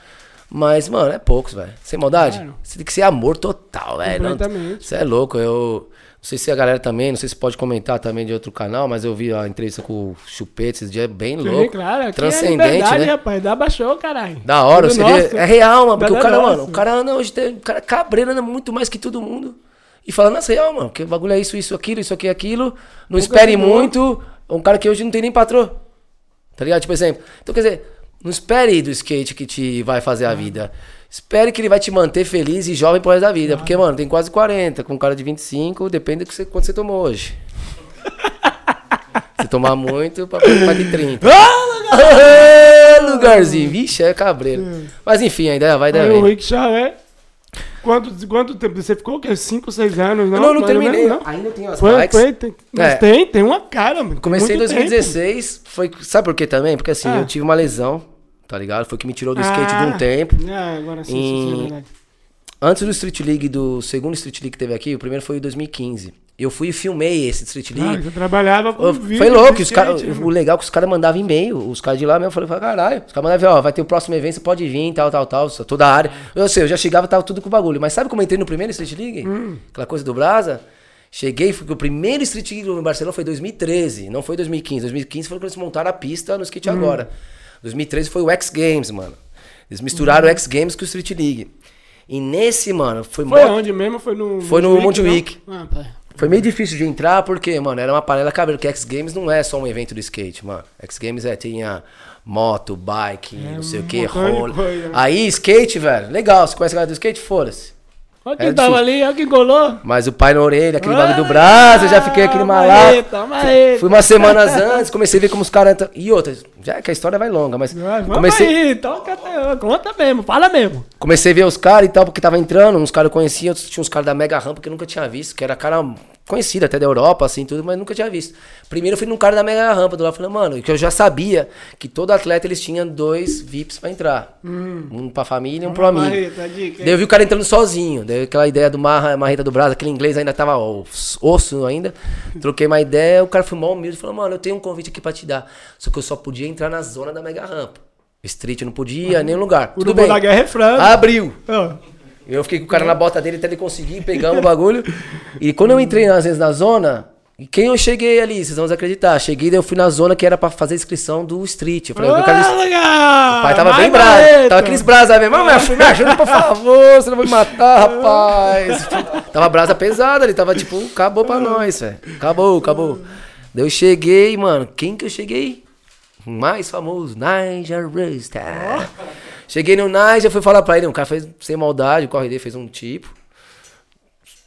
[SPEAKER 2] Mas, mano, é poucos, velho. Sem maldade.
[SPEAKER 1] Claro.
[SPEAKER 2] Você tem que ser amor total, velho. Você é louco. Eu. Não sei se a galera também, não sei se pode comentar também de outro canal, mas eu vi a entrevista com o Chupete esses dias, bem
[SPEAKER 1] Sim,
[SPEAKER 2] louco.
[SPEAKER 1] claro. Aqui é
[SPEAKER 2] transcendente,
[SPEAKER 1] liberdade,
[SPEAKER 2] né?
[SPEAKER 1] rapaz. Dá baixou, caralho.
[SPEAKER 2] Da hora,
[SPEAKER 1] Tudo
[SPEAKER 2] você vê,
[SPEAKER 1] nosso.
[SPEAKER 2] é real, mano. Porque o cara,
[SPEAKER 1] nosso.
[SPEAKER 2] mano, o cara anda hoje, tem, o cara cabreiro anda muito mais que todo mundo. E falando assim, real, mano, o bagulho é isso, isso, aquilo, isso aqui, aquilo. Não espere muito. É um cara que hoje não tem nem patrão. Tá ligado? Tipo, exemplo. Então, quer dizer, não espere do skate que te vai fazer a vida. Espere que ele vai te manter feliz e jovem pro resto da vida. Porque, mano, tem quase 40, com um cara de 25, depende do que você, quanto você tomou hoje. [laughs] Se tomar muito, pra pra de 30. Ah, [laughs] lugarzinho. Vixe, é cabreiro. Mas enfim, a ideia vai, a ideia
[SPEAKER 1] Aí o
[SPEAKER 2] vem.
[SPEAKER 1] Rickshaw é. Quanto, quanto tempo? Você ficou o quê? 5, 6 anos? Não,
[SPEAKER 2] Não, não, terminei.
[SPEAKER 1] não?
[SPEAKER 2] Ainda tenho as
[SPEAKER 1] Foi,
[SPEAKER 2] bikes.
[SPEAKER 1] foi, tem, mas
[SPEAKER 2] É.
[SPEAKER 1] tem, tem uma cara, mano.
[SPEAKER 2] Comecei em
[SPEAKER 1] Muito
[SPEAKER 2] 2016. Foi, sabe por quê também? Porque assim,
[SPEAKER 1] Ah.
[SPEAKER 2] eu tive uma lesão, tá ligado? Foi que me tirou do skate de um
[SPEAKER 1] Ah.
[SPEAKER 2] tempo.
[SPEAKER 1] Ah, agora sim, sim, sim, é
[SPEAKER 2] Em-
[SPEAKER 1] verdade.
[SPEAKER 2] Antes do Street League, do segundo Street League que teve aqui, o primeiro foi em 2015. Eu fui e filmei esse Street
[SPEAKER 1] Ah,
[SPEAKER 2] League.
[SPEAKER 1] você trabalhava com
[SPEAKER 2] Ô,
[SPEAKER 1] vídeo
[SPEAKER 2] Foi louco, os cara, o legal é que os caras mandavam e-mail, os caras de lá mesmo, eu falei, caralho, os caras mandavam, ó, vai ter o próximo evento, você pode vir, tal, tal, tal, toda a área. Eu sei, eu já chegava, tava tudo com o bagulho, mas sabe como eu entrei no primeiro Street League?
[SPEAKER 1] Hum.
[SPEAKER 2] Aquela coisa do Brasa? Cheguei, porque o primeiro Street League no Barcelona foi 2013, não foi 2015. 2015 foi quando eles montaram a pista no skate
[SPEAKER 1] Hum.
[SPEAKER 2] agora. 2013 foi o X Games, mano. Eles misturaram o X Games com o Street League. E nesse, mano, foi,
[SPEAKER 1] Foi
[SPEAKER 2] mó-
[SPEAKER 1] onde mesmo? Foi no.
[SPEAKER 2] Foi no Montjuic.
[SPEAKER 1] não? Ah,
[SPEAKER 2] foi meio difícil de entrar porque, mano, era uma panela cabelo, que X Games não é só um evento do skate, mano. X Games é, tinha moto, bike, não sei o que, roller.
[SPEAKER 1] coisa.
[SPEAKER 2] Aí, skate, velho, legal, você conhece a galera do skate? Foda-se.
[SPEAKER 1] Olha quem
[SPEAKER 2] É
[SPEAKER 1] tava ali, olha quem colou.
[SPEAKER 2] Mas o pai na orelha, aquele bagulho do braço, eu já fiquei aquele
[SPEAKER 1] marreta.
[SPEAKER 2] Fui umas semanas antes, comecei a ver como os caras. entram- E outras, já que a história vai longa, mas.
[SPEAKER 1] Vai,
[SPEAKER 2] Comecei,
[SPEAKER 1] aí, toca, conta mesmo, fala mesmo.
[SPEAKER 2] Comecei a ver os caras e tal, porque tava entrando, uns caras eu conhecia, outros tinha uns caras da Mega Rampa que eu nunca tinha visto, que era cara conhecido até da Europa, assim, tudo, mas nunca tinha visto. Primeiro eu fui num cara da Mega Rampa do lado, falei, mano, que eu já sabia que todo atleta eles tinham dois VIPs pra entrar. Um pra família e um pro amigo.
[SPEAKER 1] Marreta, dica,
[SPEAKER 2] Daí eu vi o cara entrando sozinho, daí aquela ideia do Marra, Marreta do Brasil, aquele inglês ainda tava os- osso ainda. Troquei uma ideia, o cara foi mal humilde, falou, mano, eu tenho um convite aqui pra te dar. Só que eu só podia entrar na zona da Mega Rampa. Street não podia, nenhum lugar.
[SPEAKER 1] O
[SPEAKER 2] Tudo bem.
[SPEAKER 1] da Guerra é frango.
[SPEAKER 2] Abriu.
[SPEAKER 1] Ó,
[SPEAKER 2] Eu fiquei com o cara na bota dele até ele conseguir, pegamos o bagulho. E quando eu entrei às vezes na zona, e quem eu cheguei ali, vocês vão acreditar. Cheguei, daí eu fui na zona que era pra fazer a inscrição do street. Eu falei, eu quero
[SPEAKER 1] Ah, legal!
[SPEAKER 2] o pai tava bem bravo. Tava aqueles brasa mesmo. Mas me ajuda, me ajuda, por favor. Você não vai me matar, rapaz. [laughs] Tava brasa pesada ali. Tava tipo, acabou pra nós, velho. Acabou, acabou. Daí eu cheguei, mano. Quem que eu cheguei? O Mais famoso, Nigel Rasta. Cheguei no Nigel, fui falar pra ele. O cara fez sem maldade, o corre dele fez um tipo.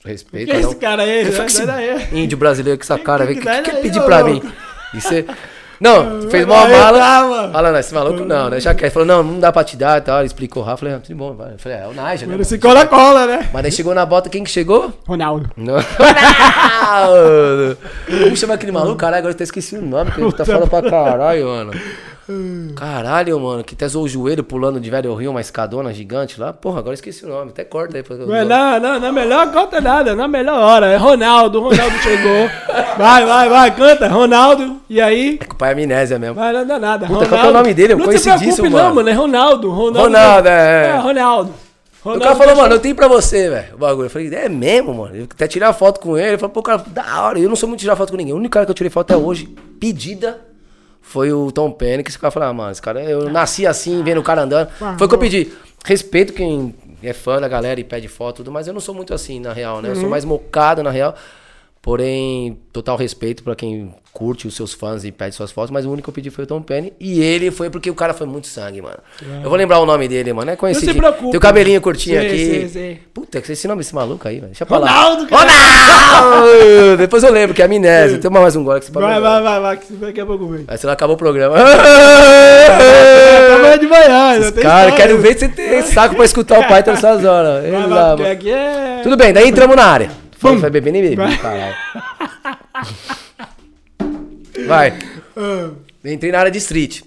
[SPEAKER 2] Respeito.
[SPEAKER 1] Que
[SPEAKER 2] não.
[SPEAKER 1] esse cara aí?
[SPEAKER 2] Ele que esse
[SPEAKER 1] daí.
[SPEAKER 2] índio brasileiro com essa cara, velho. O que,
[SPEAKER 1] que
[SPEAKER 2] que quer pedir pra mim? Isso é... Não, fez uma mala. Fala, não, esse maluco não, né? Já quer. Ele falou, não, não dá pra te dar e tal. Ele explicou rápido. Falei, ah, tudo bom, vai. Falei, é, é o Nigel, né?
[SPEAKER 1] Esse cola-cola, né?
[SPEAKER 2] Mas daí chegou na bota, quem que chegou?
[SPEAKER 1] Ronaldo.
[SPEAKER 2] Não. [laughs] Ronaldo! Como chama aquele maluco? Caralho, agora eu até esqueci o nome, porque ele tá falando pra caralho, mano. Caralho, mano, que até zoou o joelho pulando de velho rio, uma escadona gigante lá. Porra, agora eu esqueci o nome. Até corta aí. Pra...
[SPEAKER 1] Não, não, não, na melhor conta nada, na melhor hora. É Ronaldo, Ronaldo chegou. Vai, vai, vai, canta, Ronaldo. E aí?
[SPEAKER 2] É que o pai é amnésia mesmo.
[SPEAKER 1] Vai, não dá nada.
[SPEAKER 2] Puta, qual é o nome dele? Eu
[SPEAKER 1] não
[SPEAKER 2] conheci disso,
[SPEAKER 1] não,
[SPEAKER 2] mano.
[SPEAKER 1] mano. É Ronaldo. Ronaldo,
[SPEAKER 2] Ronaldo, é.
[SPEAKER 1] É, Ronaldo.
[SPEAKER 2] O
[SPEAKER 1] Ronaldo
[SPEAKER 2] cara falou, mano, eu tenho pra você, velho, o bagulho. Eu falei, é mesmo, mano. Eu até tirei a foto com ele. Ele falou, pô, cara, da hora. Eu não sou muito tirar foto com ninguém. O único cara que eu tirei foto até hoje, pedida, foi o Tom Penny. Que esse cara falou, ah, mano, esse cara, eu nasci assim, vendo o cara andando. Foi o que eu pedi. Respeito quem é fã da galera e pede foto e tudo, mas eu não sou muito assim, na real, né? Eu sou mais mocado, na real. Porém, total respeito pra quem curte os seus fãs e pede suas fotos, mas o único que eu pedi foi o Tom Penny. E ele foi porque o cara foi muito sangue, mano. Eu vou lembrar o nome dele, mano. É conhecido.
[SPEAKER 1] se preocupe.
[SPEAKER 2] Tem o cabelinho curtinho
[SPEAKER 1] Sei,
[SPEAKER 2] aqui.
[SPEAKER 1] sei, sei.
[SPEAKER 2] Puta, que esse nome desse maluco aí, velho. Deixa pra lá.
[SPEAKER 1] Ronaldo, cara.
[SPEAKER 2] Ronaldo! Depois eu lembro que é amnésia. Tem mais um gole que você pode
[SPEAKER 1] Vai, vai, vai, vai, que daqui a pouco vem.
[SPEAKER 2] Aí você não acabou o programa.
[SPEAKER 1] Acabou de manhã,
[SPEAKER 2] Cara, quero ver se você tem saco pra escutar o [laughs] Python nessas horas. Ele
[SPEAKER 1] Vai
[SPEAKER 2] lá,
[SPEAKER 1] lá,
[SPEAKER 2] mano.
[SPEAKER 1] é...
[SPEAKER 2] Tudo bem, daí entramos na área.
[SPEAKER 1] Vamos.
[SPEAKER 2] foi beber nem beber,
[SPEAKER 1] Vai.
[SPEAKER 2] caralho. Vai.
[SPEAKER 1] Ah,
[SPEAKER 2] Entrei na área de street.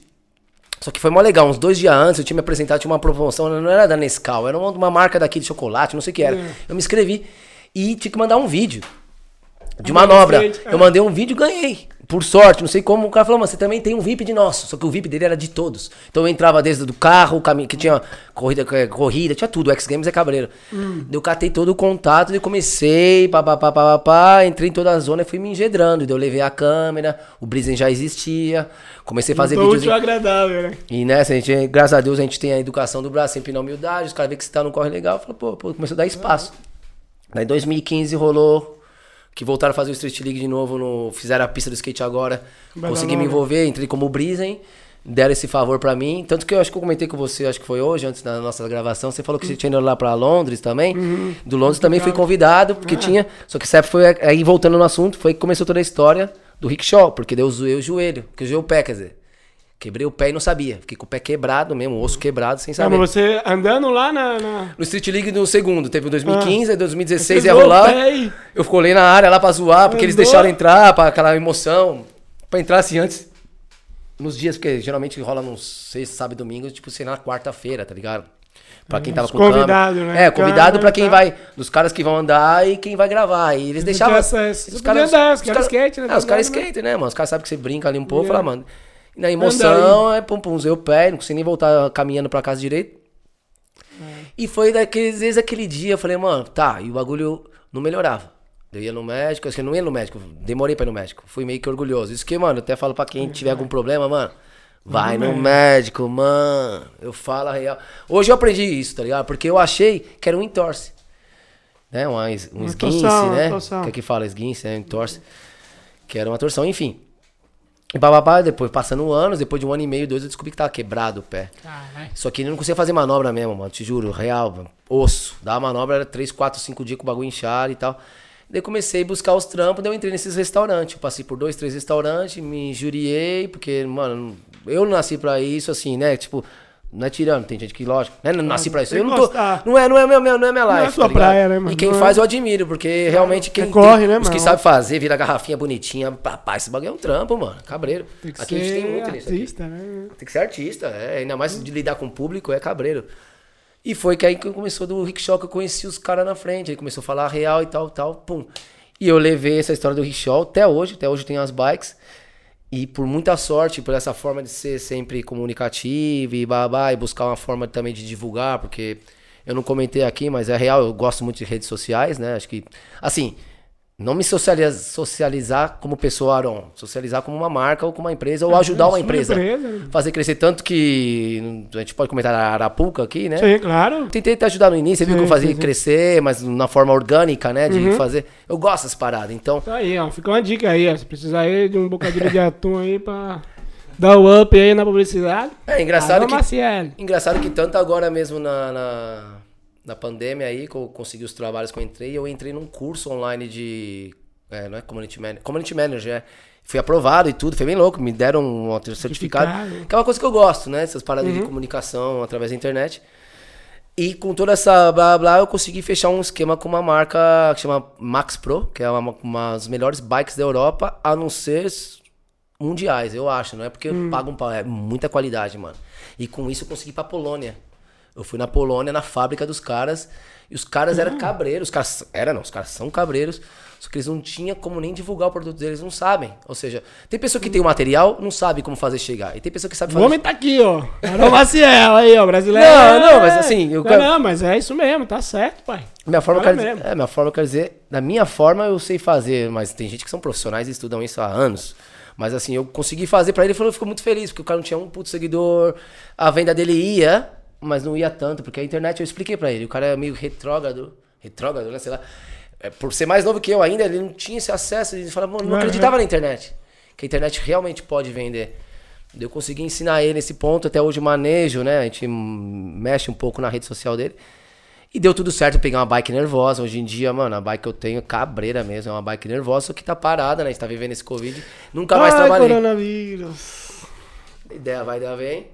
[SPEAKER 2] Só que foi mó legal. Uns dois dias antes eu tinha me apresentado, tinha uma promoção, não era da Nescau, era uma, uma marca daqui de chocolate, não sei o que era.
[SPEAKER 1] É.
[SPEAKER 2] Eu me inscrevi e tinha que mandar um vídeo de manobra.
[SPEAKER 1] é.
[SPEAKER 2] Eu mandei um vídeo e ganhei. Por sorte, não sei como. O cara falou, mas você também tem um VIP de nosso. Só que o VIP dele era de todos. Então eu entrava desde do carro, o caminho que tinha corrida, eh, corrida, tinha tudo. X Games é cabreiro.
[SPEAKER 1] Hum.
[SPEAKER 2] Eu catei todo o contato e comecei, pá, pá, pá, pá, pá, entrei em toda a zona e fui me engedrando. Daí eu levei a câmera, o Brizen já existia. Comecei a fazer
[SPEAKER 1] Tô
[SPEAKER 2] vídeos.
[SPEAKER 1] agradável, né?
[SPEAKER 2] E nessa, a gente, graças a Deus, a gente tem a educação do braço, sempre na humildade, os caras veem que você tá num corre legal, fala, pô, pô, começou a dar espaço. Daí em 2015 rolou que voltaram a fazer o Street League de novo, no, fizeram a pista do skate agora,
[SPEAKER 1] Badalona.
[SPEAKER 2] consegui me envolver, entrei como Brisen, deram esse favor pra mim, tanto que eu acho que eu comentei com você, acho que foi hoje, antes da nossa gravação, você falou que você tinha ido lá pra Londres também,
[SPEAKER 1] Uhum.
[SPEAKER 2] do Londres também fui convidado, porque
[SPEAKER 1] Ah.
[SPEAKER 2] tinha, só que essa época foi, aí voltando no assunto, foi que começou toda a história do rickshaw, porque daí eu zoei o joelho, que eu zoei o pé, quer dizer, quebrei o pé e não sabia, fiquei com o pé quebrado mesmo, o osso quebrado sem
[SPEAKER 1] Ah,
[SPEAKER 2] saber.
[SPEAKER 1] mas você andando lá na. na...
[SPEAKER 2] No Street League no segundo, teve o 2015, aí 2016
[SPEAKER 1] Você
[SPEAKER 2] ia rolar.
[SPEAKER 1] e-
[SPEAKER 2] Eu colei na área lá pra zoar, porque eles
[SPEAKER 1] Andou.
[SPEAKER 2] deixaram entrar, pra aquela emoção. Pra entrar assim antes. Nos dias, porque geralmente rola nos sexta, sábado e domingo, tipo, sei lá, na quarta-feira, tá ligado? Pra quem tava
[SPEAKER 1] Os
[SPEAKER 2] com câmera.
[SPEAKER 1] convidados, né?
[SPEAKER 2] É, convidado
[SPEAKER 1] Câmera
[SPEAKER 2] pra
[SPEAKER 1] e
[SPEAKER 2] quem vai. Dos caras que vão andar e quem vai gravar. E eles deixavam. Os caras,
[SPEAKER 1] os caras
[SPEAKER 2] caras-
[SPEAKER 1] skate, né?
[SPEAKER 2] É, os caras
[SPEAKER 1] Podia andar,
[SPEAKER 2] skate, né, mano? Os caras sabem que você brinca ali um pouco,
[SPEAKER 1] É.
[SPEAKER 2] fala, mano. E na emoção, é pum pum, pé, não consegui nem voltar caminhando pra casa direito. E foi daqueles vezes aquele dia, eu falei, mano, tá, e o bagulho não melhorava. Eu ia no médico, acho que eu não ia no médico, demorei pra ir no médico. Fui meio que orgulhoso. Isso que, mano, eu até falo pra quem tiver algum problema, mano, vai no médico, mano. Eu falo a real. Hoje eu aprendi isso, tá ligado? Porque eu achei que era um entorse. Né? Um, um esguince,
[SPEAKER 1] torção,
[SPEAKER 2] né? Que aqui fala esguince, né? Entorse. Que era uma torção, enfim. E bababá, depois, passando anos, depois de um ano e meio, dois, eu descobri que tava quebrado o pé.
[SPEAKER 1] Caralho.
[SPEAKER 2] Só que ele não conseguia fazer manobra mesmo, mano. Te juro, real, mano. Osso. Dava manobra, era 3, 4, 5 dias com o bagulho inchado e tal. Daí comecei a buscar os trampos, daí eu entrei nesses restaurantes. Eu passei por dois, três restaurantes, me injuriei, porque, mano, eu não nasci pra isso, assim, né? Tipo, não é tirando, tem gente que, lógico, né? Nasci pra isso.
[SPEAKER 1] tem
[SPEAKER 2] Eu não tô.
[SPEAKER 1] gostar.
[SPEAKER 2] Não é, não é, meu, meu, não é minha
[SPEAKER 1] Não é sua
[SPEAKER 2] tá
[SPEAKER 1] praia, né, mano?
[SPEAKER 2] E quem
[SPEAKER 1] é.
[SPEAKER 2] faz eu admiro, porque realmente quem.
[SPEAKER 1] Corre,
[SPEAKER 2] tem-
[SPEAKER 1] né,
[SPEAKER 2] Os que
[SPEAKER 1] mano?
[SPEAKER 2] sabem fazer, vira garrafinha bonitinha, papai, esse bagulho é um trampo, mano. Cabreiro.
[SPEAKER 1] Tem que
[SPEAKER 2] Aqui a gente
[SPEAKER 1] ser
[SPEAKER 2] tem muito nisso. aqui.
[SPEAKER 1] artista, né?
[SPEAKER 2] Tem que ser artista, é. Ainda mais de lidar com o público, é cabreiro. E foi que aí que começou do rickshaw que eu conheci os caras na frente. Ele começou a falar real e tal, tal, pum. E eu levei essa história do rickshaw até hoje, até hoje eu tenho as bikes. E por muita sorte, por essa forma de ser sempre comunicativo e babá, e buscar uma forma também de divulgar, porque eu não comentei aqui, mas é real, eu gosto muito de redes sociais, né? Acho que, assim, não me socializa- socializar como pessoa, Aron, socializar como uma marca ou como uma empresa, ou ajudar uma empresa.
[SPEAKER 1] empresa, né?
[SPEAKER 2] Fazer crescer tanto que. A gente pode comentar a Arapuca aqui, né?
[SPEAKER 1] Sim, claro.
[SPEAKER 2] Tentei te ajudar no início, você viu
[SPEAKER 1] Sim,
[SPEAKER 2] que eu fazia
[SPEAKER 1] sim, sim.
[SPEAKER 2] crescer, mas na forma orgânica, né? De fazer. Eu gosto dessas paradas. Então,
[SPEAKER 1] Tá aí, ó. Fica uma dica aí, ó. Se precisar aí de um bocadinho de atum aí pra dar o up aí na publicidade.
[SPEAKER 2] é engraçado que.
[SPEAKER 1] Maciel.
[SPEAKER 2] Engraçado que tanto agora mesmo na, na, na pandemia aí, que eu consegui os trabalhos que eu entrei, eu entrei num curso online de. É, não é Community Manager. Community Manager, é. Fui aprovado e tudo, foi bem louco. Me deram um certificado.
[SPEAKER 1] Certificado.
[SPEAKER 2] Que é uma coisa que eu gosto, né? Essas paradas de comunicação através da internet. E com toda essa blá blá, eu consegui fechar um esquema com uma marca que chama Max Pro, que é uma, uma das melhores bikes da Europa, a não ser mundiais, eu acho, não é porque pagam pau, é muita qualidade, mano. E com isso eu consegui ir pra Polônia. Eu fui na Polônia, na fábrica dos caras, e os caras eram cabreiros, os caras, era não, os caras são cabreiros, só que eles não tinham como nem divulgar o produto deles, não sabem. Ou seja, tem pessoa que tem o material, não sabe como fazer chegar, e tem pessoa que sabe
[SPEAKER 1] O
[SPEAKER 2] fazer
[SPEAKER 1] homem tá aqui, ó. [laughs] Alô, Maciel aí, ó. Brasileiro.
[SPEAKER 2] Não, não, mas assim, eu
[SPEAKER 1] Não,
[SPEAKER 2] quero-
[SPEAKER 1] não, mas é isso mesmo, tá certo, pai.
[SPEAKER 2] Minha forma, quero dizer, é, minha forma eu quero dizer, da minha forma eu sei fazer, mas tem gente que são profissionais e estudam isso há anos. Mas assim, eu consegui fazer pra ele, ele falou, ficou muito feliz, porque o cara não tinha um puto seguidor, a venda dele ia, mas não ia tanto, porque a internet eu expliquei pra ele, o cara é meio retrógrado, retrógrado, né, sei lá. É, por ser mais novo que eu ainda, ele não tinha esse acesso, ele falava, "Mano, não
[SPEAKER 1] Uhum.
[SPEAKER 2] acreditava na internet, que a internet realmente pode vender. Eu consegui ensinar ele nesse ponto, até hoje manejo, né? A gente mexe um pouco na rede social dele. E deu tudo certo, peguei uma bike nervosa. Hoje em dia, mano, a bike que eu tenho é cabreira mesmo, é uma bike nervosa, só que tá parada, né? A gente tá vivendo esse Covid. Nunca mais
[SPEAKER 1] Ai,
[SPEAKER 2] trabalhei.
[SPEAKER 1] coronavírus.
[SPEAKER 2] Ideia vai, ideia vem.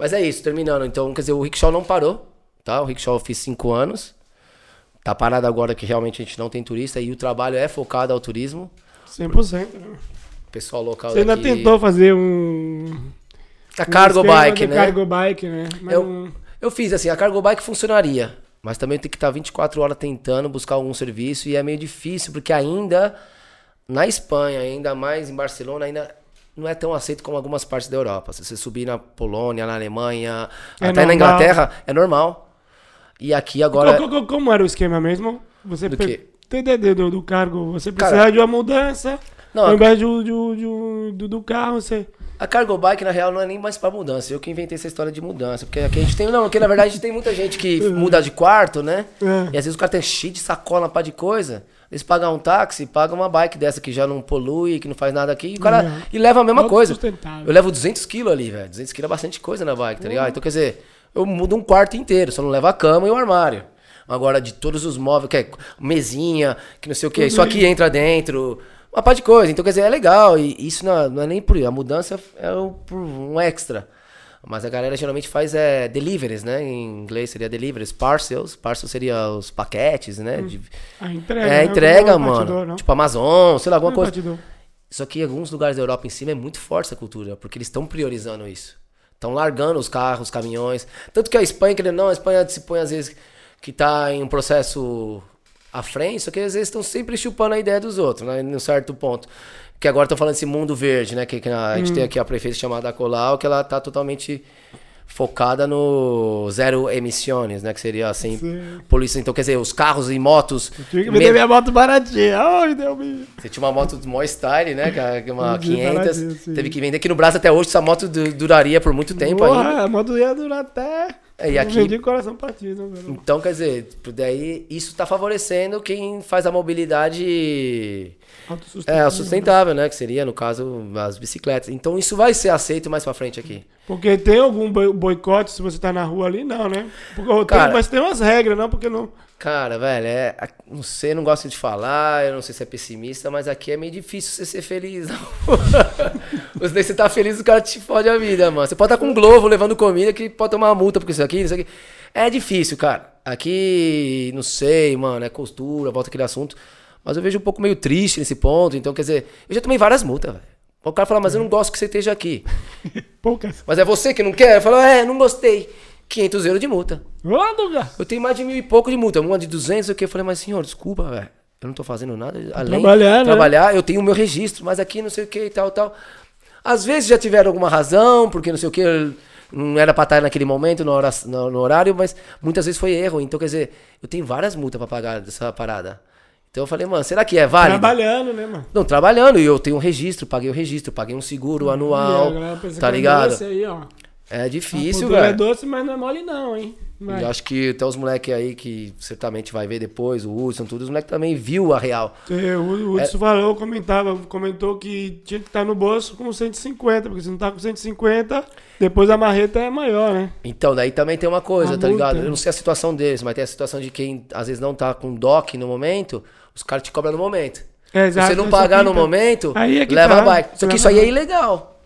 [SPEAKER 2] Mas é isso, terminando. Então, quer dizer, o rickshaw não parou, tá? O rickshaw eu fiz cinco anos. Tá parado agora que realmente a gente não tem turista e o trabalho é focado ao turismo.
[SPEAKER 1] 100%. Né?
[SPEAKER 2] O pessoal local
[SPEAKER 1] Você ainda
[SPEAKER 2] daqui-
[SPEAKER 1] tentou fazer um.
[SPEAKER 2] A cargo bike, né?
[SPEAKER 1] Cargo bike, né? Mas
[SPEAKER 2] Eu-
[SPEAKER 1] não-
[SPEAKER 2] Eu fiz assim, a cargo bike funcionaria, mas também tem que estar 24 horas tentando buscar algum serviço e é meio difícil, porque ainda na Espanha, ainda mais em Barcelona, ainda não é tão aceito como algumas partes da Europa. Se você subir na Polônia, na Alemanha,
[SPEAKER 1] É
[SPEAKER 2] até na
[SPEAKER 1] normal.
[SPEAKER 2] Inglaterra, é normal. E aqui agora.
[SPEAKER 1] Co- co- Como era o esquema mesmo? Você
[SPEAKER 2] Do
[SPEAKER 1] pe-
[SPEAKER 2] quê?
[SPEAKER 1] TDD do, do cargo, você
[SPEAKER 2] Cara-
[SPEAKER 1] precisava de uma mudança.
[SPEAKER 2] Não,
[SPEAKER 1] ao
[SPEAKER 2] a-
[SPEAKER 1] invés do, do, do, do, do carro, você.
[SPEAKER 2] A cargo bike, na real, não é nem mais pra mudança. Eu que inventei essa história de mudança. Porque aqui a gente tem. Não, porque na verdade a gente tem muita gente que [laughs] muda de quarto, né?
[SPEAKER 1] É.
[SPEAKER 2] E às vezes o cara tem cheio de sacola, pá de coisa. Eles pagam um táxi, pagam uma bike dessa que já não polui, que não faz nada aqui. E, o cara,
[SPEAKER 1] Uhum.
[SPEAKER 2] e leva a mesma coisa. Eu levo 200 quilos ali, velho. 200 quilos é bastante coisa na bike, tá ligado? Então, quer dizer, eu mudo um quarto inteiro, só não levo a cama e o armário. Agora, de todos os móveis, que é mesinha, que não sei o que, isso aqui entra dentro, uma par de coisa. Então, quer dizer, é legal. E isso não, não é nem por. A mudança é um extra. Mas a galera geralmente faz é, deliveries, né? Em inglês seria deliveries. Parcels. Parcels seria os paquetes, né? De-
[SPEAKER 1] A entrega.
[SPEAKER 2] é,
[SPEAKER 1] né?
[SPEAKER 2] entrega, mano.
[SPEAKER 1] batidor?
[SPEAKER 2] Tipo Amazon, sei lá, alguma
[SPEAKER 1] Não
[SPEAKER 2] coisa.
[SPEAKER 1] batidor.
[SPEAKER 2] Só que em alguns lugares da Europa em cima é muito forte essa cultura, porque eles estão priorizando isso. Estão largando os carros, os caminhões. Tanto que a Espanha, querendo não, a Espanha se põe às vezes que tá em um processo à frente, só que às vezes estão sempre chupando a ideia dos outros, né? Num certo ponto. Que agora estão falando desse mundo verde, né? Que, que a gente tem aqui a prefeita chamada Colau, que ela tá totalmente focada no zero emissões, né? Que seria assim,
[SPEAKER 1] Sim.
[SPEAKER 2] poluição. Então, quer dizer, os carros e motos.
[SPEAKER 1] Tive que
[SPEAKER 2] men-
[SPEAKER 1] vender minha moto baratinha. Ai, deu bicho.
[SPEAKER 2] você tinha uma moto do mó style, né? É uma
[SPEAKER 1] Sim,
[SPEAKER 2] 500.
[SPEAKER 1] baratinho, sim.
[SPEAKER 2] Teve que vender. Aqui no Brasil até hoje essa moto du- duraria por muito tempo
[SPEAKER 1] Porra,
[SPEAKER 2] ainda.
[SPEAKER 1] a moto ia durar até.
[SPEAKER 2] É, e aqui-
[SPEAKER 1] coração partido, velho.
[SPEAKER 2] Então, quer dizer, daí isso tá favorecendo quem faz a mobilidade
[SPEAKER 1] Autossustentável.
[SPEAKER 2] é, sustentável, né? Que seria, no caso, as bicicletas. Então isso vai ser aceito mais pra frente aqui.
[SPEAKER 1] Porque tem algum boi- boicote se você tá na rua ali? Não, né? Porque,
[SPEAKER 2] Cara-
[SPEAKER 1] tem umas regras, não? Porque não.
[SPEAKER 2] Cara, velho, é. Não sei, não gosto de falar, eu não sei se é pessimista, mas aqui é meio difícil você ser feliz. [laughs] Você você tá feliz, o cara te fode a vida, mano. Você pode estar com um globo levando comida que pode tomar uma multa porque isso aqui, isso aqui. É difícil, cara. Aqui, não sei, mano, é costura, volta aquele assunto. Mas eu vejo um pouco meio triste nesse ponto. Então, quer dizer, eu já tomei várias multas, velho. O cara fala, mas eu não gosto que você esteja aqui. [laughs]
[SPEAKER 1] Poucas.
[SPEAKER 2] Mas é você que não quer? Eu falo, é, não gostei. 500 euros de multa.
[SPEAKER 1] Ô!
[SPEAKER 2] Eu tenho mais de mil e pouco de multa, uma de 200, o que? Eu falei, mas senhor, desculpa, velho. Eu não tô fazendo nada. Além
[SPEAKER 1] trabalhar, né?
[SPEAKER 2] de trabalhar, eu tenho o meu registro, mas aqui não sei o que e tal, tal. Às vezes já tiveram alguma razão, porque não sei o que, não era pra estar naquele momento, no, hora- no- no horário, mas muitas vezes foi erro. Então, quer dizer, eu tenho várias multas pra pagar dessa parada. Então eu falei, mano, será que é válido?
[SPEAKER 1] Trabalhando, né, mano?
[SPEAKER 2] Não, trabalhando, e eu tenho um registro, paguei o registro, paguei um seguro anual, tá ligado?
[SPEAKER 1] aí, ó.
[SPEAKER 2] É difícil,
[SPEAKER 1] é
[SPEAKER 2] velho.
[SPEAKER 1] doce, mas não é mole, não, hein?
[SPEAKER 2] Eu acho que até os moleques aí que certamente vai ver depois, o Hudson, tudo, os moleques também viu a real.
[SPEAKER 1] É, O Hudson falou, comentava, comentou que tinha que estar no bolso com 150, porque se não tá com 150, depois a marreta é maior, né?
[SPEAKER 2] Então, daí também tem uma coisa,
[SPEAKER 1] A
[SPEAKER 2] tá
[SPEAKER 1] multa,
[SPEAKER 2] ligado? Eu não sei a situação deles, mas tem a situação de quem às vezes não tá com DOC no momento, os caras te cobram no momento.
[SPEAKER 1] É,
[SPEAKER 2] Se
[SPEAKER 1] exato,
[SPEAKER 2] você não pagar no
[SPEAKER 1] tá-
[SPEAKER 2] momento,
[SPEAKER 1] é
[SPEAKER 2] leva
[SPEAKER 1] tá.
[SPEAKER 2] a bike. Só que isso aí é ilegal.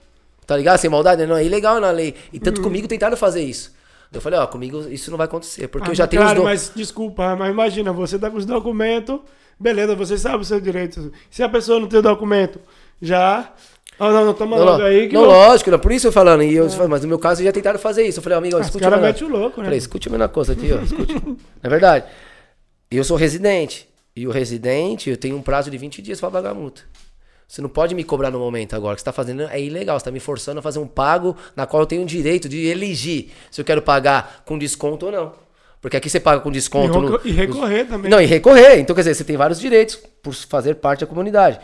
[SPEAKER 2] Tá ligado? Sem maldade, não é ilegal na lei. E tanto
[SPEAKER 1] Uhum.
[SPEAKER 2] comigo tentaram fazer isso. Eu falei, ó, comigo isso não vai acontecer, porque
[SPEAKER 1] Ah,
[SPEAKER 2] eu já tenho
[SPEAKER 1] claro,
[SPEAKER 2] os do...
[SPEAKER 1] mas desculpa, mas imagina, você tá com os documentos, beleza, você sabe o seu direito. Se a pessoa não tem o documento, já. Ah, não, não, toma
[SPEAKER 2] Não,
[SPEAKER 1] logo aí que
[SPEAKER 2] não, lógico, não, por isso eu falando. E eu, mas no meu caso já tentaram fazer isso. Eu falei, amigo,
[SPEAKER 1] Ah, Os
[SPEAKER 2] escute
[SPEAKER 1] caras
[SPEAKER 2] uma-
[SPEAKER 1] metem o louco, né?
[SPEAKER 2] Falei, escute a mesma coisa aqui, ó. Escute. [laughs] é verdade. Eu sou residente. E o residente, eu tenho um prazo de 20 dias pra pagar a multa. Você não pode me cobrar no momento agora. O que você tá fazendo é ilegal. Você tá me forçando a fazer um pago na qual eu tenho o direito de elegir se eu quero pagar com desconto ou não. Porque aqui você paga com
[SPEAKER 1] E,
[SPEAKER 2] desconto. no-
[SPEAKER 1] reco- e recorrer também.
[SPEAKER 2] não, e recorrer. Então, quer dizer, você tem vários direitos por fazer parte da comunidade.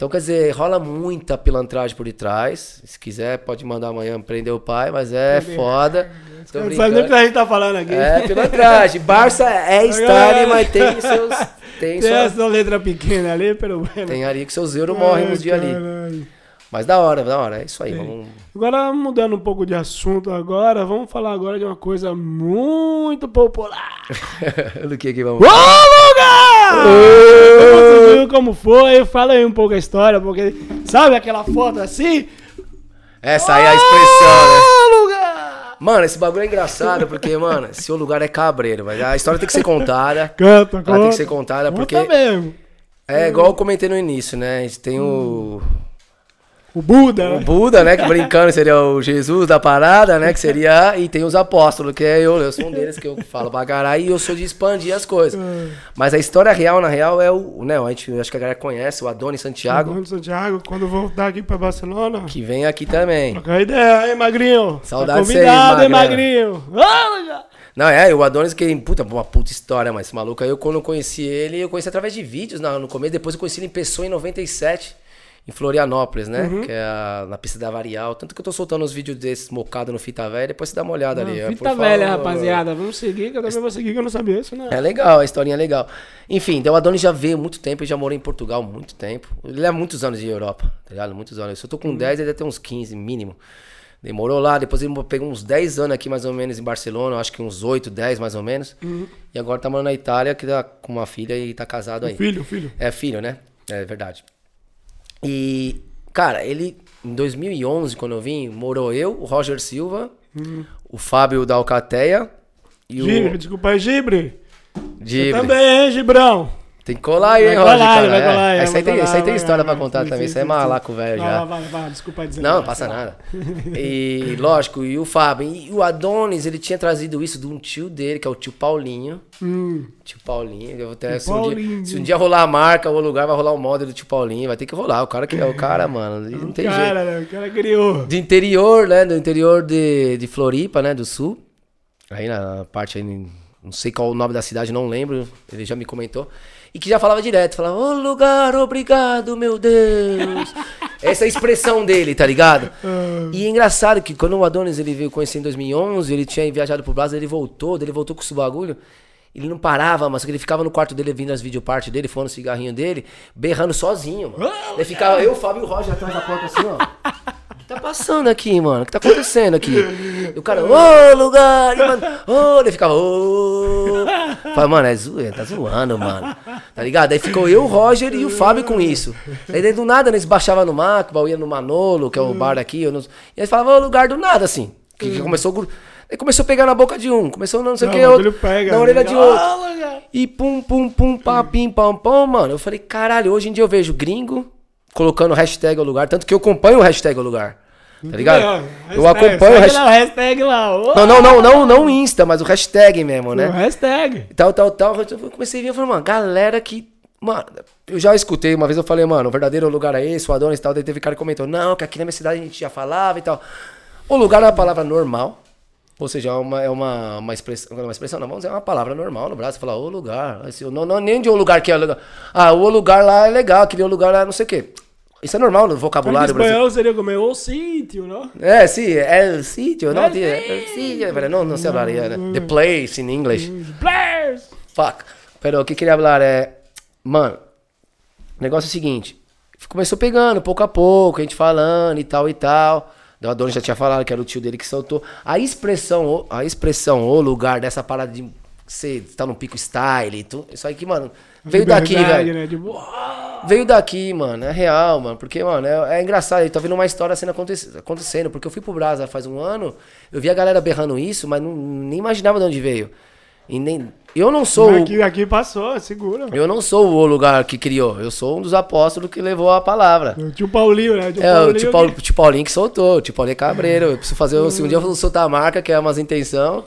[SPEAKER 2] Então, quer dizer, rola muita pilantragem por detrás. Se quiser, pode mandar amanhã prender o pai, mas é foda. Tô
[SPEAKER 1] Não sabe nem o que a gente tá falando aqui.
[SPEAKER 2] É pilantragem. Barça é style, mas tem [laughs] seus. Tem,
[SPEAKER 1] Tem
[SPEAKER 2] sua,
[SPEAKER 1] essa letra pequena ali, pelo menos.
[SPEAKER 2] tem ali que seus euros morrem nos dias ali. Mas da hora, da hora. É isso aí. Vamos...
[SPEAKER 1] Agora, mudando um pouco de assunto agora, vamos falar agora de uma coisa muito popular. [laughs]
[SPEAKER 2] Do que que vamos.
[SPEAKER 1] Ô, lugar! Como foi? Fala aí um pouco a história, porque sabe aquela foto assim?
[SPEAKER 2] Essa aí é a expressão, né?
[SPEAKER 1] Lugar!
[SPEAKER 2] Mano, esse bagulho é engraçado porque, mano, [laughs] seu lugar é cabreiro, mas a história tem que ser contada.
[SPEAKER 1] Canta,
[SPEAKER 2] Ela tem que ser contada porque
[SPEAKER 1] Conta mesmo.
[SPEAKER 2] É igual eu comentei no início, né? A gente tem o,
[SPEAKER 1] O Buda,
[SPEAKER 2] o? Buda, né? Que brincando seria o Jesus da parada, né? Que seria. E tem os apóstolos, que é eu. Eu sou um deles que eu falo pra caralho e eu sou de expandir as coisas. Mas a história real, na real, é o. Né, a gente, acho que a galera conhece, o Adonis Santiago,
[SPEAKER 1] Agora, Santiago, quando voltar aqui pra Barcelona,
[SPEAKER 2] que vem aqui também.
[SPEAKER 1] trocar ideia, hein, Magrinho?
[SPEAKER 2] Saudade
[SPEAKER 1] tá convidado, hein. Magrinho? Vamos já!
[SPEAKER 2] Não, é, o Adonis que, puta, uma puta história, mas esse maluco aí, eu quando eu conheci ele, eu conheci através de vídeos na- no começo, depois eu conheci ele em pessoa em 97, em Florianópolis, né?
[SPEAKER 1] Uhum.
[SPEAKER 2] Que é a- na pista da Varial. Tanto que eu tô soltando uns vídeos desses mocado no Fita Velha, depois você dá uma olhada ali. é,
[SPEAKER 1] Fita
[SPEAKER 2] favor.
[SPEAKER 1] velha, rapaziada. Vamos seguir, que eu também vou seguir, que eu não sabia isso, né?
[SPEAKER 2] É legal, a historinha é legal. Enfim, então o Adonis já veio muito tempo, ele já morou em Portugal há muito tempo. Ele é muitos anos de Europa, tá ligado? Muitos anos. Se eu tô com 10, ele deve ter uns 15, mínimo. Demorou lá, depois ele pegou uns 10 anos aqui mais ou menos em Barcelona, acho que uns 8, 10 mais ou menos. E agora tá morando na Itália, que tá com uma filha e tá casado aí.
[SPEAKER 1] Filho, filho.
[SPEAKER 2] É filho, né? É verdade. E, cara, ele, em 2011, quando eu vim, morou eu, o Roger Silva, o Fábio da Alcateia e
[SPEAKER 1] Gibre,
[SPEAKER 2] o
[SPEAKER 1] desculpa aí, Gibre.
[SPEAKER 2] Gibre.
[SPEAKER 1] Também, hein, Gibrão?
[SPEAKER 2] Tem que colar aí, hein,
[SPEAKER 1] Vai
[SPEAKER 2] Roger,
[SPEAKER 1] colar,
[SPEAKER 2] cara.
[SPEAKER 1] vai
[SPEAKER 2] é.
[SPEAKER 1] colar, é,
[SPEAKER 2] Essa aí tem, essa aí tem história
[SPEAKER 1] vai,
[SPEAKER 2] pra contar também. Isso é
[SPEAKER 1] sim,
[SPEAKER 2] malaco, velho,
[SPEAKER 1] Vai,
[SPEAKER 2] já.
[SPEAKER 1] vai, vai, desculpa aí dizer.
[SPEAKER 2] Não, não passa nada. [laughs] E, lógico, e o Fábio. E o Adonis, ele tinha trazido isso de um tio dele, que é o tio Paulinho.
[SPEAKER 1] Hum,
[SPEAKER 2] Tio Paulinho. Eu vou
[SPEAKER 1] Tio
[SPEAKER 2] se, um dia, se um dia rolar a marca ou o lugar, vai rolar o model do tio Paulinho. Vai ter que rolar. O cara que é o cara, mano. Não tem jeito.
[SPEAKER 1] cara, né? O cara criou.
[SPEAKER 2] Do interior, né? Do interior de, de Floripa, né? Do sul. Aí na parte aí, não sei qual o nome da cidade, não lembro. Ele já me comentou. E que já falava direto, falava, ô lugar, obrigado, meu Deus. [laughs] Essa é a expressão dele, tá ligado? E é engraçado que quando o Adonis ele veio conhecer em 2011, ele tinha viajado pro Brasil, ele voltou, ele voltou com esse bagulho. Ele não parava, mas ele ficava no quarto dele vindo as videopartes dele, fumando o cigarrinho dele, berrando sozinho, mano. Daí ficava eu, Fábio e o Roger atrás da porta assim, ó. [laughs] O que tá passando aqui, mano? O que tá acontecendo aqui? E o cara, ô, lugar! E, mano, ô, ele ficava, ô. Falei, mano, é zoeira, tá zoando, mano. Tá ligado? Aí ficou eu, o Roger e o Fábio com isso. Aí daí do nada, né, eles baixavam no Macba, ia no Manolo, que é o bar daqui. Eu não... E eles falavam, ô, lugar do nada, assim. Que, começou. a gru- Aí começou a pegar na boca de um, começou não sei o que, outro,
[SPEAKER 1] pega,
[SPEAKER 2] na orelha de outro. E pum, pum, pum, pá, pim, pam, pam, mano. Eu falei, caralho, hoje em dia eu vejo gringo colocando hashtag ao lugar, tanto que eu acompanho o hashtag ao lugar. Tá ligado? Eu
[SPEAKER 1] hashtag,
[SPEAKER 2] acompanho o hashtag.
[SPEAKER 1] lá, o hashtag lá.
[SPEAKER 2] Não, não, não, não, não Insta, mas o hashtag mesmo,
[SPEAKER 1] O
[SPEAKER 2] né?
[SPEAKER 1] hashtag.
[SPEAKER 2] E tal, tal, tal. Eu comecei a ver, eu falei, mano, galera que. Mano, eu já escutei, uma vez eu falei, mano, o verdadeiro lugar é esse, o Adonis e tal. Daí teve cara que comentou, não, que aqui na minha cidade a gente já falava e tal. O lugar é uma palavra normal. Ou seja, é uma, é uma, uma expressão. Uma expressão, não, vamos dizer, é uma palavra normal no Brasil. Você fala, o lugar. Esse, não, não, nem de o lugar que é o lugar. Ah, o lugar lá é legal, aquele lugar lá não sei o quê. Isso é normal no vocabulário brasileiro.
[SPEAKER 1] espanhol seria como é o sítio, não?
[SPEAKER 2] É, sí, el sitio, ¿no?
[SPEAKER 1] El
[SPEAKER 2] tío? El sitio, pero no, no se hablaría. ¿no? The place in English.
[SPEAKER 1] Players.
[SPEAKER 2] Fuck. Pero o que eu queria falar é. Mano, o negócio é o seguinte. Começou pegando, pouco a pouco, a gente falando e tal e tal. O Adonis já tinha falado que era o tio dele que soltou. A expressão, o- a expressão, o lugar dessa parada de você tá no pico style e tudo. Isso aí que, mano, veio daqui, velho.
[SPEAKER 1] Né? Tipo.
[SPEAKER 2] Veio daqui, mano. É real, mano. Porque, mano, é, é engraçado. Eu tô vendo uma história sendo aconte- acontecendo. Porque eu fui pro Brasa faz um ano, eu vi a galera berrando isso, mas não, nem imaginava de onde veio. E nem. Eu não sou. o-
[SPEAKER 1] Aqui, aqui passou, segura.
[SPEAKER 2] Eu não sou o lugar que criou. Eu sou um dos apóstolos que levou a palavra.
[SPEAKER 1] O tio Paulinho, né? Tio
[SPEAKER 2] É, o
[SPEAKER 1] Paulinho
[SPEAKER 2] tio, Paulo, o tio Paulinho que soltou. O tio Paulinho é cabreiro. Eu preciso fazer. Se um dia eu for soltar a marca, que é umas intenção,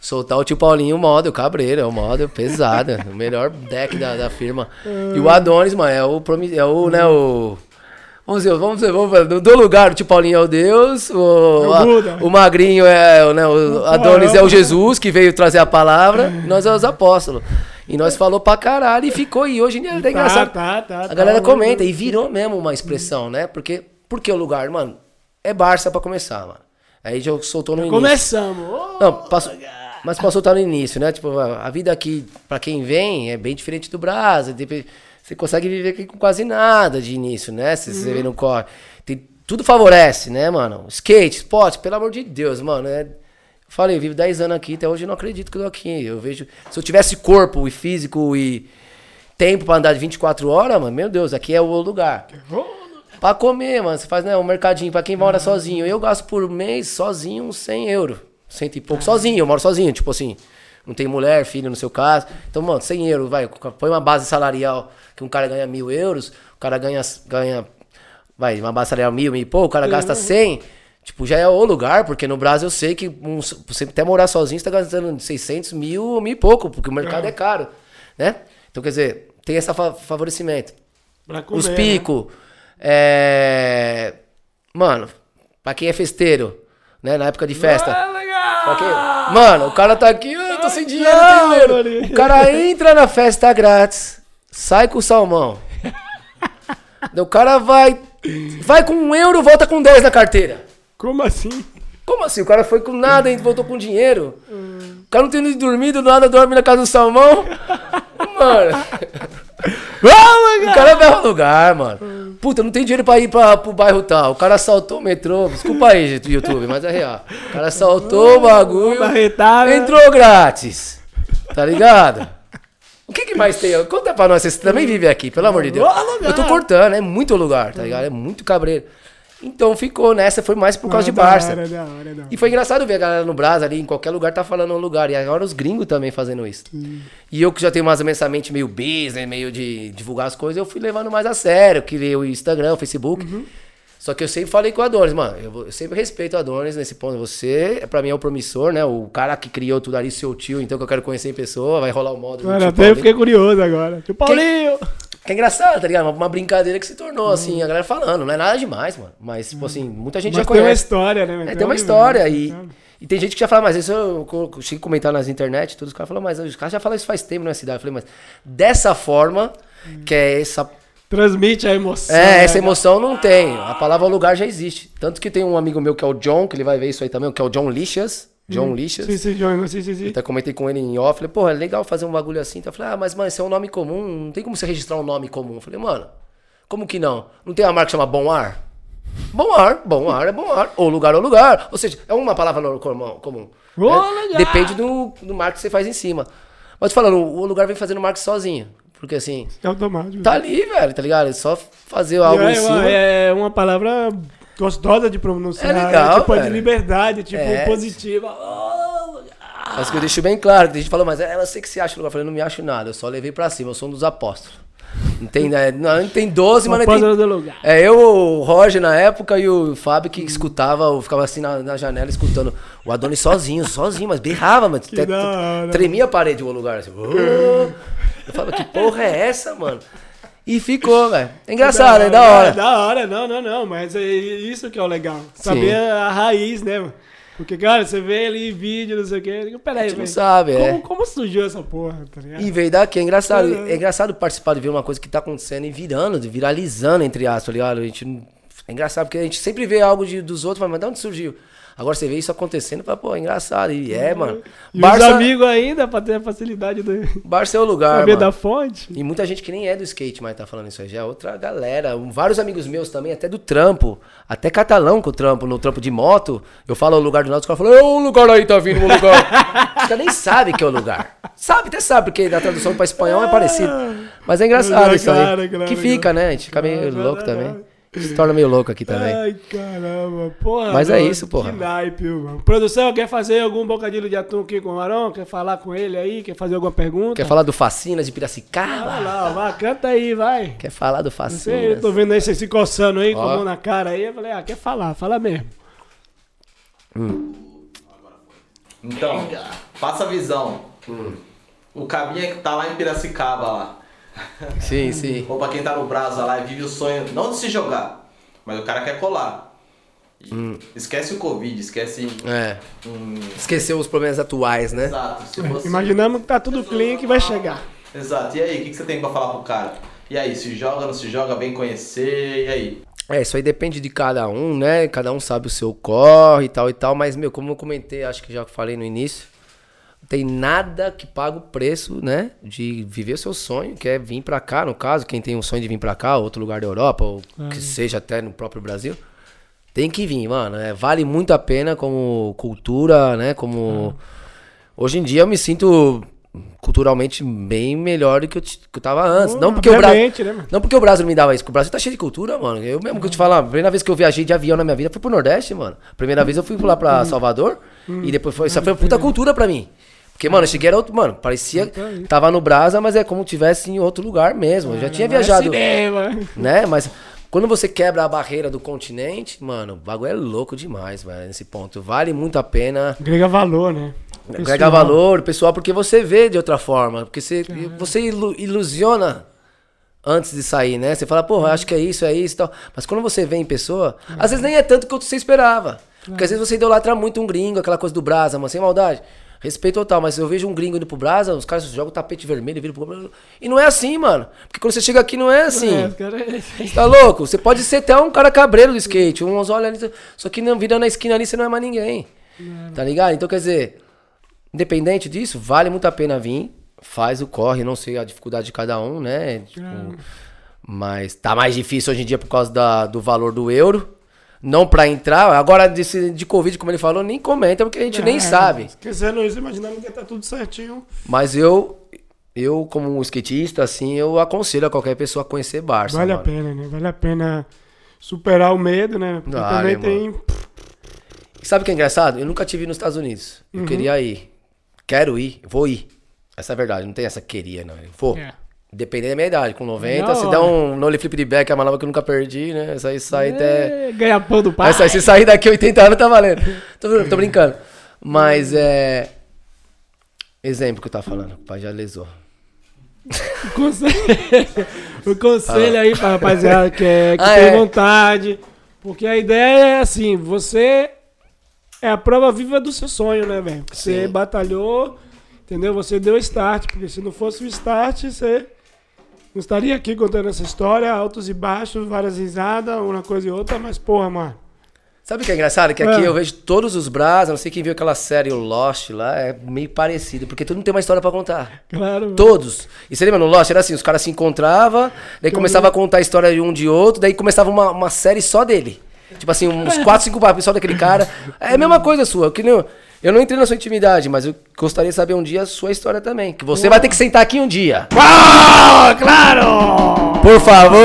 [SPEAKER 2] soltar o tio Paulinho, o model, cabreiro. É o model pesado. é o melhor deck da, da firma. E o Adonis, mano, é o. promi- É o, né, o. Vamos dizer, vamos vamos ver. Do lugar, o tio Paulinho é o Deus, o,
[SPEAKER 1] É
[SPEAKER 2] a- o Magrinho é, o, né, o Adonis
[SPEAKER 1] é
[SPEAKER 2] é
[SPEAKER 1] o-
[SPEAKER 2] Jesus que veio trazer a palavra, e nós é os apóstolos. E nós falou pra caralho e ficou. E hoje em dia é até engraçado.
[SPEAKER 1] Tá, tá, tá.
[SPEAKER 2] A galera
[SPEAKER 1] tá,
[SPEAKER 2] comenta e virou mesmo uma expressão, né? Porque, porque o lugar, mano, é Barça pra começar, mano. Aí já soltou no início.
[SPEAKER 1] Começamos.
[SPEAKER 2] Não, passou, mas pra soltar no início, né? Tipo, a vida aqui, pra quem vem, é bem diferente do Brasa. Tipo, Você consegue viver aqui com quase nada de início, né? Se você vê no corre. Tem, tudo favorece, né, mano? Skate, esporte, pelo amor de Deus, mano. É, falei, eu vivo 10 anos aqui, até hoje eu não acredito que eu tô aqui. Eu vejo. Se eu tivesse corpo e físico e tempo pra andar de 24 horas, mano, meu Deus, aqui é o lugar. Pra comer, mano, você faz né, um mercadinho pra quem mora sozinho. Eu gasto por mês sozinho uns 100 euros. Cento e pouco. Sozinho, eu moro sozinho, tipo assim. Não tem mulher, filho no seu caso. Então, mano, 100 euros, vai, põe uma base salarial que um cara ganha mil euros, o cara ganha, ganha vai, uma base salarial mil, mil e pouco, o cara gasta 100, tipo, já é o lugar, porque no Brasil eu sei que um, você até morar sozinho, você tá gastando 600 mil, mil e pouco, porque o mercado é, é caro, né? Então, quer dizer, tem esse favorecimento.
[SPEAKER 1] Comer,
[SPEAKER 2] Os picos, né? é... Mano, pra quem é festeiro, né? Na época de festa.
[SPEAKER 1] Ah.
[SPEAKER 2] Mano, o cara tá aqui, tô sem dinheiro, tem dinheiro. O cara entra na festa grátis, sai com o salmão. [laughs] o cara vai. Vai com um euro, volta com 10 na carteira.
[SPEAKER 1] Como assim?
[SPEAKER 2] Como assim? O cara foi com nada e voltou com dinheiro. O cara não tem dormido, nada, dorme na casa do salmão. [laughs] Mano. Vamos, o cara ao lugar, mano. Puta, não tem dinheiro pra ir pra, pro bairro tal. O cara assaltou o metrô. Desculpa aí, YouTube, mas é real. O cara assaltou o bagulho. Entrou grátis. Tá ligado? O que, que mais tem? Conta pra nós, você também vive aqui, pelo amor de Deus. Eu tô cortando, é muito lugar, tá ligado? É muito cabreiro. Então ficou nessa, foi mais por causa ah, de Barça. Hora, da hora, da hora. E foi engraçado ver a galera no Brasa ali, em qualquer lugar tá falando um lugar. E agora os gringos também fazendo isso. Hum. E eu que já tenho mais ou menos essa mente meio business, meio de divulgar as coisas, eu fui levando mais a sério. Criei o Instagram, o Facebook. Uhum. Só que eu sempre falei com o Adonis, mano. Eu, eu sempre respeito o Adonis nesse ponto. Você, pra mim, é o promissor, né? O cara que criou tudo ali, seu tio, então que eu quero conhecer em pessoa, vai rolar o modo.
[SPEAKER 1] Mano, até eu fiquei curioso agora. Tio Paulinho! Quem...
[SPEAKER 2] Que é engraçado, tá ligado? Uma, brincadeira que se tornou, assim, a galera falando. Não é nada demais, mano. Mas, tipo assim, muita gente
[SPEAKER 1] Mas
[SPEAKER 2] já conhece.
[SPEAKER 1] tem uma história, né?
[SPEAKER 2] É, tem uma história. E, e tem gente que já fala, mas isso eu, eu cheguei a comentar nas internet, todos os caras falam, mas os caras já falam isso faz tempo na cidade. Eu falei, mas dessa forma, que é essa
[SPEAKER 1] Transmite a emoção.
[SPEAKER 2] É, né? essa emoção não tem. A palavra lugar já existe. Tanto que tem um amigo meu que é o John, que ele vai ver isso aí também, que é o John Lixas. John hum. Lixas.
[SPEAKER 1] Sim, sim, John, sim, sim, sim.
[SPEAKER 2] Até comentei com ele em off. Falei, porra, é legal fazer um bagulho assim. Então eu falei, ah, mas, mano, esse é um nome comum. Não tem como você registrar um nome comum. Eu falei, mano, como que não? Não tem uma marca que chama Bom Ar? Bom ar, bom ar é bom ar. Ou lugar ou lugar. Ou seja, é uma palavra comum.
[SPEAKER 1] Oh,
[SPEAKER 2] é, depende do, do marketing que você faz em cima. Mas falando, o lugar vem fazendo marketing sozinho. Porque assim.
[SPEAKER 1] É automático.
[SPEAKER 2] Tá ali, velho, tá ligado? É só fazer algo
[SPEAKER 1] é,
[SPEAKER 2] em cima.
[SPEAKER 1] É uma palavra gostosa de pronunciar.
[SPEAKER 2] É legal.
[SPEAKER 1] Tipo, de liberdade, tipo, é. positiva.
[SPEAKER 2] Oh, mas que eu deixo bem claro, a gente falou, mas ela sei que se acha lugar. Eu falei, não me acho nada, eu só levei pra cima, eu sou um dos apóstolos. Não tem, né? não, tem 12, mas não tem.
[SPEAKER 1] Lugar.
[SPEAKER 2] É eu, o Roger na época e o Fábio que escutava, eu ficava assim na, na janela escutando o Adonis sozinho, sozinho, mas berrava, até, tremia a parede o lugar. Assim, oh. Eu falava, que porra é essa, mano? E ficou, velho. É engraçado, é da hora. É
[SPEAKER 1] da hora, não, não, não. Mas é isso que é o legal. Saber Sim. a raiz, né, mano? Porque, cara, você vê ali vídeo, não sei o quê. Peraí,
[SPEAKER 2] velho. não sabe,
[SPEAKER 1] como,
[SPEAKER 2] é.
[SPEAKER 1] Como surgiu essa porra, tá ligado?
[SPEAKER 2] E veio daqui, é engraçado. É, é engraçado participar de ver uma coisa que tá acontecendo e virando, viralizando, entre aspas, tá ligado? A gente. É engraçado porque a gente sempre vê algo de, dos outros, mas de onde surgiu? Agora você vê isso acontecendo, fala, pô, é engraçado. E é, uhum. mano.
[SPEAKER 1] E Barça... os amigos ainda, pra ter a facilidade do.
[SPEAKER 2] Barça é o lugar.
[SPEAKER 1] Saber
[SPEAKER 2] mano.
[SPEAKER 1] da fonte.
[SPEAKER 2] E muita gente que nem é do skate, mas tá falando isso aí. Já é outra galera. Vários amigos meus também, até do trampo. Até catalão com o trampo, no trampo de moto. Eu falo o lugar do lado, os caras falam, é o lugar aí, tá vindo o lugar. [laughs] os caras nem sabem que é o lugar. Sabe, até sabe, porque na tradução para espanhol é parecido. Mas é engraçado é, isso aí. É que fica, né? A gente fica meio louco também. Se torna meio louco aqui também.
[SPEAKER 1] Ai, caramba. Porra,
[SPEAKER 2] Mas é isso, porra.
[SPEAKER 1] Que naipe, mano. Produção, quer fazer algum bocadilho de atum aqui com o Marão? Quer falar com ele aí? Quer fazer alguma pergunta?
[SPEAKER 2] Quer falar do Facinas de Piracicaba?
[SPEAKER 1] Vai lá, vai, canta aí, vai.
[SPEAKER 2] Quer falar do Facinas?
[SPEAKER 1] Sei, eu tô vendo aí você se coçando aí, Ó. com a mão na cara aí. Eu falei, ah, quer falar, fala mesmo.
[SPEAKER 3] Hum. Então, passa a visão. Hum. O cabinha que tá lá em Piracicaba lá. [laughs]
[SPEAKER 2] Sim, sim.
[SPEAKER 3] Ou pra quem tá no Brasa lá e vive o sonho, não de se jogar, mas o cara quer colar. Hum. Esquece o Covid, esquece.
[SPEAKER 2] É. Esqueceu os problemas atuais, né?
[SPEAKER 3] Exato.
[SPEAKER 1] Você... Imaginamos que tá tudo clean que vai chegar.
[SPEAKER 3] Exato. E aí, o que, que você tem pra falar pro cara? E aí, se joga, não se joga, vem conhecer, e aí?
[SPEAKER 2] É, isso aí depende de cada um, né? Cada um sabe o seu corre e tal e tal, mas, meu, como eu comentei, acho que já falei no início, tem nada que paga o preço, né, de viver o seu sonho, que é vir para cá, no caso, quem tem um sonho de vir para cá, outro lugar da Europa, ou é. que seja até no próprio Brasil, tem que vir, mano. É, vale muito a pena como cultura, né, como... É. Hoje em dia eu me sinto culturalmente bem melhor do que eu, que eu tava antes. não, porque o Brasil, né, não porque o Brasil me dava isso, porque o Brasil tá cheio de cultura, mano. Eu mesmo que eu te falar, a primeira vez que eu viajei de avião na minha vida foi pro Nordeste, mano. Primeira vez eu fui lá pra hum. Salvador hum. e depois foi. Isso foi puta cultura pra mim. Porque, mano, eu cheguei era outro. Mano, parecia. Tava no Brasa, mas é como se tivesse em outro lugar mesmo. Eu já tinha
[SPEAKER 1] Não é
[SPEAKER 2] viajado. Né? Mas quando você quebra a barreira do continente, mano, o bagulho é louco demais, velho, nesse ponto. Vale muito a pena.
[SPEAKER 1] Agrega valor, né?
[SPEAKER 2] Agrega
[SPEAKER 1] Pessoal.
[SPEAKER 2] valor, pessoal, porque você vê de outra forma. Porque você, você ilu- ilusiona antes de sair, né? Você fala, porra, acho que é isso, é isso e tal. Mas quando você vê em pessoa, às vezes nem é tanto quanto você esperava. Porque às vezes você idolatra muito um gringo, aquela coisa do Brasa, mano, sem maldade. Respeito total, mas eu vejo um gringo indo pro Brasa, os caras jogam o tapete vermelho e viram pro. E não é assim, mano. Porque quando você chega aqui não é assim.
[SPEAKER 1] É, os caras-
[SPEAKER 2] Você tá louco? Você pode ser até um cara cabreiro do skate. Uns olham ali, só que não, virando na esquina ali você não é mais ninguém. Tá ligado? Então quer dizer, independente disso, vale muito a pena vir. Faz o corre, não sei a dificuldade de cada um, né? Tipo, mas tá mais difícil hoje em dia por causa da- do valor do euro. Não pra entrar. Agora, desse, de Covid, como ele falou, nem comenta, porque a gente nem
[SPEAKER 1] É,
[SPEAKER 2] sabe.
[SPEAKER 1] Esquecendo isso, imaginando que tá tudo certinho.
[SPEAKER 2] Mas eu, eu como um skatista, assim, eu aconselho a qualquer pessoa a conhecer Barça.
[SPEAKER 1] Vale a
[SPEAKER 2] mano.
[SPEAKER 1] pena, né? Vale a pena superar o medo, né? Porque
[SPEAKER 2] Vale,
[SPEAKER 1] também tem.
[SPEAKER 2] E sabe o que é engraçado? Eu nunca tive nos Estados Unidos. Eu
[SPEAKER 1] Uhum.
[SPEAKER 2] queria ir. Quero ir, vou ir. Essa é a verdade, não tem essa queria, não. Eu vou.
[SPEAKER 1] É.
[SPEAKER 2] Dependendo da minha idade, com 90,
[SPEAKER 1] Da
[SPEAKER 2] se dá um nole flip de back, é uma nova que eu nunca perdi, né? Essa aí sai até.
[SPEAKER 1] É, ganha pão do pai.
[SPEAKER 2] Essa aí, se sair daqui 80 anos, tá valendo. Tô, tô brincando. Mas é. Exemplo que eu tava falando, o pai já lesou.
[SPEAKER 1] O conselho, [laughs] o conselho aí pra rapaziada que, é, que
[SPEAKER 2] Ah,
[SPEAKER 1] tem
[SPEAKER 2] é.
[SPEAKER 1] vontade. Porque a ideia é assim, você é a prova viva do seu sonho, né, velho? Você
[SPEAKER 2] Sim.
[SPEAKER 1] batalhou, entendeu? Você deu start, porque se não fosse o start, você não estaria aqui contando essa história, altos e baixos, várias risadas, uma coisa e outra, mas porra, mano.
[SPEAKER 2] Sabe o que é engraçado? Que aqui
[SPEAKER 1] Ah.
[SPEAKER 2] eu vejo todos os Bras, não sei quem viu aquela série, o Lost lá, é meio parecido, porque todo mundo tem uma história pra contar.
[SPEAKER 1] Claro.
[SPEAKER 2] Todos. E você lembra no Lost? Era assim, os caras se encontravam, daí começava a contar a história de um de outro, daí começava uma, uma série só dele. Tipo assim, uns [laughs] 4, 5 papos só daquele cara. É a mesma coisa sua. Que nem, eu- não entrei na sua intimidade, mas eu gostaria de saber um dia a sua história também. Que você vai ter que sentar aqui um dia.
[SPEAKER 1] Ah, claro!
[SPEAKER 2] Por favor!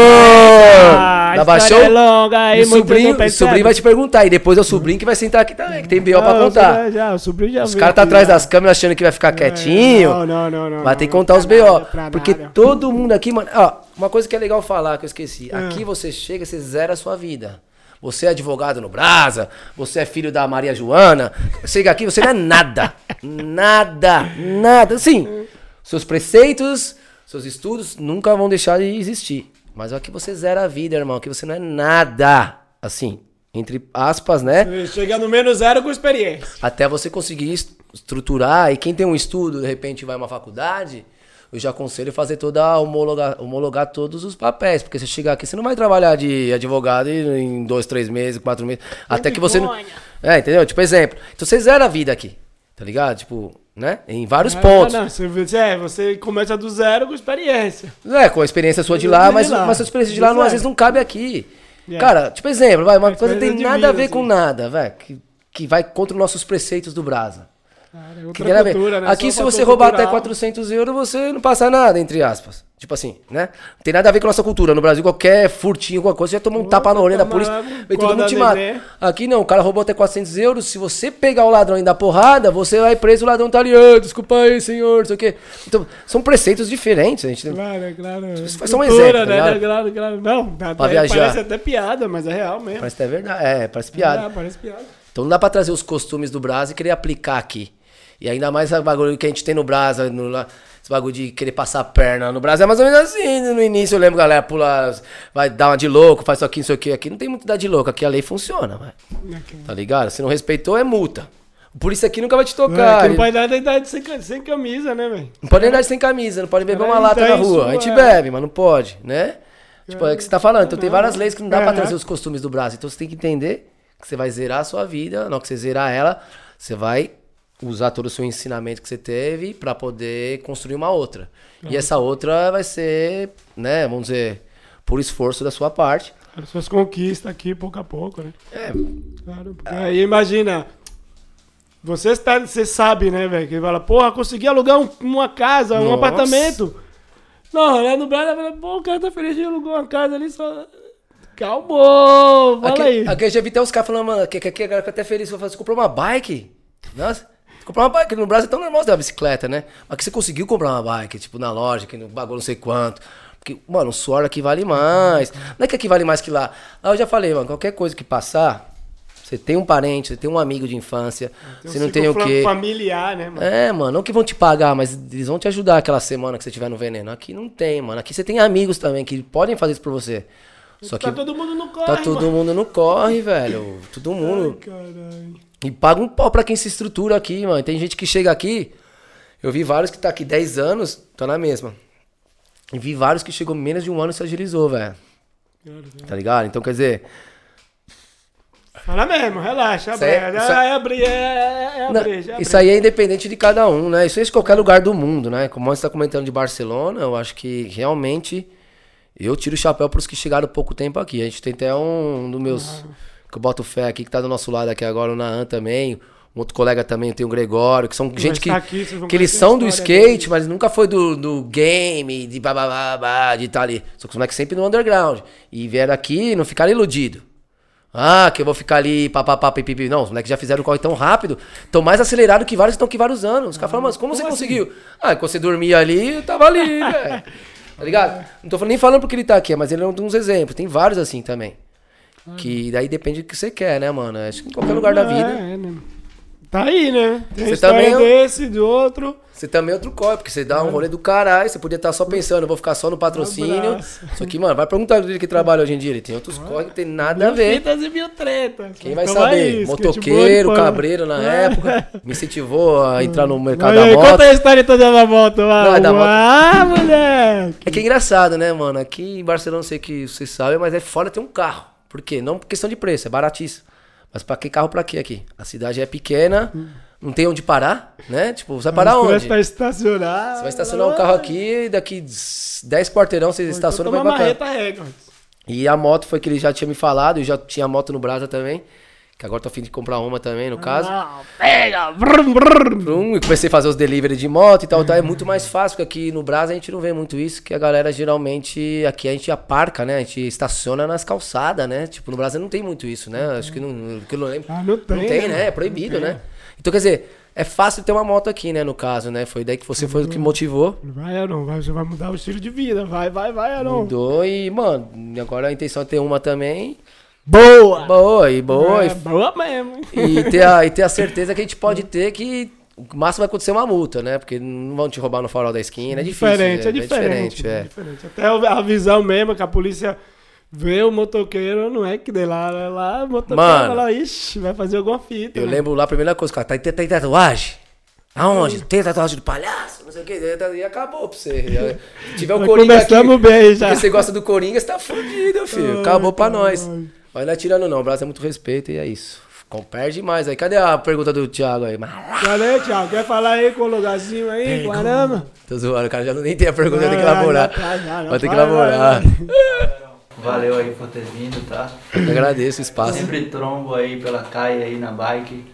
[SPEAKER 1] Ah,
[SPEAKER 2] Baixou?
[SPEAKER 1] história é longa,
[SPEAKER 2] E o sobrinho, o
[SPEAKER 1] percebe.
[SPEAKER 2] sobrinho vai te perguntar. E depois é o sobrinho que vai sentar aqui também, que tem B.O. pra contar.
[SPEAKER 1] Já, já, o sobrinho já
[SPEAKER 2] Os caras tá atrás
[SPEAKER 1] já.
[SPEAKER 2] das câmeras achando que vai ficar quietinho.
[SPEAKER 1] Não, não, não, não.
[SPEAKER 2] Vai ter que contar os BO. Porque todo mundo aqui, mano. Ó, uma coisa que é legal falar, que eu esqueci.
[SPEAKER 1] Ah.
[SPEAKER 2] Aqui você chega, você zera a sua vida. Você é advogado no Brasa, você é filho da Maria Joana. Chega aqui, você não é nada. nada, nada. Sim, seus preceitos, seus estudos nunca vão deixar de existir. Mas aqui você zera a vida, irmão. Aqui você não é nada. Assim, entre aspas, né?
[SPEAKER 1] Você Chega no menos zero com experiência.
[SPEAKER 2] até você conseguir est- estruturar. E quem tem um estudo, de repente vai a uma faculdade, eu já aconselho fazer toda a homologar, homologar todos os papéis. Porque você chegar aqui, você não vai trabalhar de advogado em dois, três meses, quatro meses. até que você não. É, entendeu? Tipo, exemplo. Então você zera a vida aqui. Tá ligado? Tipo, né? Em vários
[SPEAKER 1] Ah,
[SPEAKER 2] pontos.
[SPEAKER 1] Não, você, é, você começa do zero com experiência.
[SPEAKER 2] É, com a experiência sua de lá, mas,
[SPEAKER 1] lá.
[SPEAKER 2] mas a sua experiência de lá não, às vezes não cabe aqui.
[SPEAKER 1] Yeah.
[SPEAKER 2] Cara, tipo exemplo, vai, uma
[SPEAKER 1] A
[SPEAKER 2] coisa que tem nada a
[SPEAKER 1] vida,
[SPEAKER 2] ver com
[SPEAKER 1] assim.
[SPEAKER 2] nada, velho. Que, que vai contra os nossos preceitos do Brasa.
[SPEAKER 1] Cara, é
[SPEAKER 2] Que
[SPEAKER 1] outra cultura, né?
[SPEAKER 2] Aqui,
[SPEAKER 1] Só
[SPEAKER 2] se você roubar até
[SPEAKER 1] cultural.
[SPEAKER 2] 400 euros, você não passa nada, entre aspas. Tipo assim, né? Não tem nada a ver com a nossa cultura. No Brasil, qualquer furtinho, qualquer coisa, você já toma um tapa na orelha da polícia, vem todo mundo te mata. Aqui não, o cara roubou até 400 euros. Se você pegar o ladrão e dar porrada, você vai preso, o ladrão tá ali, "Ah, desculpa aí, senhor, não sei o quê. Então, são preceitos diferentes. A gente
[SPEAKER 1] Claro, claro.
[SPEAKER 2] Isso foi só um exemplo, tá
[SPEAKER 1] né?
[SPEAKER 2] ligado?
[SPEAKER 1] Claro, claro. Não, até,
[SPEAKER 2] Pra viajar.
[SPEAKER 1] parece até piada, mas é real mesmo.
[SPEAKER 2] Parece até verdade. É, parece piada.
[SPEAKER 1] É, parece piada.
[SPEAKER 2] Então não dá pra trazer os costumes do Brasa e querer aplicar aqui. E ainda mais o bagulho que a gente tem no Brasa, no, lá, esse bagulho de querer passar a perna. No Brasa é mais ou menos assim. No início eu lembro, galera, pula, vai dar uma de louco, faz isso aqui, isso aqui. Aqui não tem muito dar de louco, aqui a lei funciona, velho. Tá ligado? Se não respeitou, é multa. Por isso aqui nunca vai te
[SPEAKER 1] É,
[SPEAKER 2] tocar. Ele-
[SPEAKER 1] não pode dar idade sem, sem camisa, né, velho?
[SPEAKER 2] Não pode andar sem camisa, não pode beber
[SPEAKER 1] Cara,
[SPEAKER 2] uma lata
[SPEAKER 1] então
[SPEAKER 2] na
[SPEAKER 1] isso,
[SPEAKER 2] rua. A gente
[SPEAKER 1] é.
[SPEAKER 2] bebe, mas não pode, né? Tipo, é o que você tá falando. Então tem várias leis que não dá pra
[SPEAKER 1] É.
[SPEAKER 2] trazer os costumes do Brasil. Então você tem que entender que você vai zerar a sua vida. Na hora que você zerar ela, você vai usar todo o seu ensinamento que você teve pra poder construir uma outra. E essa outra vai ser, né, vamos dizer, por esforço da sua parte.
[SPEAKER 1] As suas conquistas aqui, pouco a pouco, né?
[SPEAKER 2] É,
[SPEAKER 1] Claro. porque Aí imagina. Você, está, você sabe, né, velho? Que fala, porra, consegui alugar um- uma casa, um
[SPEAKER 2] Nossa.
[SPEAKER 1] apartamento. Não, lá no Brasil, fala, pô, o cara tá feliz de alugar uma casa ali só. Calmou! Fala
[SPEAKER 2] aqui,
[SPEAKER 1] aí.
[SPEAKER 2] aqui eu já vi até os caras falando, mano, que, que, que, que até feliz. Eu falei, você comprou uma bike? Nossa, Comprar uma bike no Brasil é tão normal você ter uma bicicleta, né? Mas que você conseguiu comprar uma bike, tipo, na loja, que no bagulho não sei quanto. Porque, mano, o suor aqui vale mais. Não é que aqui vale mais que lá. Lá eu já falei, mano, qualquer coisa que passar, você tem um parente, você tem um amigo de infância, você não tem o quê.
[SPEAKER 1] familiar, né, mano?
[SPEAKER 2] É, mano, não que vão te pagar, mas eles vão te ajudar aquela semana que você tiver no veneno. Aqui não tem, mano. Aqui você tem amigos também que podem fazer isso por você. Só que
[SPEAKER 1] tá todo mundo no corre,
[SPEAKER 2] tá todo
[SPEAKER 1] mano.
[SPEAKER 2] mundo no corre, velho. Todo mundo.
[SPEAKER 1] Ai, caralho.
[SPEAKER 2] E paga um pau pra quem se estrutura aqui, mano. Tem gente que chega aqui. Eu vi vários que tá aqui 10 anos, tá na mesma. E vi vários que chegou menos de um ano e se agilizou, velho. Tá ligado? Então, quer dizer,
[SPEAKER 1] Fala mesmo, relaxa,
[SPEAKER 2] Isso aí-
[SPEAKER 1] abre,
[SPEAKER 2] isso
[SPEAKER 1] é,
[SPEAKER 2] aí-
[SPEAKER 1] é é, é, é
[SPEAKER 2] Não,
[SPEAKER 1] abrir,
[SPEAKER 2] isso aí é independente de cada um, né? Isso é de qualquer lugar do mundo, né? Como você está comentando de Barcelona, eu acho que realmente eu tiro o chapéu para os que chegaram pouco tempo aqui. A gente tem até um dos meus que eu boto fé aqui, que tá do nosso lado aqui agora, o Naan também. Um outro colega também, tem o Gregório, que são gente que,
[SPEAKER 1] tá aqui,
[SPEAKER 2] que eles são do skate, mas nunca foi do, do game, de bababá, de estar ali. Só que os moleques sempre no underground. E vieram aqui e não ficaram iludidos. Ah, que eu vou ficar ali, papapá, pipipi. Não, os moleques já fizeram o corre tão rápido, tão mais acelerado que vários que estão aqui vários anos. Os caras falam, mas como, você conseguiu? Ah, quando você dormia ali, eu tava ali, [laughs] velho. Tá ligado? Não tô nem falando porque ele tá aqui, mas ele é um dos exemplos. Tem vários assim também. Que daí depende do que você quer, né, mano? Acho que em qualquer lugar da vida.
[SPEAKER 1] É, né? Tá aí, né? Tem
[SPEAKER 2] Você também é um-
[SPEAKER 1] desse, do outro.
[SPEAKER 2] Você também é outro corre, porque você dá um rolê do caralho, você podia estar só pensando, eu vou ficar só no patrocínio.
[SPEAKER 1] abraço.
[SPEAKER 2] Só que, mano, vai perguntar dele que trabalha hoje em dia. Ele tem outros corre que tem nada a ver.
[SPEAKER 1] fitas e mil tretas.
[SPEAKER 2] Quem vai
[SPEAKER 1] Então
[SPEAKER 2] saber?
[SPEAKER 1] é isso,
[SPEAKER 2] Motoqueiro,
[SPEAKER 1] pô.
[SPEAKER 2] cabreiro na época, me incentivou a [laughs] entrar no mercado
[SPEAKER 1] Aí,
[SPEAKER 2] da moto.
[SPEAKER 1] Conta a história toda da moto, vai.
[SPEAKER 2] Não, é da moto.
[SPEAKER 1] Ah, moleque.
[SPEAKER 2] É que é engraçado, né, mano? Aqui em Barcelona, não sei que vocês sabem, mas é foda ter um carro. Por quê? Não por questão de preço, é baratíssimo. Mas pra que carro pra quê aqui? A cidade é pequena, não tem onde parar, né? Tipo, você vai parar
[SPEAKER 1] Mas
[SPEAKER 2] onde?
[SPEAKER 1] Pra estacionar.
[SPEAKER 2] Você vai estacionar o carro aqui, daqui 10 quarteirão você estaciona e vai cá.
[SPEAKER 1] marreta records.
[SPEAKER 2] E a moto foi que ele já tinha me falado, eu já tinha moto no Brasa também. Que agora tô afim de comprar uma também, no caso.
[SPEAKER 1] Ah, pega! Brum, brum.
[SPEAKER 2] Brum, e comecei a fazer os delivery de moto e tal, tal. É muito mais fácil, porque aqui no Brasa a gente não vê muito isso, que a galera geralmente, aqui a gente aparca, né? A gente estaciona nas calçadas, né? Tipo, no Brasa não tem muito isso, né? Acho que não, que eu não lembro.
[SPEAKER 1] Ah, não tem,
[SPEAKER 2] Não tem,
[SPEAKER 1] né,
[SPEAKER 2] né? É proibido, né? Então, quer dizer, é fácil ter uma moto aqui, né? No caso, né? Foi daí que você foi o que motivou.
[SPEAKER 1] Vai, Aaron, vai, você vai mudar o estilo de vida. Vai, vai, vai, Aaron.
[SPEAKER 2] Mudou e, mano, agora a intenção é ter uma também.
[SPEAKER 1] Boa!
[SPEAKER 2] Boa, e boa.
[SPEAKER 1] É,
[SPEAKER 2] e
[SPEAKER 1] boa mesmo.
[SPEAKER 2] E ter, a, [laughs] e ter a certeza que a gente pode ter que o máximo vai acontecer uma multa, né? Porque não vão te roubar no farol da esquina. É difícil.
[SPEAKER 1] diferente,
[SPEAKER 2] né?
[SPEAKER 1] é diferente,
[SPEAKER 2] é.
[SPEAKER 1] é diferente. Até a visão mesmo que a polícia vê o motoqueiro, não é que de lá, é lá, o motoqueiro
[SPEAKER 2] Mano.
[SPEAKER 1] fala, ixi, vai fazer alguma fita.
[SPEAKER 2] Eu
[SPEAKER 1] né?
[SPEAKER 2] lembro lá a primeira coisa, cara, tá, tem, tem tatuagem? Aonde? Tem tatuagem de palhaço? Não sei o que. E acabou pra você. Se tiver o Coringa aqui,
[SPEAKER 1] Começamos bem já.
[SPEAKER 2] porque você gosta do Coringa, você tá fudido, filho. Acabou pra nós. Mas não é tirando não, o Brasil é muito respeito e é isso. Com- Perde mais aí. Cadê a pergunta do Thiago aí?
[SPEAKER 1] Cadê, Thiago? Quer falar aí com o lugarzinho aí? Caramba.
[SPEAKER 2] Tô zoando, o cara já não nem tem a pergunta, tem que elaborar. Vai ter que elaborar.
[SPEAKER 4] Valeu aí por ter vindo, tá?
[SPEAKER 2] Eu agradeço o espaço.
[SPEAKER 4] Sempre trombo aí pela caia aí na bike.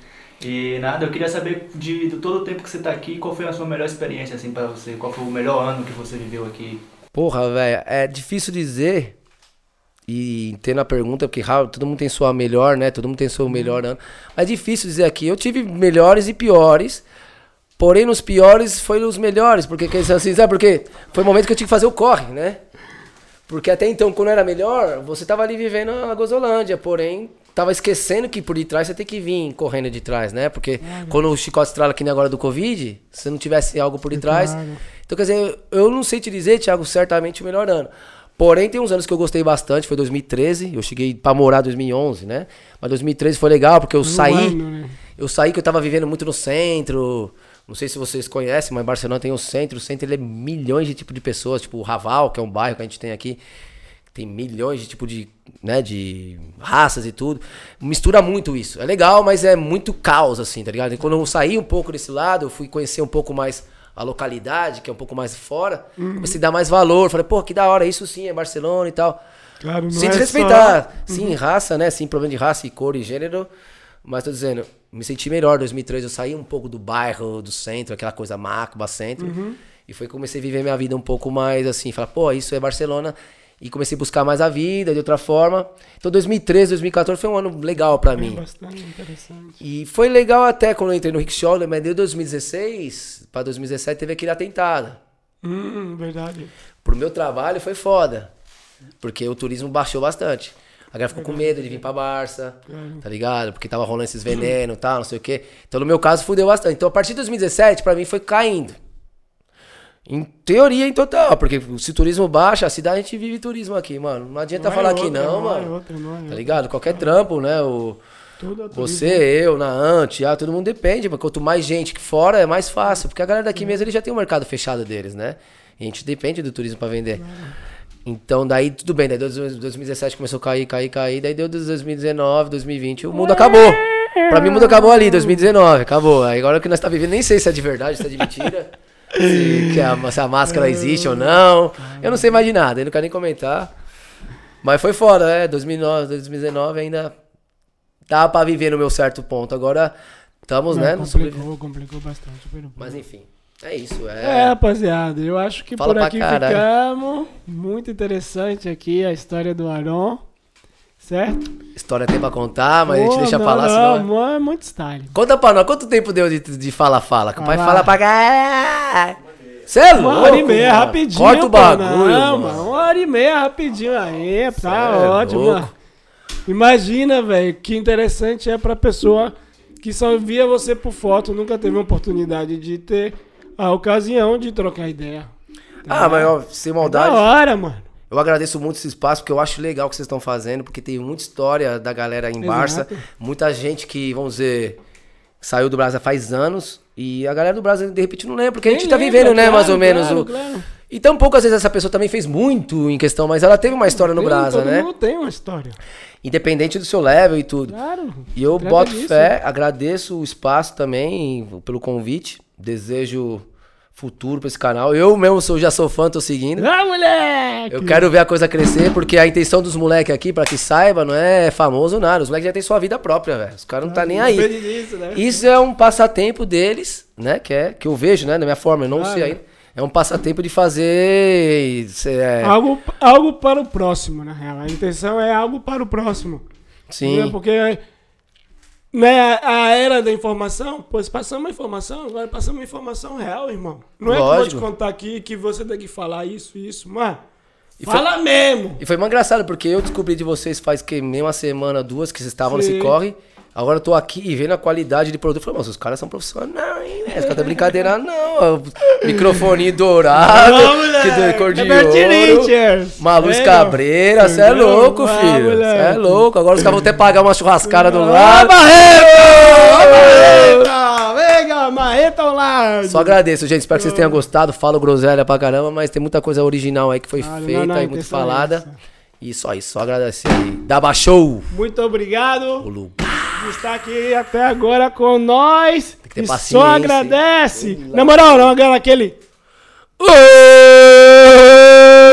[SPEAKER 4] E nada, eu queria saber de, de todo o tempo que você tá aqui, qual foi a sua melhor experiência assim para você? Qual foi o melhor ano que você viveu aqui?
[SPEAKER 2] Porra, velho, é difícil dizer e tendo a pergunta, porque ah, todo mundo tem sua melhor, né? Todo mundo tem seu melhor ano. Mas é difícil dizer aqui. Eu tive melhores e piores. Porém, nos piores foi os melhores. Porque, quer dizer assim, sabe por quê? Foi o momento que eu tinha que fazer o corre, né? Porque até então, quando era melhor, você tava ali vivendo a Gozolândia. Porém, tava esquecendo que por detrás você tem que vir correndo de trás, né? Porque quando o chicote estrala aqui nem agora do Covid, se não tivesse algo por detrás.
[SPEAKER 1] Claro.
[SPEAKER 2] Então, quer dizer, eu não sei te dizer, Thiago, certamente o melhor ano. Porém, tem uns anos que eu gostei bastante, foi 2013. Eu cheguei pra morar em 2011, né? Mas 2013 foi legal, porque eu saí.
[SPEAKER 1] ano, né?
[SPEAKER 2] Eu saí que eu tava vivendo muito no centro. Não sei se vocês conhecem, mas em Barcelona tem o centro. O centro ele é milhões de tipo de pessoas, tipo o Raval, que é um bairro que a gente tem aqui. Tem milhões de tipo de, né, de raças e tudo. Mistura muito isso. É legal, mas é muito caos, assim, tá ligado? E quando eu saí um pouco desse lado, eu fui conhecer um pouco mais a localidade, que é um pouco mais fora. Comecei a dar mais valor. Falei, pô, que da hora, isso sim, é Barcelona e tal.
[SPEAKER 1] Claro, não
[SPEAKER 2] Sem
[SPEAKER 1] é
[SPEAKER 2] desrespeitar. Sim, raça, né? Sim, problema de raça e cor e gênero. Mas tô dizendo, me senti melhor em 2003. Eu saí um pouco do bairro, do centro, aquela coisa macba, centro. E foi que comecei a viver minha vida um pouco mais assim. Falar, pô, isso é Barcelona. E comecei a buscar mais a vida de outra forma. Então 2013, 2014 foi um ano legal pra
[SPEAKER 1] É
[SPEAKER 2] mim.
[SPEAKER 1] bastante interessante.
[SPEAKER 2] E foi legal até quando eu entrei no Rickshaw, mas de 2016 pra 2017 teve aquele atentado.
[SPEAKER 1] Hum, verdade.
[SPEAKER 2] Pro meu trabalho foi foda. Porque o turismo baixou bastante. A galera ficou com medo de vir pra Barça, tá ligado? Porque tava rolando esses venenos e tal, não sei o quê. Então, no meu caso, fudeu bastante. Então, a partir de 2017, pra mim, foi caindo. Em teoria, em total. Porque se o turismo baixa, a cidade a gente vive turismo aqui, mano. Não adianta
[SPEAKER 1] Não é
[SPEAKER 2] falar que
[SPEAKER 1] outra,
[SPEAKER 2] não,
[SPEAKER 1] não é
[SPEAKER 2] mano.
[SPEAKER 1] outra, não é
[SPEAKER 2] Tá
[SPEAKER 1] outra.
[SPEAKER 2] ligado? Qualquer trampo, né? O,
[SPEAKER 1] é
[SPEAKER 2] você, eu, na Ante, ah, todo mundo depende, mas quanto mais gente que fora é mais fácil, porque a galera daqui mesmo ele já tem um mercado fechado deles, né? E a gente depende do turismo pra vender. Então daí tudo bem, daí 2017 começou a cair, cair, cair, daí deu 2019, 2020, o mundo acabou. Pra mim o mundo acabou ali, 2019, acabou. Aí agora o que nós tá vivendo, nem sei se é de verdade, se é de mentira. [laughs] se, a, se a máscara existe ou não. Eu não sei mais de nada, eu não quero nem comentar. Mas foi foda, é, 2009, 2019 ainda dá pra viver no meu certo ponto. Agora estamos, né, no sobrevi-
[SPEAKER 1] complicou, complicou bastante.
[SPEAKER 2] Mas enfim, é isso,
[SPEAKER 1] É,
[SPEAKER 2] é.
[SPEAKER 1] rapaziada, eu acho que
[SPEAKER 2] Fala
[SPEAKER 1] por aqui
[SPEAKER 2] caralho.
[SPEAKER 1] ficamos. Muito interessante aqui a história do Aron. Certo?
[SPEAKER 2] História tem pra contar, mas a gente deixa
[SPEAKER 1] não,
[SPEAKER 2] lá,
[SPEAKER 1] não,
[SPEAKER 2] senão...
[SPEAKER 1] mano, é muito style.
[SPEAKER 2] Conta pra nós, quanto tempo deu de, de fala-fala? Que o pai fala pra caralho. Você é louco,
[SPEAKER 1] Uma hora e meia,
[SPEAKER 2] mano.
[SPEAKER 1] rapidinho.
[SPEAKER 2] Corta o bagulho,
[SPEAKER 1] não,
[SPEAKER 2] mano.
[SPEAKER 1] Uma hora e meia, rapidinho. Aí, tá
[SPEAKER 2] é
[SPEAKER 1] ótimo,
[SPEAKER 2] louco.
[SPEAKER 1] mano. Imagina, velho, que interessante é pra pessoa que só via você por foto, nunca teve a oportunidade de ter a ocasião de trocar ideia.
[SPEAKER 2] Ah, mas ó, sem
[SPEAKER 1] Da
[SPEAKER 2] maldade,
[SPEAKER 1] hora, mano.
[SPEAKER 2] eu agradeço muito esse espaço, porque eu acho legal o que vocês estão fazendo, porque tem muita história da galera em Barça,
[SPEAKER 1] Exato.
[SPEAKER 2] muita gente que, vamos dizer, saiu do Brasil faz anos, e a galera do Brasil, de repente, não lembra, porque a gente
[SPEAKER 1] Nem
[SPEAKER 2] tá
[SPEAKER 1] lembra,
[SPEAKER 2] vivendo, né,
[SPEAKER 1] claro,
[SPEAKER 2] mais ou menos,
[SPEAKER 1] claro,
[SPEAKER 2] o... E tão poucas vezes essa pessoa também fez muito em questão, mas ela teve uma história no
[SPEAKER 1] Tem,
[SPEAKER 2] Brasa,
[SPEAKER 1] todo
[SPEAKER 2] né?
[SPEAKER 1] mundo tem uma história.
[SPEAKER 2] Independente do seu level e tudo.
[SPEAKER 1] Claro.
[SPEAKER 2] E eu boto
[SPEAKER 1] disso.
[SPEAKER 2] fé, agradeço o espaço também pelo convite. Desejo futuro pra esse canal. Eu mesmo sou, já sou fã, tô seguindo.
[SPEAKER 1] Ah, moleque!
[SPEAKER 2] Eu quero ver a coisa crescer, porque a intenção dos moleques aqui, pra que saiba, não é famoso nada. Os moleques já têm sua vida própria, velho. Os caras não tá nem aí.
[SPEAKER 1] Disso, né?
[SPEAKER 2] Isso é um passatempo deles, né? Que, é, que eu vejo, né? Da minha forma, eu não
[SPEAKER 1] Ah,
[SPEAKER 2] sei ainda. É um passatempo de fazer. é,
[SPEAKER 1] Algo, algo para o próximo, na real. A intenção é algo para o próximo.
[SPEAKER 2] Sim.
[SPEAKER 1] Porque né, a era da informação, pois passamos a informação, agora passamos a informação real, irmão. Não é que eu vou te
[SPEAKER 2] Lógico.
[SPEAKER 1] contar aqui que você tem que falar isso, isso, mano.
[SPEAKER 2] E foi-
[SPEAKER 1] Fala mesmo!
[SPEAKER 2] E foi mais engraçado, porque eu descobri de vocês faz que meia uma semana, duas, que vocês estavam
[SPEAKER 1] Sim.
[SPEAKER 2] nesse corre. Agora eu tô aqui e vendo a qualidade de produto. Falei, nossa, os caras são profissionais, hein? Os caras brincadeira, [laughs] não. Microfone dourado, que do cor de ouro. Uma luz cabreira, você é louco, filho. Você é louco. Agora os caras vão até pagar uma churrascara do lado.
[SPEAKER 1] Marreta! Vega, Marreta online!
[SPEAKER 2] Só agradeço, gente. Espero que vocês tenham gostado. Falo groselha pra caramba, mas tem muita coisa original aí que foi
[SPEAKER 1] não,
[SPEAKER 2] feita
[SPEAKER 1] não,
[SPEAKER 2] e muito
[SPEAKER 1] é
[SPEAKER 2] falada. E só isso, só agradecer aí. Daba Show!
[SPEAKER 1] Muito obrigado
[SPEAKER 2] O Lu.
[SPEAKER 1] por estar aqui até agora com nós.
[SPEAKER 2] que ter
[SPEAKER 1] e
[SPEAKER 2] paciência,
[SPEAKER 1] só agradece. Na moral, não agora aquele.
[SPEAKER 2] Ô,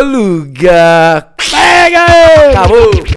[SPEAKER 2] lugar.
[SPEAKER 1] Pega aí!
[SPEAKER 2] Acabou!